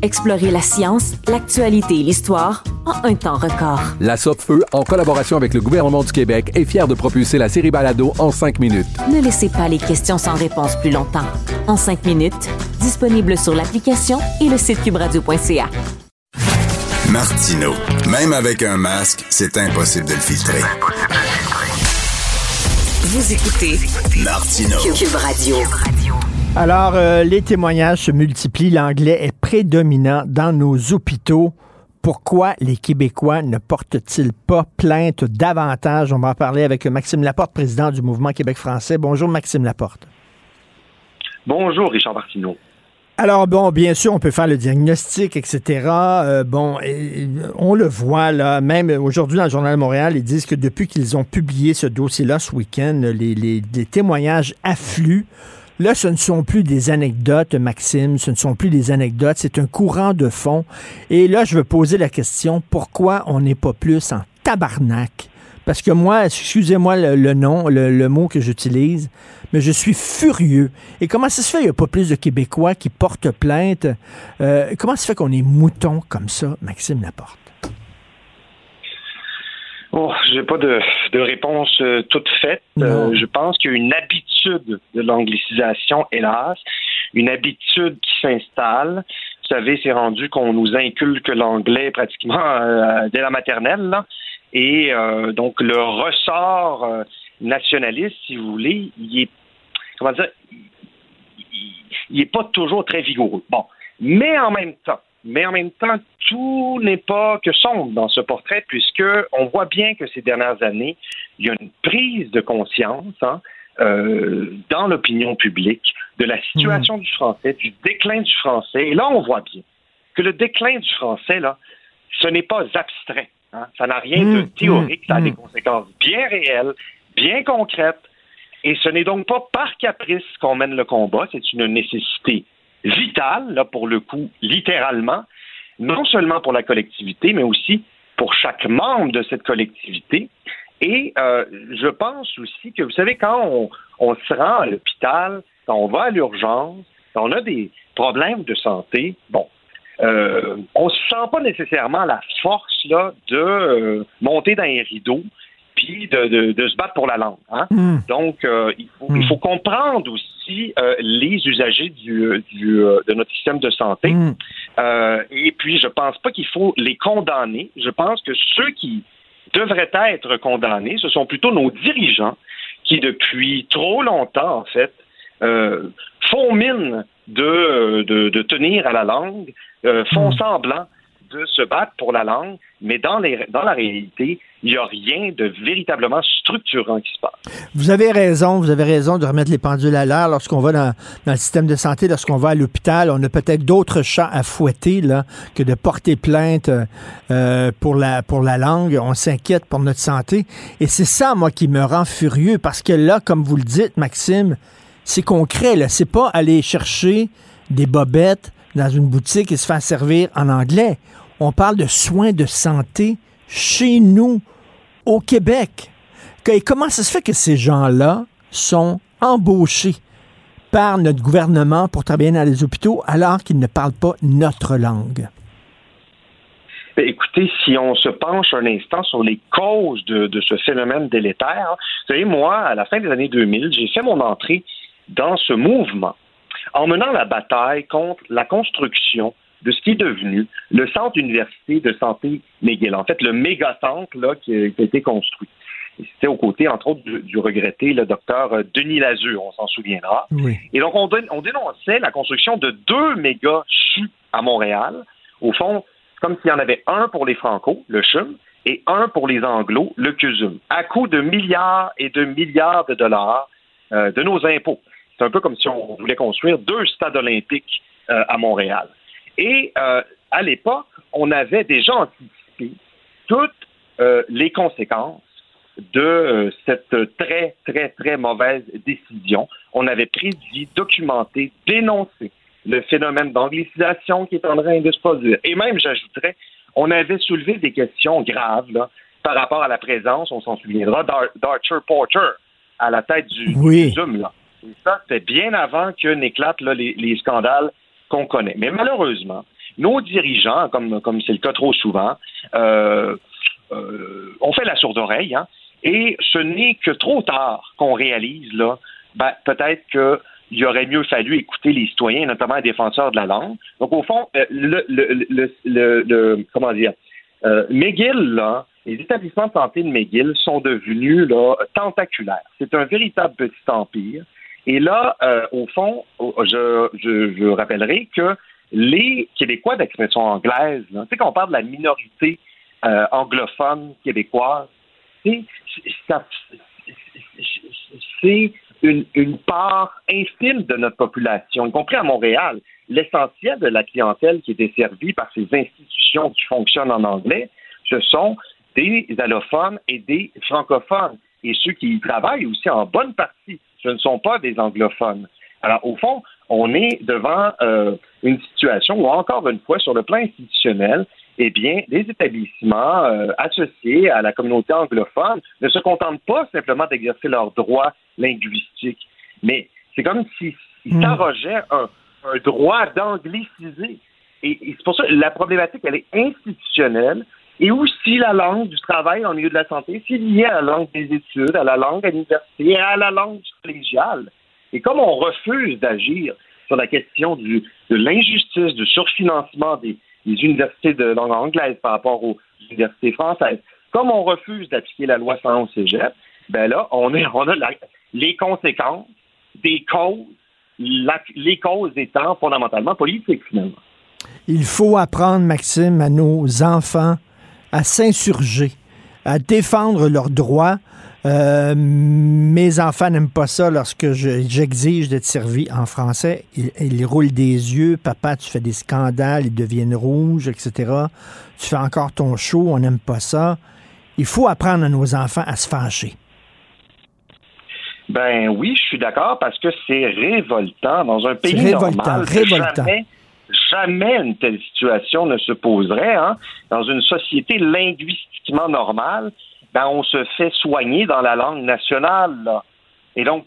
Explorez la science, l'actualité et l'histoire en un temps record. La Feu, en collaboration avec le gouvernement du Québec, est fière de propulser la série Balado en cinq minutes. Ne laissez pas les questions sans réponse plus longtemps. En cinq minutes, disponible sur l'application et le site cubradio.ca. Martino, même avec un masque, c'est impossible de le filtrer. Vous écoutez Martino. Cube Radio. Alors, euh, les témoignages se multiplient. L'anglais est prédominant dans nos hôpitaux. Pourquoi les Québécois ne portent-ils pas plainte davantage? On va en parler avec Maxime Laporte, président du Mouvement Québec français. Bonjour, Maxime Laporte. Bonjour, Richard Martineau. Alors, bon, bien sûr, on peut faire le diagnostic, etc. Euh, bon, on le voit, là, même aujourd'hui dans le Journal de Montréal, ils disent que depuis qu'ils ont publié ce dossier-là ce week-end, les, les témoignages affluent. Là, ce ne sont plus des anecdotes, Maxime, ce ne sont plus des anecdotes, c'est un courant de fond. Et là, je veux poser la question, pourquoi on n'est pas plus en tabarnak? Parce que moi, excusez-moi le, nom, le, mot que j'utilise, mais je suis furieux. Et comment ça se fait? Qu'il n'y a pas plus de Québécois qui portent plainte? Euh, comment ça se fait qu'on est mouton comme ça, Maxime Laporte? Oh, j'ai pas de, de réponse euh, toute faite. Euh, je pense qu'il y a une habitude de l'anglicisation, hélas, une habitude qui s'installe. Vous savez, c'est rendu qu'on nous inculque l'anglais pratiquement euh, dès la maternelle. Là. Et donc, le ressort nationaliste, si vous voulez, il est, comment dire, il est pas toujours très vigoureux. Bon. Mais en même temps, mais en même temps, tout n'est pas que sombre dans ce portrait, puisque on voit bien que ces dernières années, il y a une prise de conscience hein, euh, dans l'opinion publique de la situation du français, du déclin du français. Et là, on voit bien que le déclin du français, là, ce n'est pas abstrait. Hein. Ça n'a rien de théorique, ça a des conséquences bien réelles, bien concrètes. Et ce n'est donc pas par caprice qu'on mène le combat, c'est une nécessité vital, là, pour le coup, littéralement, non seulement pour la collectivité, mais aussi pour chaque membre de cette collectivité. Et euh, je pense aussi que, vous savez, quand on, se rend à l'hôpital, quand on va à l'urgence, quand on a des problèmes de santé, bon, euh, on ne se sent pas nécessairement la force là, de euh, monter dans les rideaux puis de, de, se battre pour la langue. Hein? Hmm. Donc, euh, il, faut, il, faut, comprendre aussi euh, les usagers du, du, euh, de notre système de santé. Hmm. et puis, je pense pas qu'il faut les condamner. Je pense que ceux qui devraient être condamnés, ce sont plutôt nos dirigeants qui, depuis trop longtemps, en fait, font mine de, de, tenir à la langue, font hmm. semblant se battre pour la langue, mais dans, les, dans la réalité, il n'y a rien de véritablement structurant qui se passe. Vous avez raison, vous avez raison de remettre les pendules à l'heure lorsqu'on va dans, le système de santé, lorsqu'on va à l'hôpital. On a peut-être d'autres chats à fouetter là, que de porter plainte euh, pour, la, pour la langue. On s'inquiète pour notre santé. Et c'est ça, moi, qui me rend furieux parce que là, comme vous le dites, Maxime, c'est concret. Là. C'est pas aller chercher des bobettes dans une boutique et se faire servir en anglais. On parle de soins de santé chez nous, au Québec. Comment ça se fait que ces gens-là sont embauchés par notre gouvernement pour travailler dans les hôpitaux alors qu'ils ne parlent pas notre langue? Ben, écoutez, si on se penche un instant sur les causes de, de, ce phénomène délétère, vous savez, moi, à la fin des années 2000, j'ai fait mon entrée dans ce mouvement en menant la bataille contre la construction de ce qui est devenu le centre université de santé McGill. En fait, le méga centre là, qui, a, été construit. C'était aux côtés, entre autres, du, regretté le docteur euh, Denis Lazur, on s'en souviendra. Et donc, on, on, dénonçait la construction de deux méga CHU à Montréal. Au fond, comme s'il y en avait un pour les Franco, le CHUM, et un pour les Anglo, le CUSUM, à coût de milliards et de milliards de dollars euh, de nos impôts. C'est un peu comme si on voulait construire deux stades olympiques euh, à Montréal. Et euh, à l'époque, on avait déjà anticipé toutes euh, les conséquences de cette très, très, très mauvaise décision. On avait prédit, documenté, dénoncé le phénomène d'anglicisation qui est en train de se produire. Et même, j'ajouterais, on avait soulevé des questions graves là, par rapport à la présence, on s'en souviendra, d'Archer Porter à la tête du, Zoom. Là. Et ça, c'était bien avant que n'éclatent les, les scandales connaît. Mais malheureusement, nos dirigeants, comme c'est le cas trop souvent, euh, euh, ont fait la sourde oreille, hein, et ce n'est que trop tard qu'on réalise là, ben, peut-être que il aurait mieux fallu écouter les citoyens, notamment les défenseurs de la langue. Donc, au fond, euh, le, comment dire, McGill, les établissements de santé de McGill sont devenus tentaculaires. C'est un véritable petit empire. Et là, euh, au fond, je, je, je, rappellerai que les Québécois d'expression anglaise, tu sais, quand on parle de la minorité euh, anglophone québécoise, c'est une, une, part infime de notre population, y compris à Montréal. L'essentiel de la clientèle qui est desservie par ces institutions qui fonctionnent en anglais, ce sont des allophones et des francophones. Et ceux qui y travaillent aussi en bonne partie, ce ne sont pas des anglophones. Alors, au fond, on est devant euh, une situation où, encore une fois, sur le plan institutionnel, eh bien, des établissements euh, associés à la communauté anglophone ne se contentent pas simplement d'exercer leurs droits linguistiques, mais c'est comme s'ils mm. s'arrogeaient un, droit d'angliciser. Et, et c'est pour ça que la problématique, elle est institutionnelle, et aussi la langue du travail en milieu de la santé, c'est lié à la langue des études, à la langue à l'université à la langue collégiale. Et comme on refuse d'agir sur la question de l'injustice, du surfinancement des, universités de langue anglaise par rapport aux universités françaises, comme on refuse d'appliquer la loi 111 cégep, ben là, on a les conséquences des causes, les causes étant fondamentalement politiques, finalement. Il faut apprendre, Maxime, à nos enfants à s'insurger, à défendre leurs droits. Euh, mes enfants n'aiment pas ça lorsque j'exige d'être servi en français. Ils, roulent des yeux. Papa, tu fais des scandales, ils deviennent rouges, etc. Tu fais encore ton show, on n'aime pas ça. Il faut apprendre à nos enfants à se fâcher. Ben oui, je suis d'accord parce que c'est révoltant dans un pays révoltant, normal. Révoltant, jamais une telle situation ne se poserait. Hein. Dans une société linguistiquement normale, ben, on se fait soigner dans la langue nationale. Et donc,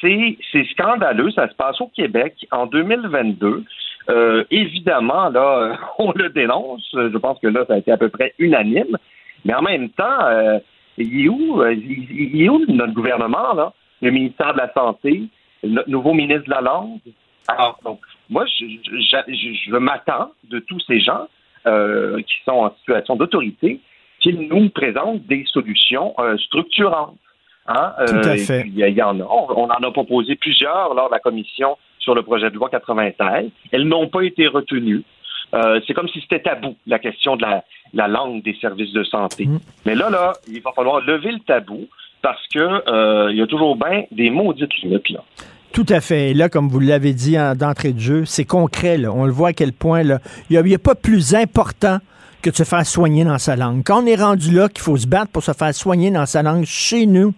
c'est scandaleux. Ça se passe au Québec en 2022. Euh, évidemment, là, on le dénonce. Je pense que là, ça a été à peu près unanime. Mais en même temps, euh, il, est où, euh, il, est où notre gouvernement, là? Le ministère de la Santé, le nouveau ministre de la Langue? Alors, donc, moi, je, je, m'attends de tous ces gens qui sont en situation d'autorité qu'ils nous présentent des solutions euh, structurantes. Hein? Tout à euh, fait. Il y, en a. On, en a proposé plusieurs lors de la commission sur le projet de loi 96. Elles n'ont pas été retenues. Euh, c'est comme si c'était tabou, la question de la, la langue des services de santé. Mm. Mais là, là, il va falloir lever le tabou parce que euh, il y a toujours bien des maudites limites là. Tout à fait. Et là, comme vous l'avez dit d'entrée de jeu, c'est concret. On le voit à quel point il n'y a, pas plus important que de se faire soigner dans sa langue. Quand on est rendu là qu'il faut se battre pour se faire soigner dans sa langue chez nous,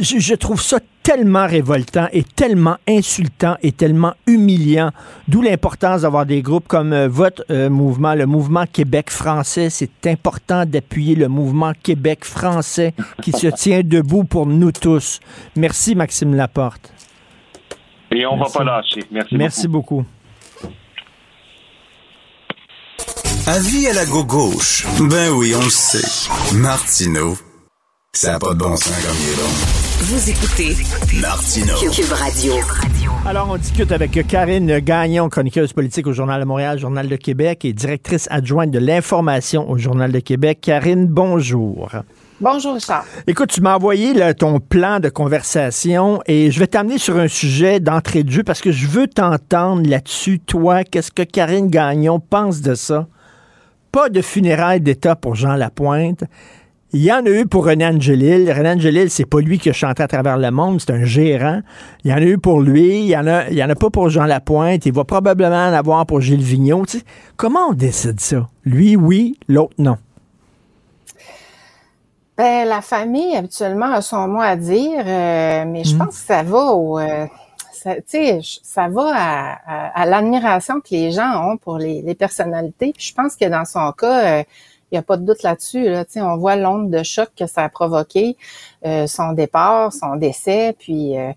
je, trouve ça tellement révoltant et tellement insultant et tellement humiliant. D'où l'importance d'avoir des groupes comme euh, votre euh, mouvement, le mouvement Québec français. C'est important d'appuyer le mouvement Québec français qui se tient debout pour nous tous. Merci, Maxime Laporte. Et on ne va pas lâcher. Merci, Merci beaucoup. Avis à la gauche. Ben oui, on le sait. Martineau, ça n'a pas de bon sens comme il est bon. Vous écoutez Martineau. Cube Radio. Alors, on discute avec Karine Gagnon, chroniqueuse politique au Journal de Montréal, Journal de Québec et directrice adjointe de l'information au Journal de Québec. Karine, bonjour. Bonjour, Richard. Écoute, tu m'as envoyé ton plan de conversation et je vais t'amener sur un sujet d'entrée de jeu parce que je veux t'entendre là-dessus. Toi, qu'est-ce que Karine Gagnon pense de ça? Pas de funérailles d'État pour Jean Lapointe. Il y en a eu pour René Angelil. René Angelil, c'est pas lui qui a chanté à travers le monde, c'est un gérant. Il y en a eu pour lui, il y en a, il y en a pas pour Jean Lapointe. Il va probablement en avoir pour Gilles Vigneault. comment on décide ça? Lui, oui, l'autre, non. Ben, la famille, habituellement, a son mot à dire, euh, mais je mm. pense que ça va au. Euh, ça, ça va à, l'admiration que les gens ont pour les, personnalités. Puis je pense que dans son cas, il n'y a pas de doute là-dessus. Là. On voit l'onde de choc que ça a provoqué, euh, son départ, son décès, puis euh,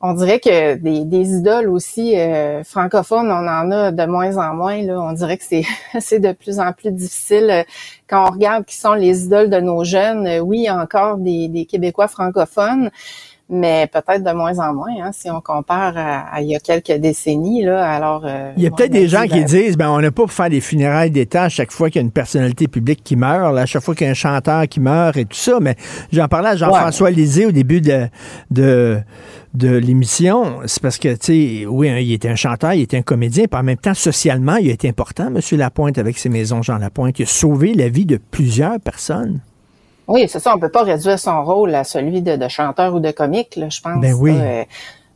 on dirait que des, des idoles aussi euh, francophones, on en a de moins en moins. Là. On dirait que c'est, c'est de plus en plus difficile quand on regarde qui sont les idoles de nos jeunes. oui, y a encore des, des Québécois francophones, mais peut-être de moins en moins, hein, si on compare à, il y a quelques décennies. Là, alors, euh, il y a peut-être des gens qui disent, ben on n'a pas pour faire des funérailles d'État à chaque fois qu'il y a une personnalité publique qui meurt, là, à chaque fois qu'il y a un chanteur qui meurt et tout ça. Mais j'en parlais à Jean-François Lisée au début de, de, de l'émission. C'est parce que, tu sais, oui, hein, il était un chanteur, il était un comédien, puis en même temps, socialement, il a été important, M. Lapointe, avec ses maisons Jean Lapointe. Il a sauvé la vie de plusieurs personnes. Oui, c'est ça. On peut pas réduire son rôle à celui de, chanteur ou de comique, là, je pense. Ben oui. Euh,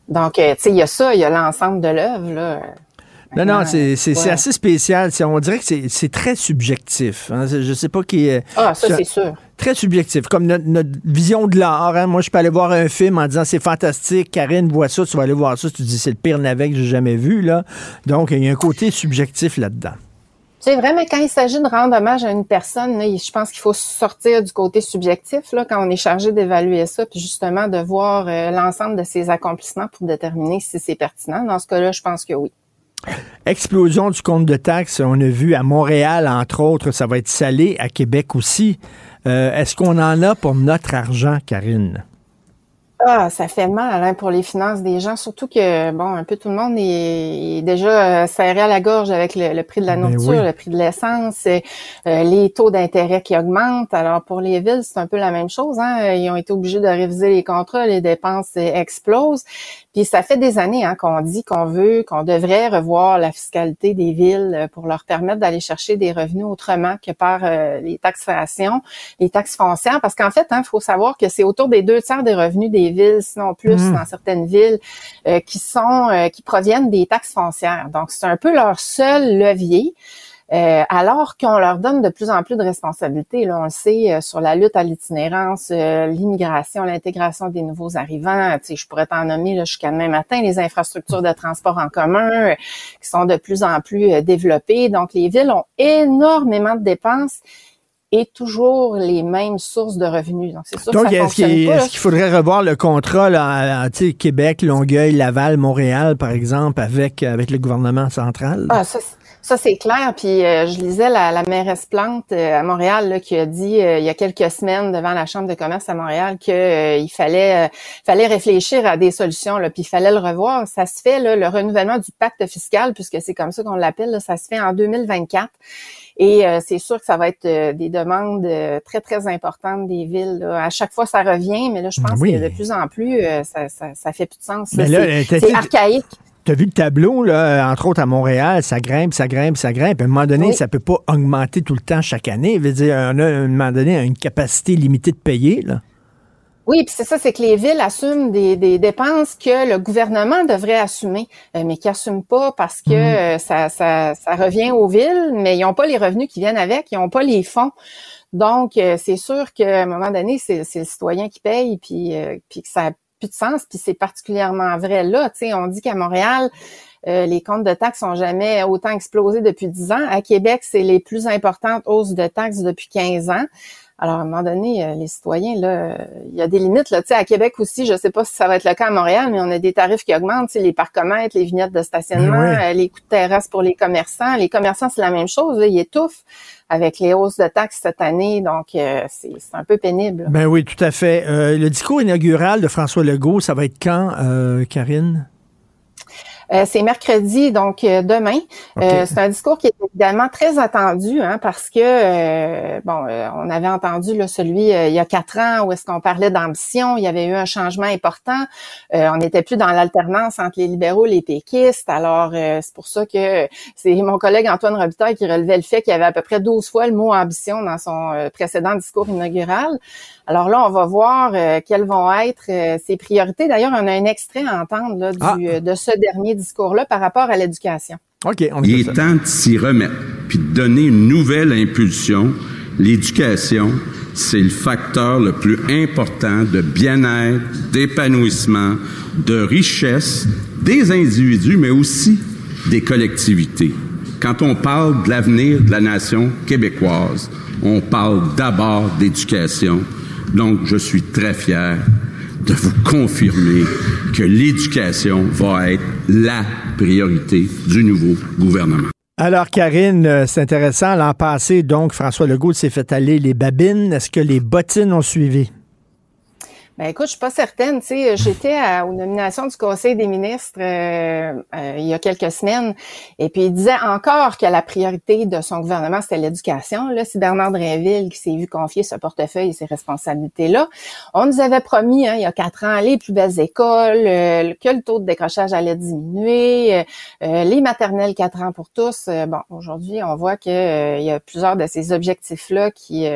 donc, euh, tu sais, il y a ça, il y a l'ensemble de l'œuvre, là. Non, non, c'est assez spécial. On dirait que c'est très subjectif. Hein. Je sais pas qui est. Ah, ça, c'est sûr. Très subjectif. Comme notre, vision de l'art. Hein. Moi, je peux aller voir un film en disant c'est fantastique. Karine voit ça, tu vas aller voir ça. Tu dis c'est le pire navet que j'ai jamais vu. là. Donc, il y a un côté subjectif là-dedans. C'est vrai, mais quand il s'agit de rendre hommage à une personne, je pense qu'il faut sortir du côté subjectif là, quand on est chargé d'évaluer ça, puis justement de voir euh, l'ensemble de ses accomplissements pour déterminer si c'est pertinent. Dans ce cas-là, je pense que oui. Explosion du compte de taxes, on a vu à Montréal, entre autres, ça va être salé, à Québec aussi. Euh, est-ce qu'on en a pour notre argent, Karine? Ah, ça fait mal hein, pour les finances des gens, surtout que bon, un peu tout le monde est, déjà euh, serré à la gorge avec le, prix de la ben nourriture, le prix de l'essence, euh, les taux d'intérêt qui augmentent. Alors pour les villes, c'est un peu la même chose. Hein. Ils ont été obligés de réviser les contrats, les dépenses explosent. Puis ça fait des années hein, qu'on dit qu'on veut, qu'on devrait revoir la fiscalité des villes euh, pour leur permettre d'aller chercher des revenus autrement que par euh, les taxations, les taxes foncières. Parce qu'en fait, il hein, faut savoir que c'est autour des deux tiers des revenus des villes, sinon plus mmh. dans certaines villes, euh, qui sont qui proviennent des taxes foncières. Donc c'est un peu leur seul levier. Euh, alors qu'on leur donne de plus en plus de responsabilités. Là, on le sait, euh, sur la lutte à l'itinérance, euh, l'immigration, l'intégration des nouveaux arrivants. Tu sais, je pourrais t'en nommer jusqu'à demain matin, les infrastructures de transport en commun qui sont de plus en plus développées. Donc, les villes ont énormément de dépenses et toujours les mêmes sources de revenus. Donc, c'est sûr Donc, que ça est-ce qu'il faudrait revoir le contrat là, Québec, Longueuil, Laval, Montréal, par exemple, avec, avec le gouvernement central? Ah, ça, ça, c'est clair. Puis euh, je lisais la, la mairesse Plante euh, à Montréal là, qui a dit euh, il y a quelques semaines devant la Chambre de commerce à Montréal qu'il fallait fallait réfléchir à des solutions, là, puis il fallait le revoir. Ça se fait, là, le renouvellement du pacte fiscal, puisque c'est comme ça qu'on l'appelle, ça se fait en 2024. Et c'est sûr que ça va être des demandes très, très importantes des villes. À chaque fois, ça revient, mais là, je pense que de plus en plus, ça, ça, ça fait plus de sens. C'est archaïque. Tu as vu le tableau, là, entre autres à Montréal, ça grimpe, ça grimpe, ça grimpe. À un moment donné, ça peut pas augmenter tout le temps chaque année. veut dire, on a à un moment donné une capacité limitée de payer. Là. Oui, puis c'est ça, c'est que les villes assument des, dépenses que le gouvernement devrait assumer, euh, mais qui n'assument pas parce que mhm. euh, ça, ça, ça, revient aux villes, mais ils n'ont pas les revenus qui viennent avec, ils n'ont pas les fonds. Donc, euh, c'est sûr qu'à un moment donné, c'est le citoyen qui paye, puis, puis que ça de sens. Puis c'est particulièrement vrai là. Tu on dit qu'à Montréal, euh, les comptes de taxes ont jamais autant explosé depuis 10 ans. À Québec, c'est les plus importantes hausses de taxes depuis 15 ans. Alors, à un moment donné, euh, les citoyens, là, il y a des limites. Là. Tu sais, à Québec aussi, je sais pas si ça va être le cas à Montréal, mais on a des tarifs qui augmentent. Tu sais, les parcomètres, les vignettes de stationnement, euh, les coûts de terrasse pour les commerçants. Les commerçants, c'est la même chose. Là, ils étouffent avec les hausses de taxes cette année. Donc, euh, c'est un peu pénible. Ben oui, tout à fait. le discours inaugural de François Legault, ça va être quand, Karine? Euh, c'est mercredi, donc euh, demain. Euh, c'est un discours qui est évidemment très attendu, hein, parce que bon, on avait entendu là, celui il y a quatre ans où est-ce qu'on parlait d'ambition. Il y avait eu un changement important. on n'était plus dans l'alternance entre les libéraux et les péquistes. Alors c'est pour ça que c'est mon collègue Antoine Robitaille qui relevait le fait qu'il y avait à peu près 12 fois le mot ambition dans son précédent discours inaugural. Alors là, on va voir quelles vont être ses priorités. D'ailleurs, on a un extrait à entendre là, du, ah. de ce dernier discours-là par rapport à l'éducation. OK, on Il est temps de s'y remettre, puis de donner une nouvelle impulsion. L'éducation, c'est le facteur le plus important de bien-être, d'épanouissement, de richesse des individus, mais aussi des collectivités. Quand on parle de l'avenir de la nation québécoise, on parle d'abord d'éducation. Donc, je suis très fier de vous confirmer que l'éducation va être la priorité du nouveau gouvernement. Alors, Karine, euh, c'est intéressant. L'an passé, donc, François Legault s'est fait aller les babines. Est-ce que les bottines ont suivi? Ben écoute, je suis pas certaine. Tu sais, j'étais aux nominations du Conseil des ministres euh, euh, il y a quelques semaines, et puis il disait encore que la priorité de son gouvernement c'était l'éducation. Là, c'est Bernard Drinville qui s'est vu confier ce portefeuille et ces responsabilités-là. On nous avait promis, hein, il y a quatre ans, les plus belles écoles, euh, que le taux de décrochage allait diminuer, les maternelles quatre ans pour tous. bon, aujourd'hui, on voit que il y a plusieurs de ces objectifs-là qui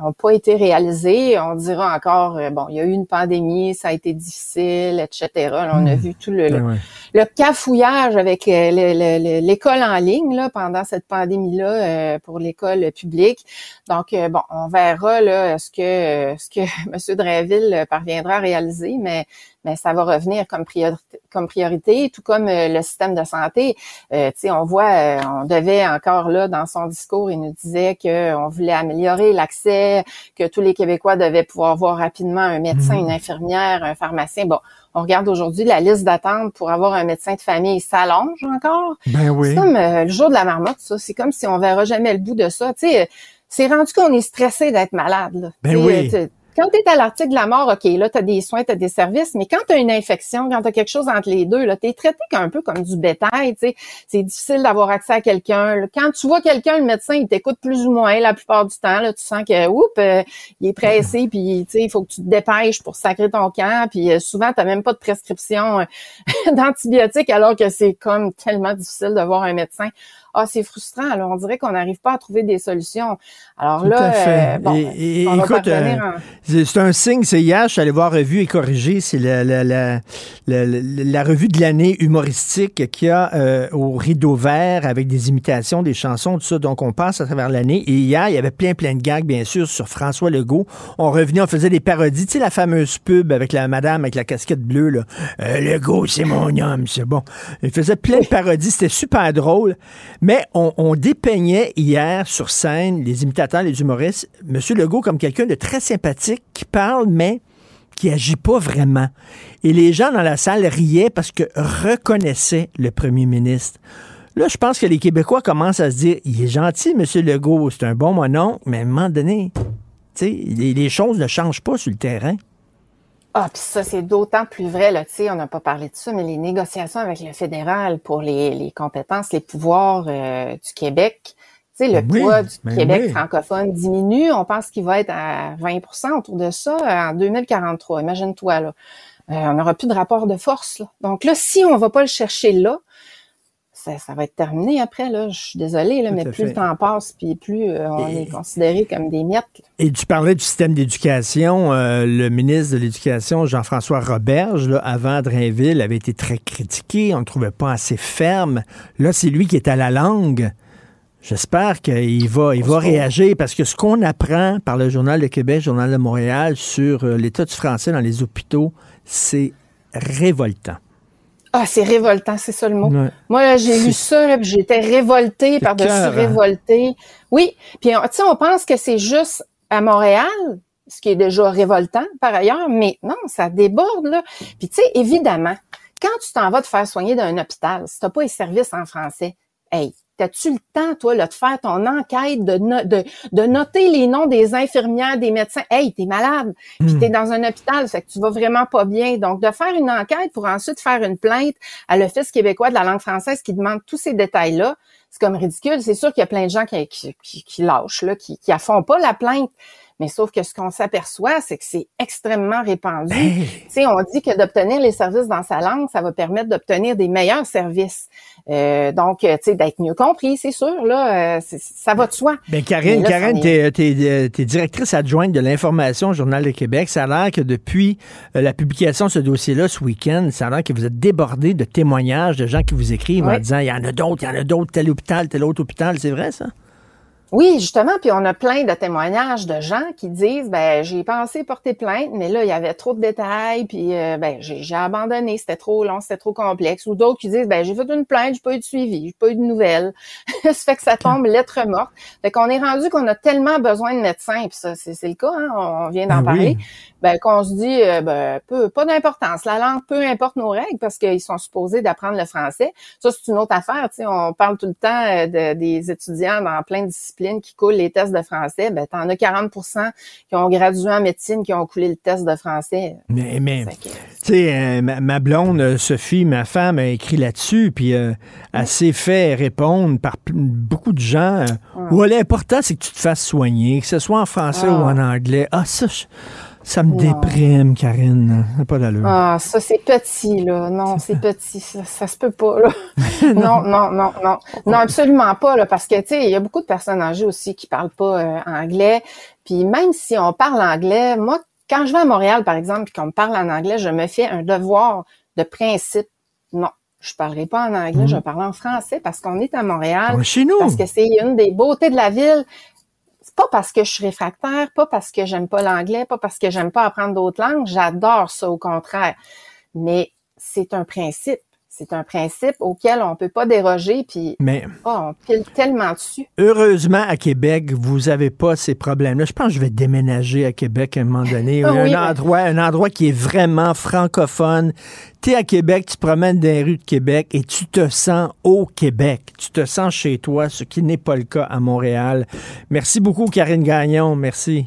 n'ont pas été réalisés. On dira encore, euh, bon, il y a eu une pandémie, ça a été difficile, etc. on a hmm. vu tout le, ben le, cafouillage avec euh, l'école en ligne là, pendant cette pandémie-là euh, pour l'école publique. Donc, bon, on verra là, ce que ce que M. Drainville parviendra à réaliser, mais mais ça va revenir comme priorité, comme priorité tout comme euh, le système de santé. Euh, tu sais, on voit, euh, on devait encore là dans son discours, il nous disait qu'on voulait améliorer l'accès, que tous les Québécois devaient pouvoir voir rapidement un médecin, mhm. une infirmière, un pharmacien. Bon, on regarde aujourd'hui la liste d'attente pour avoir un médecin de famille s'allonge encore. Ben oui. C'est comme le jour de la marmotte, ça. C'est comme si on verra jamais le bout de ça. Tu sais, c'est rendu qu'on est stressé d'être malade. Là. Ben oui quand tu es à l'article de la mort, OK, là, tu as des soins, tu as des services, mais quand tu as une infection, quand tu as quelque chose entre les deux, tu es traité un peu comme du bétail. tu sais. C'est difficile d'avoir accès à quelqu'un. Quand tu vois quelqu'un, le médecin, il t'écoute plus ou moins la plupart du temps. Là, tu sens que, oups, euh, il est pressé, puis il faut que tu te dépêches pour sacrer ton camp. Puis euh, souvent, tu même pas de prescription euh, d'antibiotiques, alors que c'est comme tellement difficile de voir un médecin ah c'est frustrant. Alors on dirait qu'on n'arrive pas à trouver des solutions. Alors là, euh, bon, écoute, euh, c'est un signe. C'est hier, je suis allé voir Revue et Corrigé. C'est la, la, la, la, revue de l'année humoristique qu'il y a euh, au rideau vert avec des imitations, des chansons, tout ça. Donc on passe à travers l'année. Et hier, il y avait plein plein de gags, bien sûr, sur François Legault. On revenait, on faisait des parodies. Tu sais la fameuse pub avec la madame avec la casquette bleue là. Legault, c'est mon homme, c'est bon. Il faisait plein de parodies. C'était super drôle. Mais on, dépeignait hier sur scène, les imitateurs, les humoristes, M. Legault comme quelqu'un de très sympathique qui parle, mais qui agit pas vraiment. Et les gens dans la salle riaient parce que reconnaissaient le premier ministre. Là, je pense que les Québécois commencent à se dire, il est gentil, M. Legault, c'est un bon monon, mais à un moment donné, les, les choses ne changent pas sur le terrain. Ah, puis ça, c'est d'autant plus vrai, là, tu sais, on n'a pas parlé de ça, mais les négociations avec le fédéral pour les, les compétences, les pouvoirs euh, du Québec, tu sais, le poids du Québec francophone diminue. On pense qu'il va être à 20% autour de ça en 2043. Imagine-toi, là. Euh, on n'aura plus de rapport de force. Là. Donc là, si on va pas le chercher là, ça, va être terminé après. Là. Je suis désolée, là, mais plus le temps passe, puis plus euh, on est considéré comme des miettes. Et tu parlais du système d'éducation. Euh, le ministre de l'Éducation, Jean-François Roberge, là, avant Drainville, avait été très critiqué. On ne le trouvait pas assez ferme. Là, c'est lui qui est à la langue. J'espère qu'il va, il va réagir parce que ce qu'on apprend par le Journal de Québec, le Journal de Montréal sur euh, l'état du français dans les hôpitaux, c'est révoltant. Ah, c'est révoltant, c'est ça le mot. Moi, j'ai lu ça, puis j'étais révoltée par-dessus hein. révoltée. Oui, puis tu sais, on pense que c'est juste à Montréal, ce qui est déjà révoltant par ailleurs, mais non, ça déborde, là. Puis tu sais, évidemment, quand tu t'en vas te faire soigner dans un hôpital, si t'as pas les services en français, hey, As-tu le temps, toi, là, de faire ton enquête, de, de, de, noter les noms des infirmières, des médecins? Hey, t'es malade, puis t'es hmm. dans un hôpital, fait que tu vas vraiment pas bien. Donc, de faire une enquête pour ensuite faire une plainte à l'Office québécois de la langue française qui demande tous ces détails-là, c'est comme ridicule. C'est sûr qu'il y a plein de gens qui, qui, qui, lâchent, là, qui, qui font pas la plainte. Mais sauf que ce qu'on s'aperçoit, c'est que c'est extrêmement répandu. Tu sais, on dit que d'obtenir les services dans sa langue, ça va permettre d'obtenir des meilleurs services. Euh, donc, euh, tu sais, d'être mieux compris, c'est sûr, là, euh, ça va de soi. Bien, Karine, Karine, t'es es, directrice adjointe de l'information au Journal de Québec. Ça a l'air que depuis la publication de ce dossier-là ce week-end, ça a l'air que vous êtes débordé de témoignages de gens qui vous écrivent en disant, il y en a d'autres, il y en a d'autres, tel hôpital, tel autre hôpital. C'est vrai, ça? Oui, justement, puis on a plein de témoignages de gens qui disent ben j'ai pensé porter plainte, mais là il y avait trop de détails, puis euh, ben j'ai abandonné, c'était trop long, c'était trop complexe. Ou d'autres qui disent ben j'ai fait une plainte, j'ai pas eu de suivi, j'ai pas eu de nouvelles. ça fait que ça tombe lettre morte. Fait qu'on est rendu qu'on a tellement besoin de médecins, puis ça c'est le cas, hein, on vient d'en Ben parler. oui. Ben qu'on se dit euh, ben peu, pas d'importance, la langue peu importe nos règles parce qu'ils sont supposés d'apprendre le français. Ça c'est une autre affaire, tu sais, on parle tout le temps euh, de- des étudiants dans plein de disciplines qui coulent les tests de français, ben t'en as 40% qui ont gradué en médecine qui ont coulé le test de français. Mais, mais tu sais, euh, ma, ma blonde, euh, Sophie, ma femme, a écrit là-dessus, puis euh, elle s'est fait répondre par beaucoup de gens. euh, Ouais, l'important, c'est que tu te fasses soigner, que ce soit en français Ah. ou en anglais. Ah, ça, je- ça me déprime, Karine. Ça pas d'allure. Ah, ça c'est petit là. Non, c'est petit, ça, ça se peut pas là. non, non, non, non, non, absolument pas là, parce que tu sais, il y a beaucoup de personnes âgées aussi qui parlent pas euh, anglais. Puis même si on parle anglais, moi, quand je vais à Montréal par exemple, puis qu'on me parle en anglais, je me fais un devoir de principe. Non, je parlerai pas en anglais, Mhm. je vais parler en français parce qu'on est à Montréal. Chez nous. Parce que c'est une des beautés de la ville. Pas parce que je suis réfractaire, pas parce que j'aime pas l'anglais, pas parce que j'aime pas apprendre d'autres langues. J'adore ça, au contraire. Mais c'est un principe. C'est un principe auquel on peut pas déroger, puis Mais oh, on pile tellement dessus. heureusement, à Québec, vous n'avez pas ces problèmes-là. Je pense que je vais déménager à Québec à un moment donné. Un, mais- endroit, un endroit qui est vraiment francophone. Tu es à Québec, tu te promènes dans les rues de Québec et tu te sens au Québec. Tu te sens chez toi, ce qui n'est pas le cas à Montréal. Merci beaucoup, Karine Gagnon. Merci.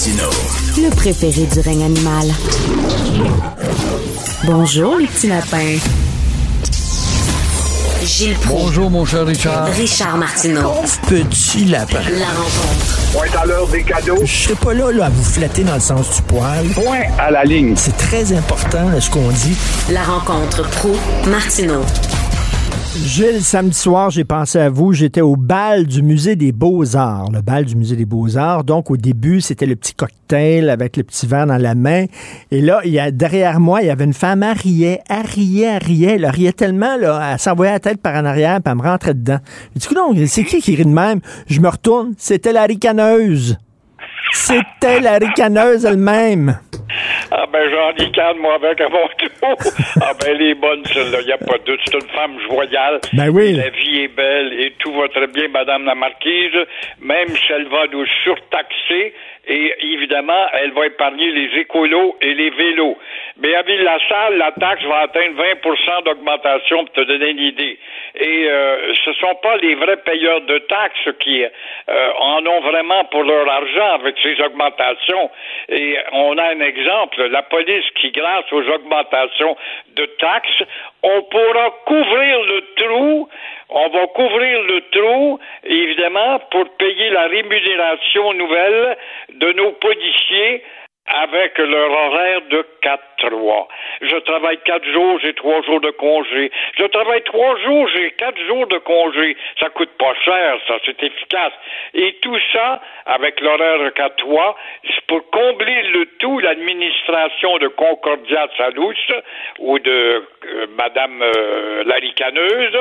Martino. Le préféré du règne animal. Bonjour les petits lapins. Gilles Proulx. Bonjour, mon cher Richard. Richard Martineau. Petit lapin. La rencontre. Point à l'heure des cadeaux. Je serai pas là, là, à vous flatter dans le sens du poil. Point à la ligne. C'est très important, ce qu'on dit. La rencontre pro Martineau. Gilles, samedi soir, j'ai pensé à vous. J'étais au bal du Musée des Beaux-Arts. Le bal du Musée des Beaux-Arts. Donc, au début, c'était le petit cocktail avec le petit verre dans la main. Et là, il y a, derrière moi, il y avait une femme, elle riait, elle riait, elle riait. Elle riait tellement, là, elle s'envoyait la tête par en arrière, puis elle me rentrait dedans. Du coup, donc, c'est qui qui rit de même? Je me retourne, c'était la ricaneuse. C'était la ricaneuse elle-même. Ah ben j'en ricane moi avec à mon tour. ah ben elle est bonne celle-là, il n'y a pas de doute. C'est une femme joyale. Ben oui. La vie est belle et tout va très bien, Madame la Marquise, même si elle va nous surtaxer. Et évidemment, elle va épargner les écolos et les vélos. Mais à Ville-la-Salle, la taxe va atteindre 20% d'augmentation pour te donner une idée. Et euh, ce sont pas les vrais payeurs de taxes qui euh, en ont vraiment pour leur argent avec ces augmentations. Et on a un exemple, la police qui, grâce aux augmentations de taxes, on pourra couvrir le trou, on va couvrir le trou, évidemment, pour payer la rémunération nouvelle de nos policiers avec leur horaire de 4-3. Je travaille quatre jours, j'ai trois jours de congé. Je travaille trois jours, j'ai quatre jours de congé. Ça coûte pas cher, ça, c'est efficace. Et tout ça, avec l'horaire de 4-3, c'est pour combler le tout, l'administration de Concordia de ou de euh, Madame euh, la ricaneuse,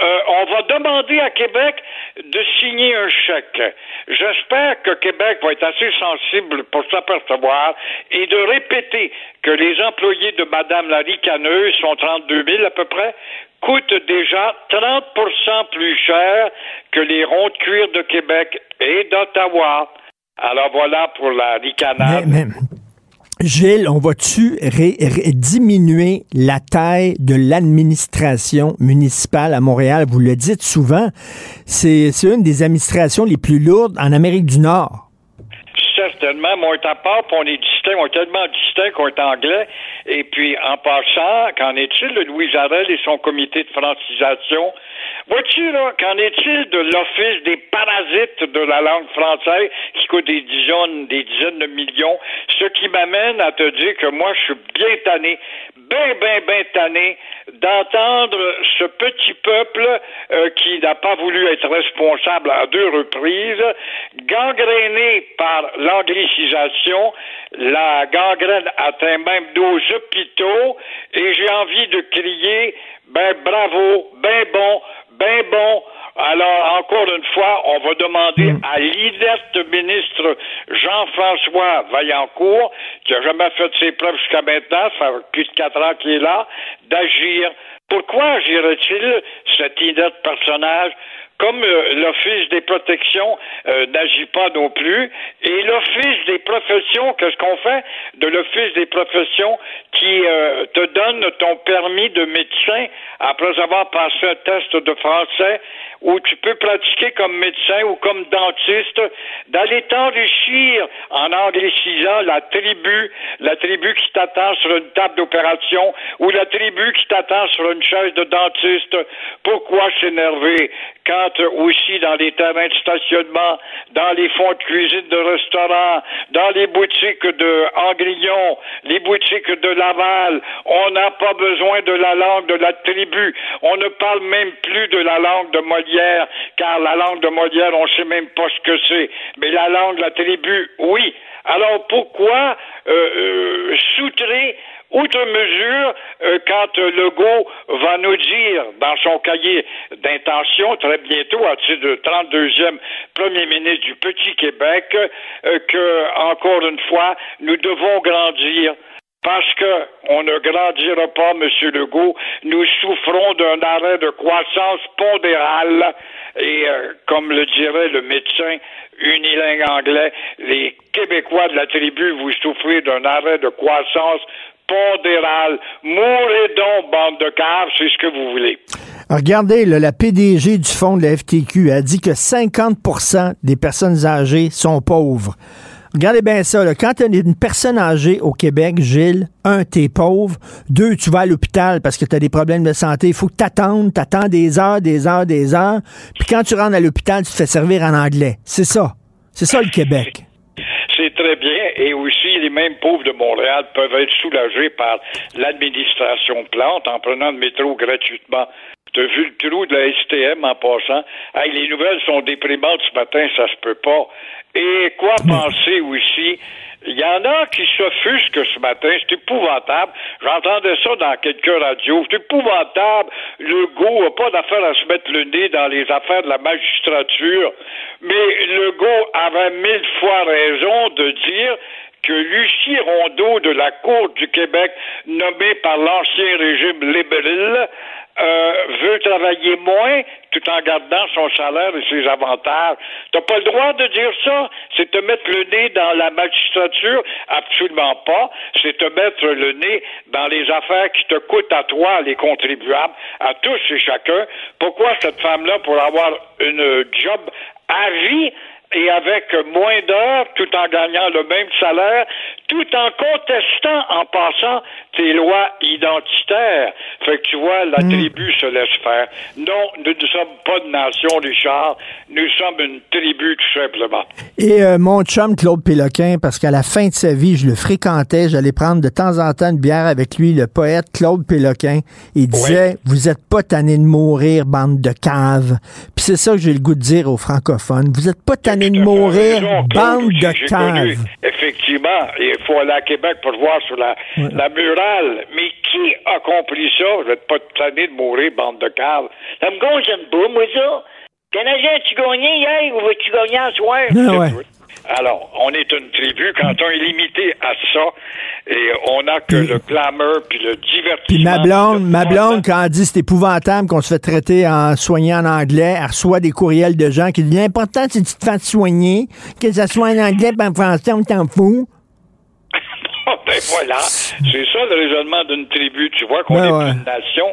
euh, on va demander à Québec de signer un chèque. J'espère que Québec va être assez sensible pour s'apercevoir et de répéter que les employés de Madame la ricaneuse sont 32 000 à peu près, coûtent déjà 30% plus cher que les ronds de cuir de Québec et d'Ottawa. Alors voilà pour la ricanade. Gilles, on va-tu diminuer la taille de l'administration municipale à Montréal? Vous le dites souvent, c'est une des administrations les plus lourdes en Amérique du Nord. Certainement, mais on est à part, on est distinct, on est tellement distinct qu'on est anglais. Et puis, en passant, qu'en est-il? De Louis Jarel et son comité de francisation? Vois-tu, là, qu'en est-il de l'Office des parasites de la langue française qui coûte des dizaines, des dizaines de millions? Ce qui m'amène à te dire que moi, je suis bien tanné, bien, bien, bien tanné d'entendre ce petit peuple euh, qui n'a pas voulu être responsable à deux reprises, gangréné par l'anglicisation, la gangrène atteint même nos hôpitaux, et j'ai envie de crier, ben bravo, ben bon, ben bon. Alors, encore une fois, on va demander Hmm. à l'inerte ministre Jean-François Vaillancourt, qui a jamais fait ses preuves jusqu'à maintenant, ça fait plus de quatre ans qu'il est là, d'agir. Pourquoi agirait-il cet inerte personnage? Comme euh, l'Office des protections euh, n'agit pas non plus, et l'Office des professions, qu'est-ce qu'on fait de l'Office des professions qui euh, te donne ton permis de médecin après avoir passé un test de français où tu peux pratiquer comme médecin ou comme dentiste, d'aller t'enrichir en anglicisant la tribu, la tribu qui t'attend sur une table d'opération ou la tribu qui t'attend sur une chaise de dentiste. Pourquoi s'énerver quand aussi dans les terrains de stationnement, dans les fonds de cuisine de restaurants, dans les boutiques de Angrillon, les boutiques de Laval, on n'a pas besoin de la langue de la tribu. On ne parle même plus de la langue de Molière, car la langue de Molière, on ne sait même pas ce que c'est. Mais la langue de la tribu, oui. Alors pourquoi euh, euh, soutrer outre mesure euh, quand euh, Legault va nous dire dans son cahier d'intention très bientôt à titre de 32e premier ministre du petit Québec euh, que encore une fois nous devons grandir parce que on ne grandira pas, M. Legault. Nous souffrons d'un arrêt de croissance pondérale et, comme le dirait le médecin unilingue anglais, les Québécois de la tribu, vous souffrez d'un arrêt de croissance pondérale. Mourez donc, bande de caves, c'est ce que vous voulez. Regardez, là, la PDG du fonds de la FTQ a dit que 50% des personnes âgées sont pauvres. Regardez bien ça. Là. Quand tu es une personne âgée au Québec, Gilles, un, t'es pauvre. Deux, tu vas à l'hôpital parce que tu as des problèmes de santé. Il faut que t'attendes, t'attends des heures, des heures, des heures. Puis quand tu rentres à l'hôpital, tu te fais servir en anglais. C'est ça. C'est ça le Québec. Très bien. Et aussi, les mêmes pauvres de Montréal peuvent être soulagés par l'administration Plante en prenant le métro gratuitement. Tu as vu le trou de la STM en passant? Hey, les nouvelles sont déprimantes ce matin, ça se peut pas. Et quoi penser aussi? Il y en a qui s'offusquent ce matin, c'est épouvantable. J'entendais ça dans quelques radios. C'est épouvantable. Le go n'a pas d'affaire à se mettre le nez dans les affaires de la magistrature. Mais Legault avait mille fois raison de dire que Lucie Rondeau de la Cour du Québec, nommée par l'ancien régime libéral, euh, veut travailler moins tout en gardant son salaire et ses avantages. T'as pas le droit de dire ça. C'est te mettre le nez dans la magistrature? Absolument pas. C'est te mettre le nez dans les affaires qui te coûtent à toi, les contribuables, à tous et chacun. Pourquoi cette femme-là, pour avoir une job à vie, et avec moins d'heures, tout en gagnant le même salaire, tout en contestant, en passant, tes lois identitaires. Fait que tu vois, la Hmm. tribu se laisse faire. Non, nous ne sommes pas de nation, Richard. Nous sommes une tribu, tout simplement. Et euh, mon chum Claude Péloquin, parce qu'à la fin de sa vie, je le fréquentais, j'allais prendre de temps en temps une bière avec lui, le poète Claude Péloquin. Il disait Vous êtes pas tanné de mourir, bande de caves. C'est ça que j'ai le goût de dire aux francophones. Vous êtes pas tanné de mourir, bande de connu, caves. effectivement, il faut aller à Québec pour voir sur la, la murale. Mais qui a compris ça? Je vais pas te tanner de mourir, bande de caves. Ça me gonne pas, moi, ça. Canadien, as-tu gagné hier ou vas-tu gagner ce soir? Ouais. Alors, on est une tribu quand on est limité à ça et on n'a que le glamour puis le divertissement. Puis ma blonde, ma blonde, quand elle dit c'est épouvantable qu'on se fait traiter en soignant en anglais, elle reçoit des courriels de gens qui disent l'important c'est que tu te fasses soigner, que ça soit en anglais pas en français, on t'en fout. ben voilà, c'est ça le raisonnement d'une tribu. Tu vois qu'on Ben est ouais. une nation.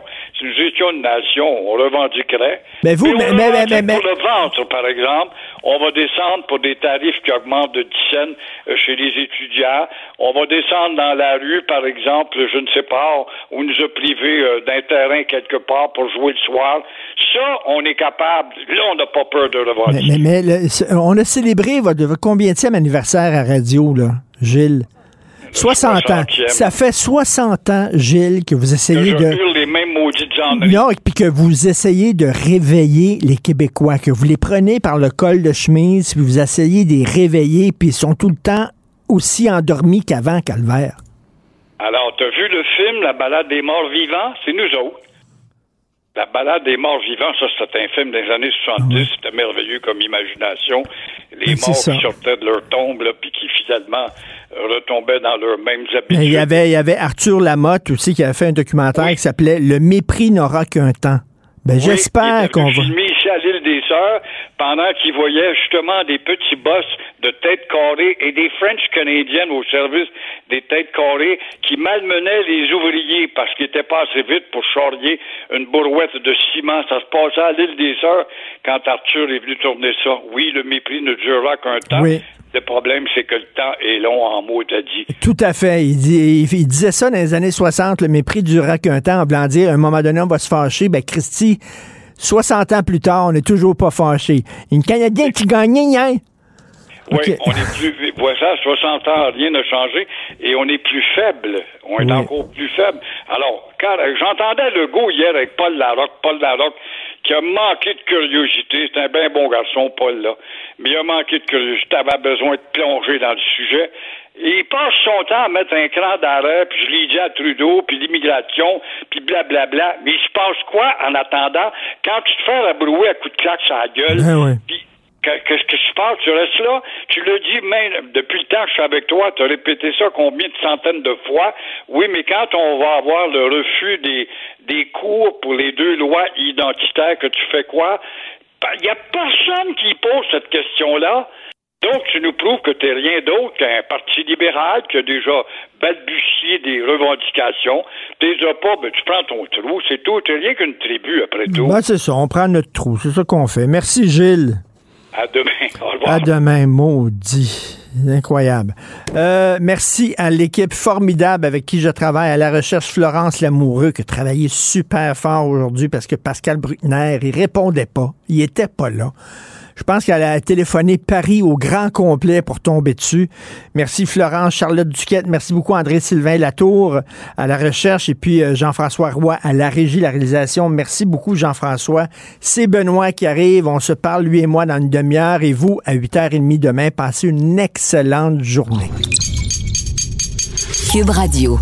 Nous étions une nation, on revendiquerait. Mais vous, on mais- mais- revendique mais- mais- pour le ventre, par exemple, on va descendre pour des tarifs qui augmentent de 10 cents euh, chez les étudiants. On va descendre dans la rue, par exemple, je ne sais pas, où nous a privé euh, d'un terrain quelque part pour jouer le soir. Ça, on est capable. Là, on n'a pas peur de revendiquer. mais- mais le- on a célébré votre, votre combienième anniversaire à radio, là, Gilles? 60 ans. 60e. Ça fait 60 ans, Gilles, que vous Que essayez je de... les mêmes maudites. Non, et puis que vous essayez de réveiller les Québécois, que vous les prenez par le col de chemise, puis vous essayez de les réveiller, puis ils sont tout le temps aussi endormis qu'avant, Calvaire. Alors, t'as vu le film La balade des morts vivants? C'est nous autres. La balade des morts vivants, ça, c'était un film des années 70. C'était merveilleux comme imagination. Les c'est morts qui sortaient de leur tombe, là, puis qui finalement euh, retombaient dans leurs mêmes habitudes. Il y avait, il y avait Arthur Lamotte aussi qui avait fait un documentaire qui s'appelait Le mépris n'aura qu'un temps. Ben, j'espère qu'on va. filmé ici à l'île des Sœurs pendant qu'il voyait justement des petits boss de têtes carrées et des French canadiennes au service des têtes carrées qui malmenaient les ouvriers parce qu'ils étaient pas assez vite pour charrier une bourrouette de ciment. Ça se passait à l'île des Sœurs quand Arthur est venu tourner ça. Oui, le mépris ne durera qu'un temps. Oui. Le problème, c'est que le temps est long en mots, t'as dit. Tout à fait. Il, dit- il- il disait ça dans les années 60, le mépris durera qu'un temps, en voulant dire, à un moment donné, on va se fâcher. Ben, Christy, 60 ans plus tard, on n'est toujours pas fâché. Une Canadien qui gagnait hier. Oui, on est plus, voilà, 60 ans, rien n'a changé, et on est plus faible. On est Oui. encore plus faible. Alors, quand j'entendais Legault hier avec Paul Larocque, Paul Larocque, qui a manqué de curiosité, c'est un bien bon garçon, Paul, là, mais il a manqué de curiosité, avait besoin de plonger dans le sujet. Et il passe son temps à mettre un cran d'arrêt, puis je l'ai dit à Trudeau, puis l'immigration, puis blablabla. Mais il se passe quoi en attendant? Quand tu te fais rabrouer à coups de claque sur la gueule, Ben puis que- Qu'est-ce que tu parles? Tu restes là? Tu le dis même depuis le temps que je suis avec toi, tu as répété ça combien de centaines de fois? Oui, mais quand on va avoir le refus des, des cours pour les deux lois identitaires, que tu fais quoi? Il n'y a personne qui pose cette question-là. Donc, tu nous prouves que tu n'es rien d'autre qu'un parti libéral qui a déjà balbutié des revendications. Tu pas, ben, tu prends ton trou, c'est tout. Tu rien qu'une tribu, après tout. Ben, c'est ça, on prend notre trou. C'est ça qu'on fait. Merci, Gilles. À demain. À demain, maudit. Incroyable. Euh, merci à l'équipe formidable avec qui je travaille à la recherche, Florence Lamoureux, qui a travaillé super fort aujourd'hui parce que Pascal Bruckner, il répondait pas. Il était pas là. Je pense qu'elle a téléphoné Paris au grand complet pour tomber dessus. Merci Florence, Charlotte Duquette, merci beaucoup André-Sylvain Latour à la recherche et puis euh, Jean-François Roy à la régie, la réalisation. Merci beaucoup Jean-François. C'est Benoît qui arrive. On se parle, lui et moi, dans une demi-heure et vous, à 8h30 demain. Passez une excellente journée. Cube Radio.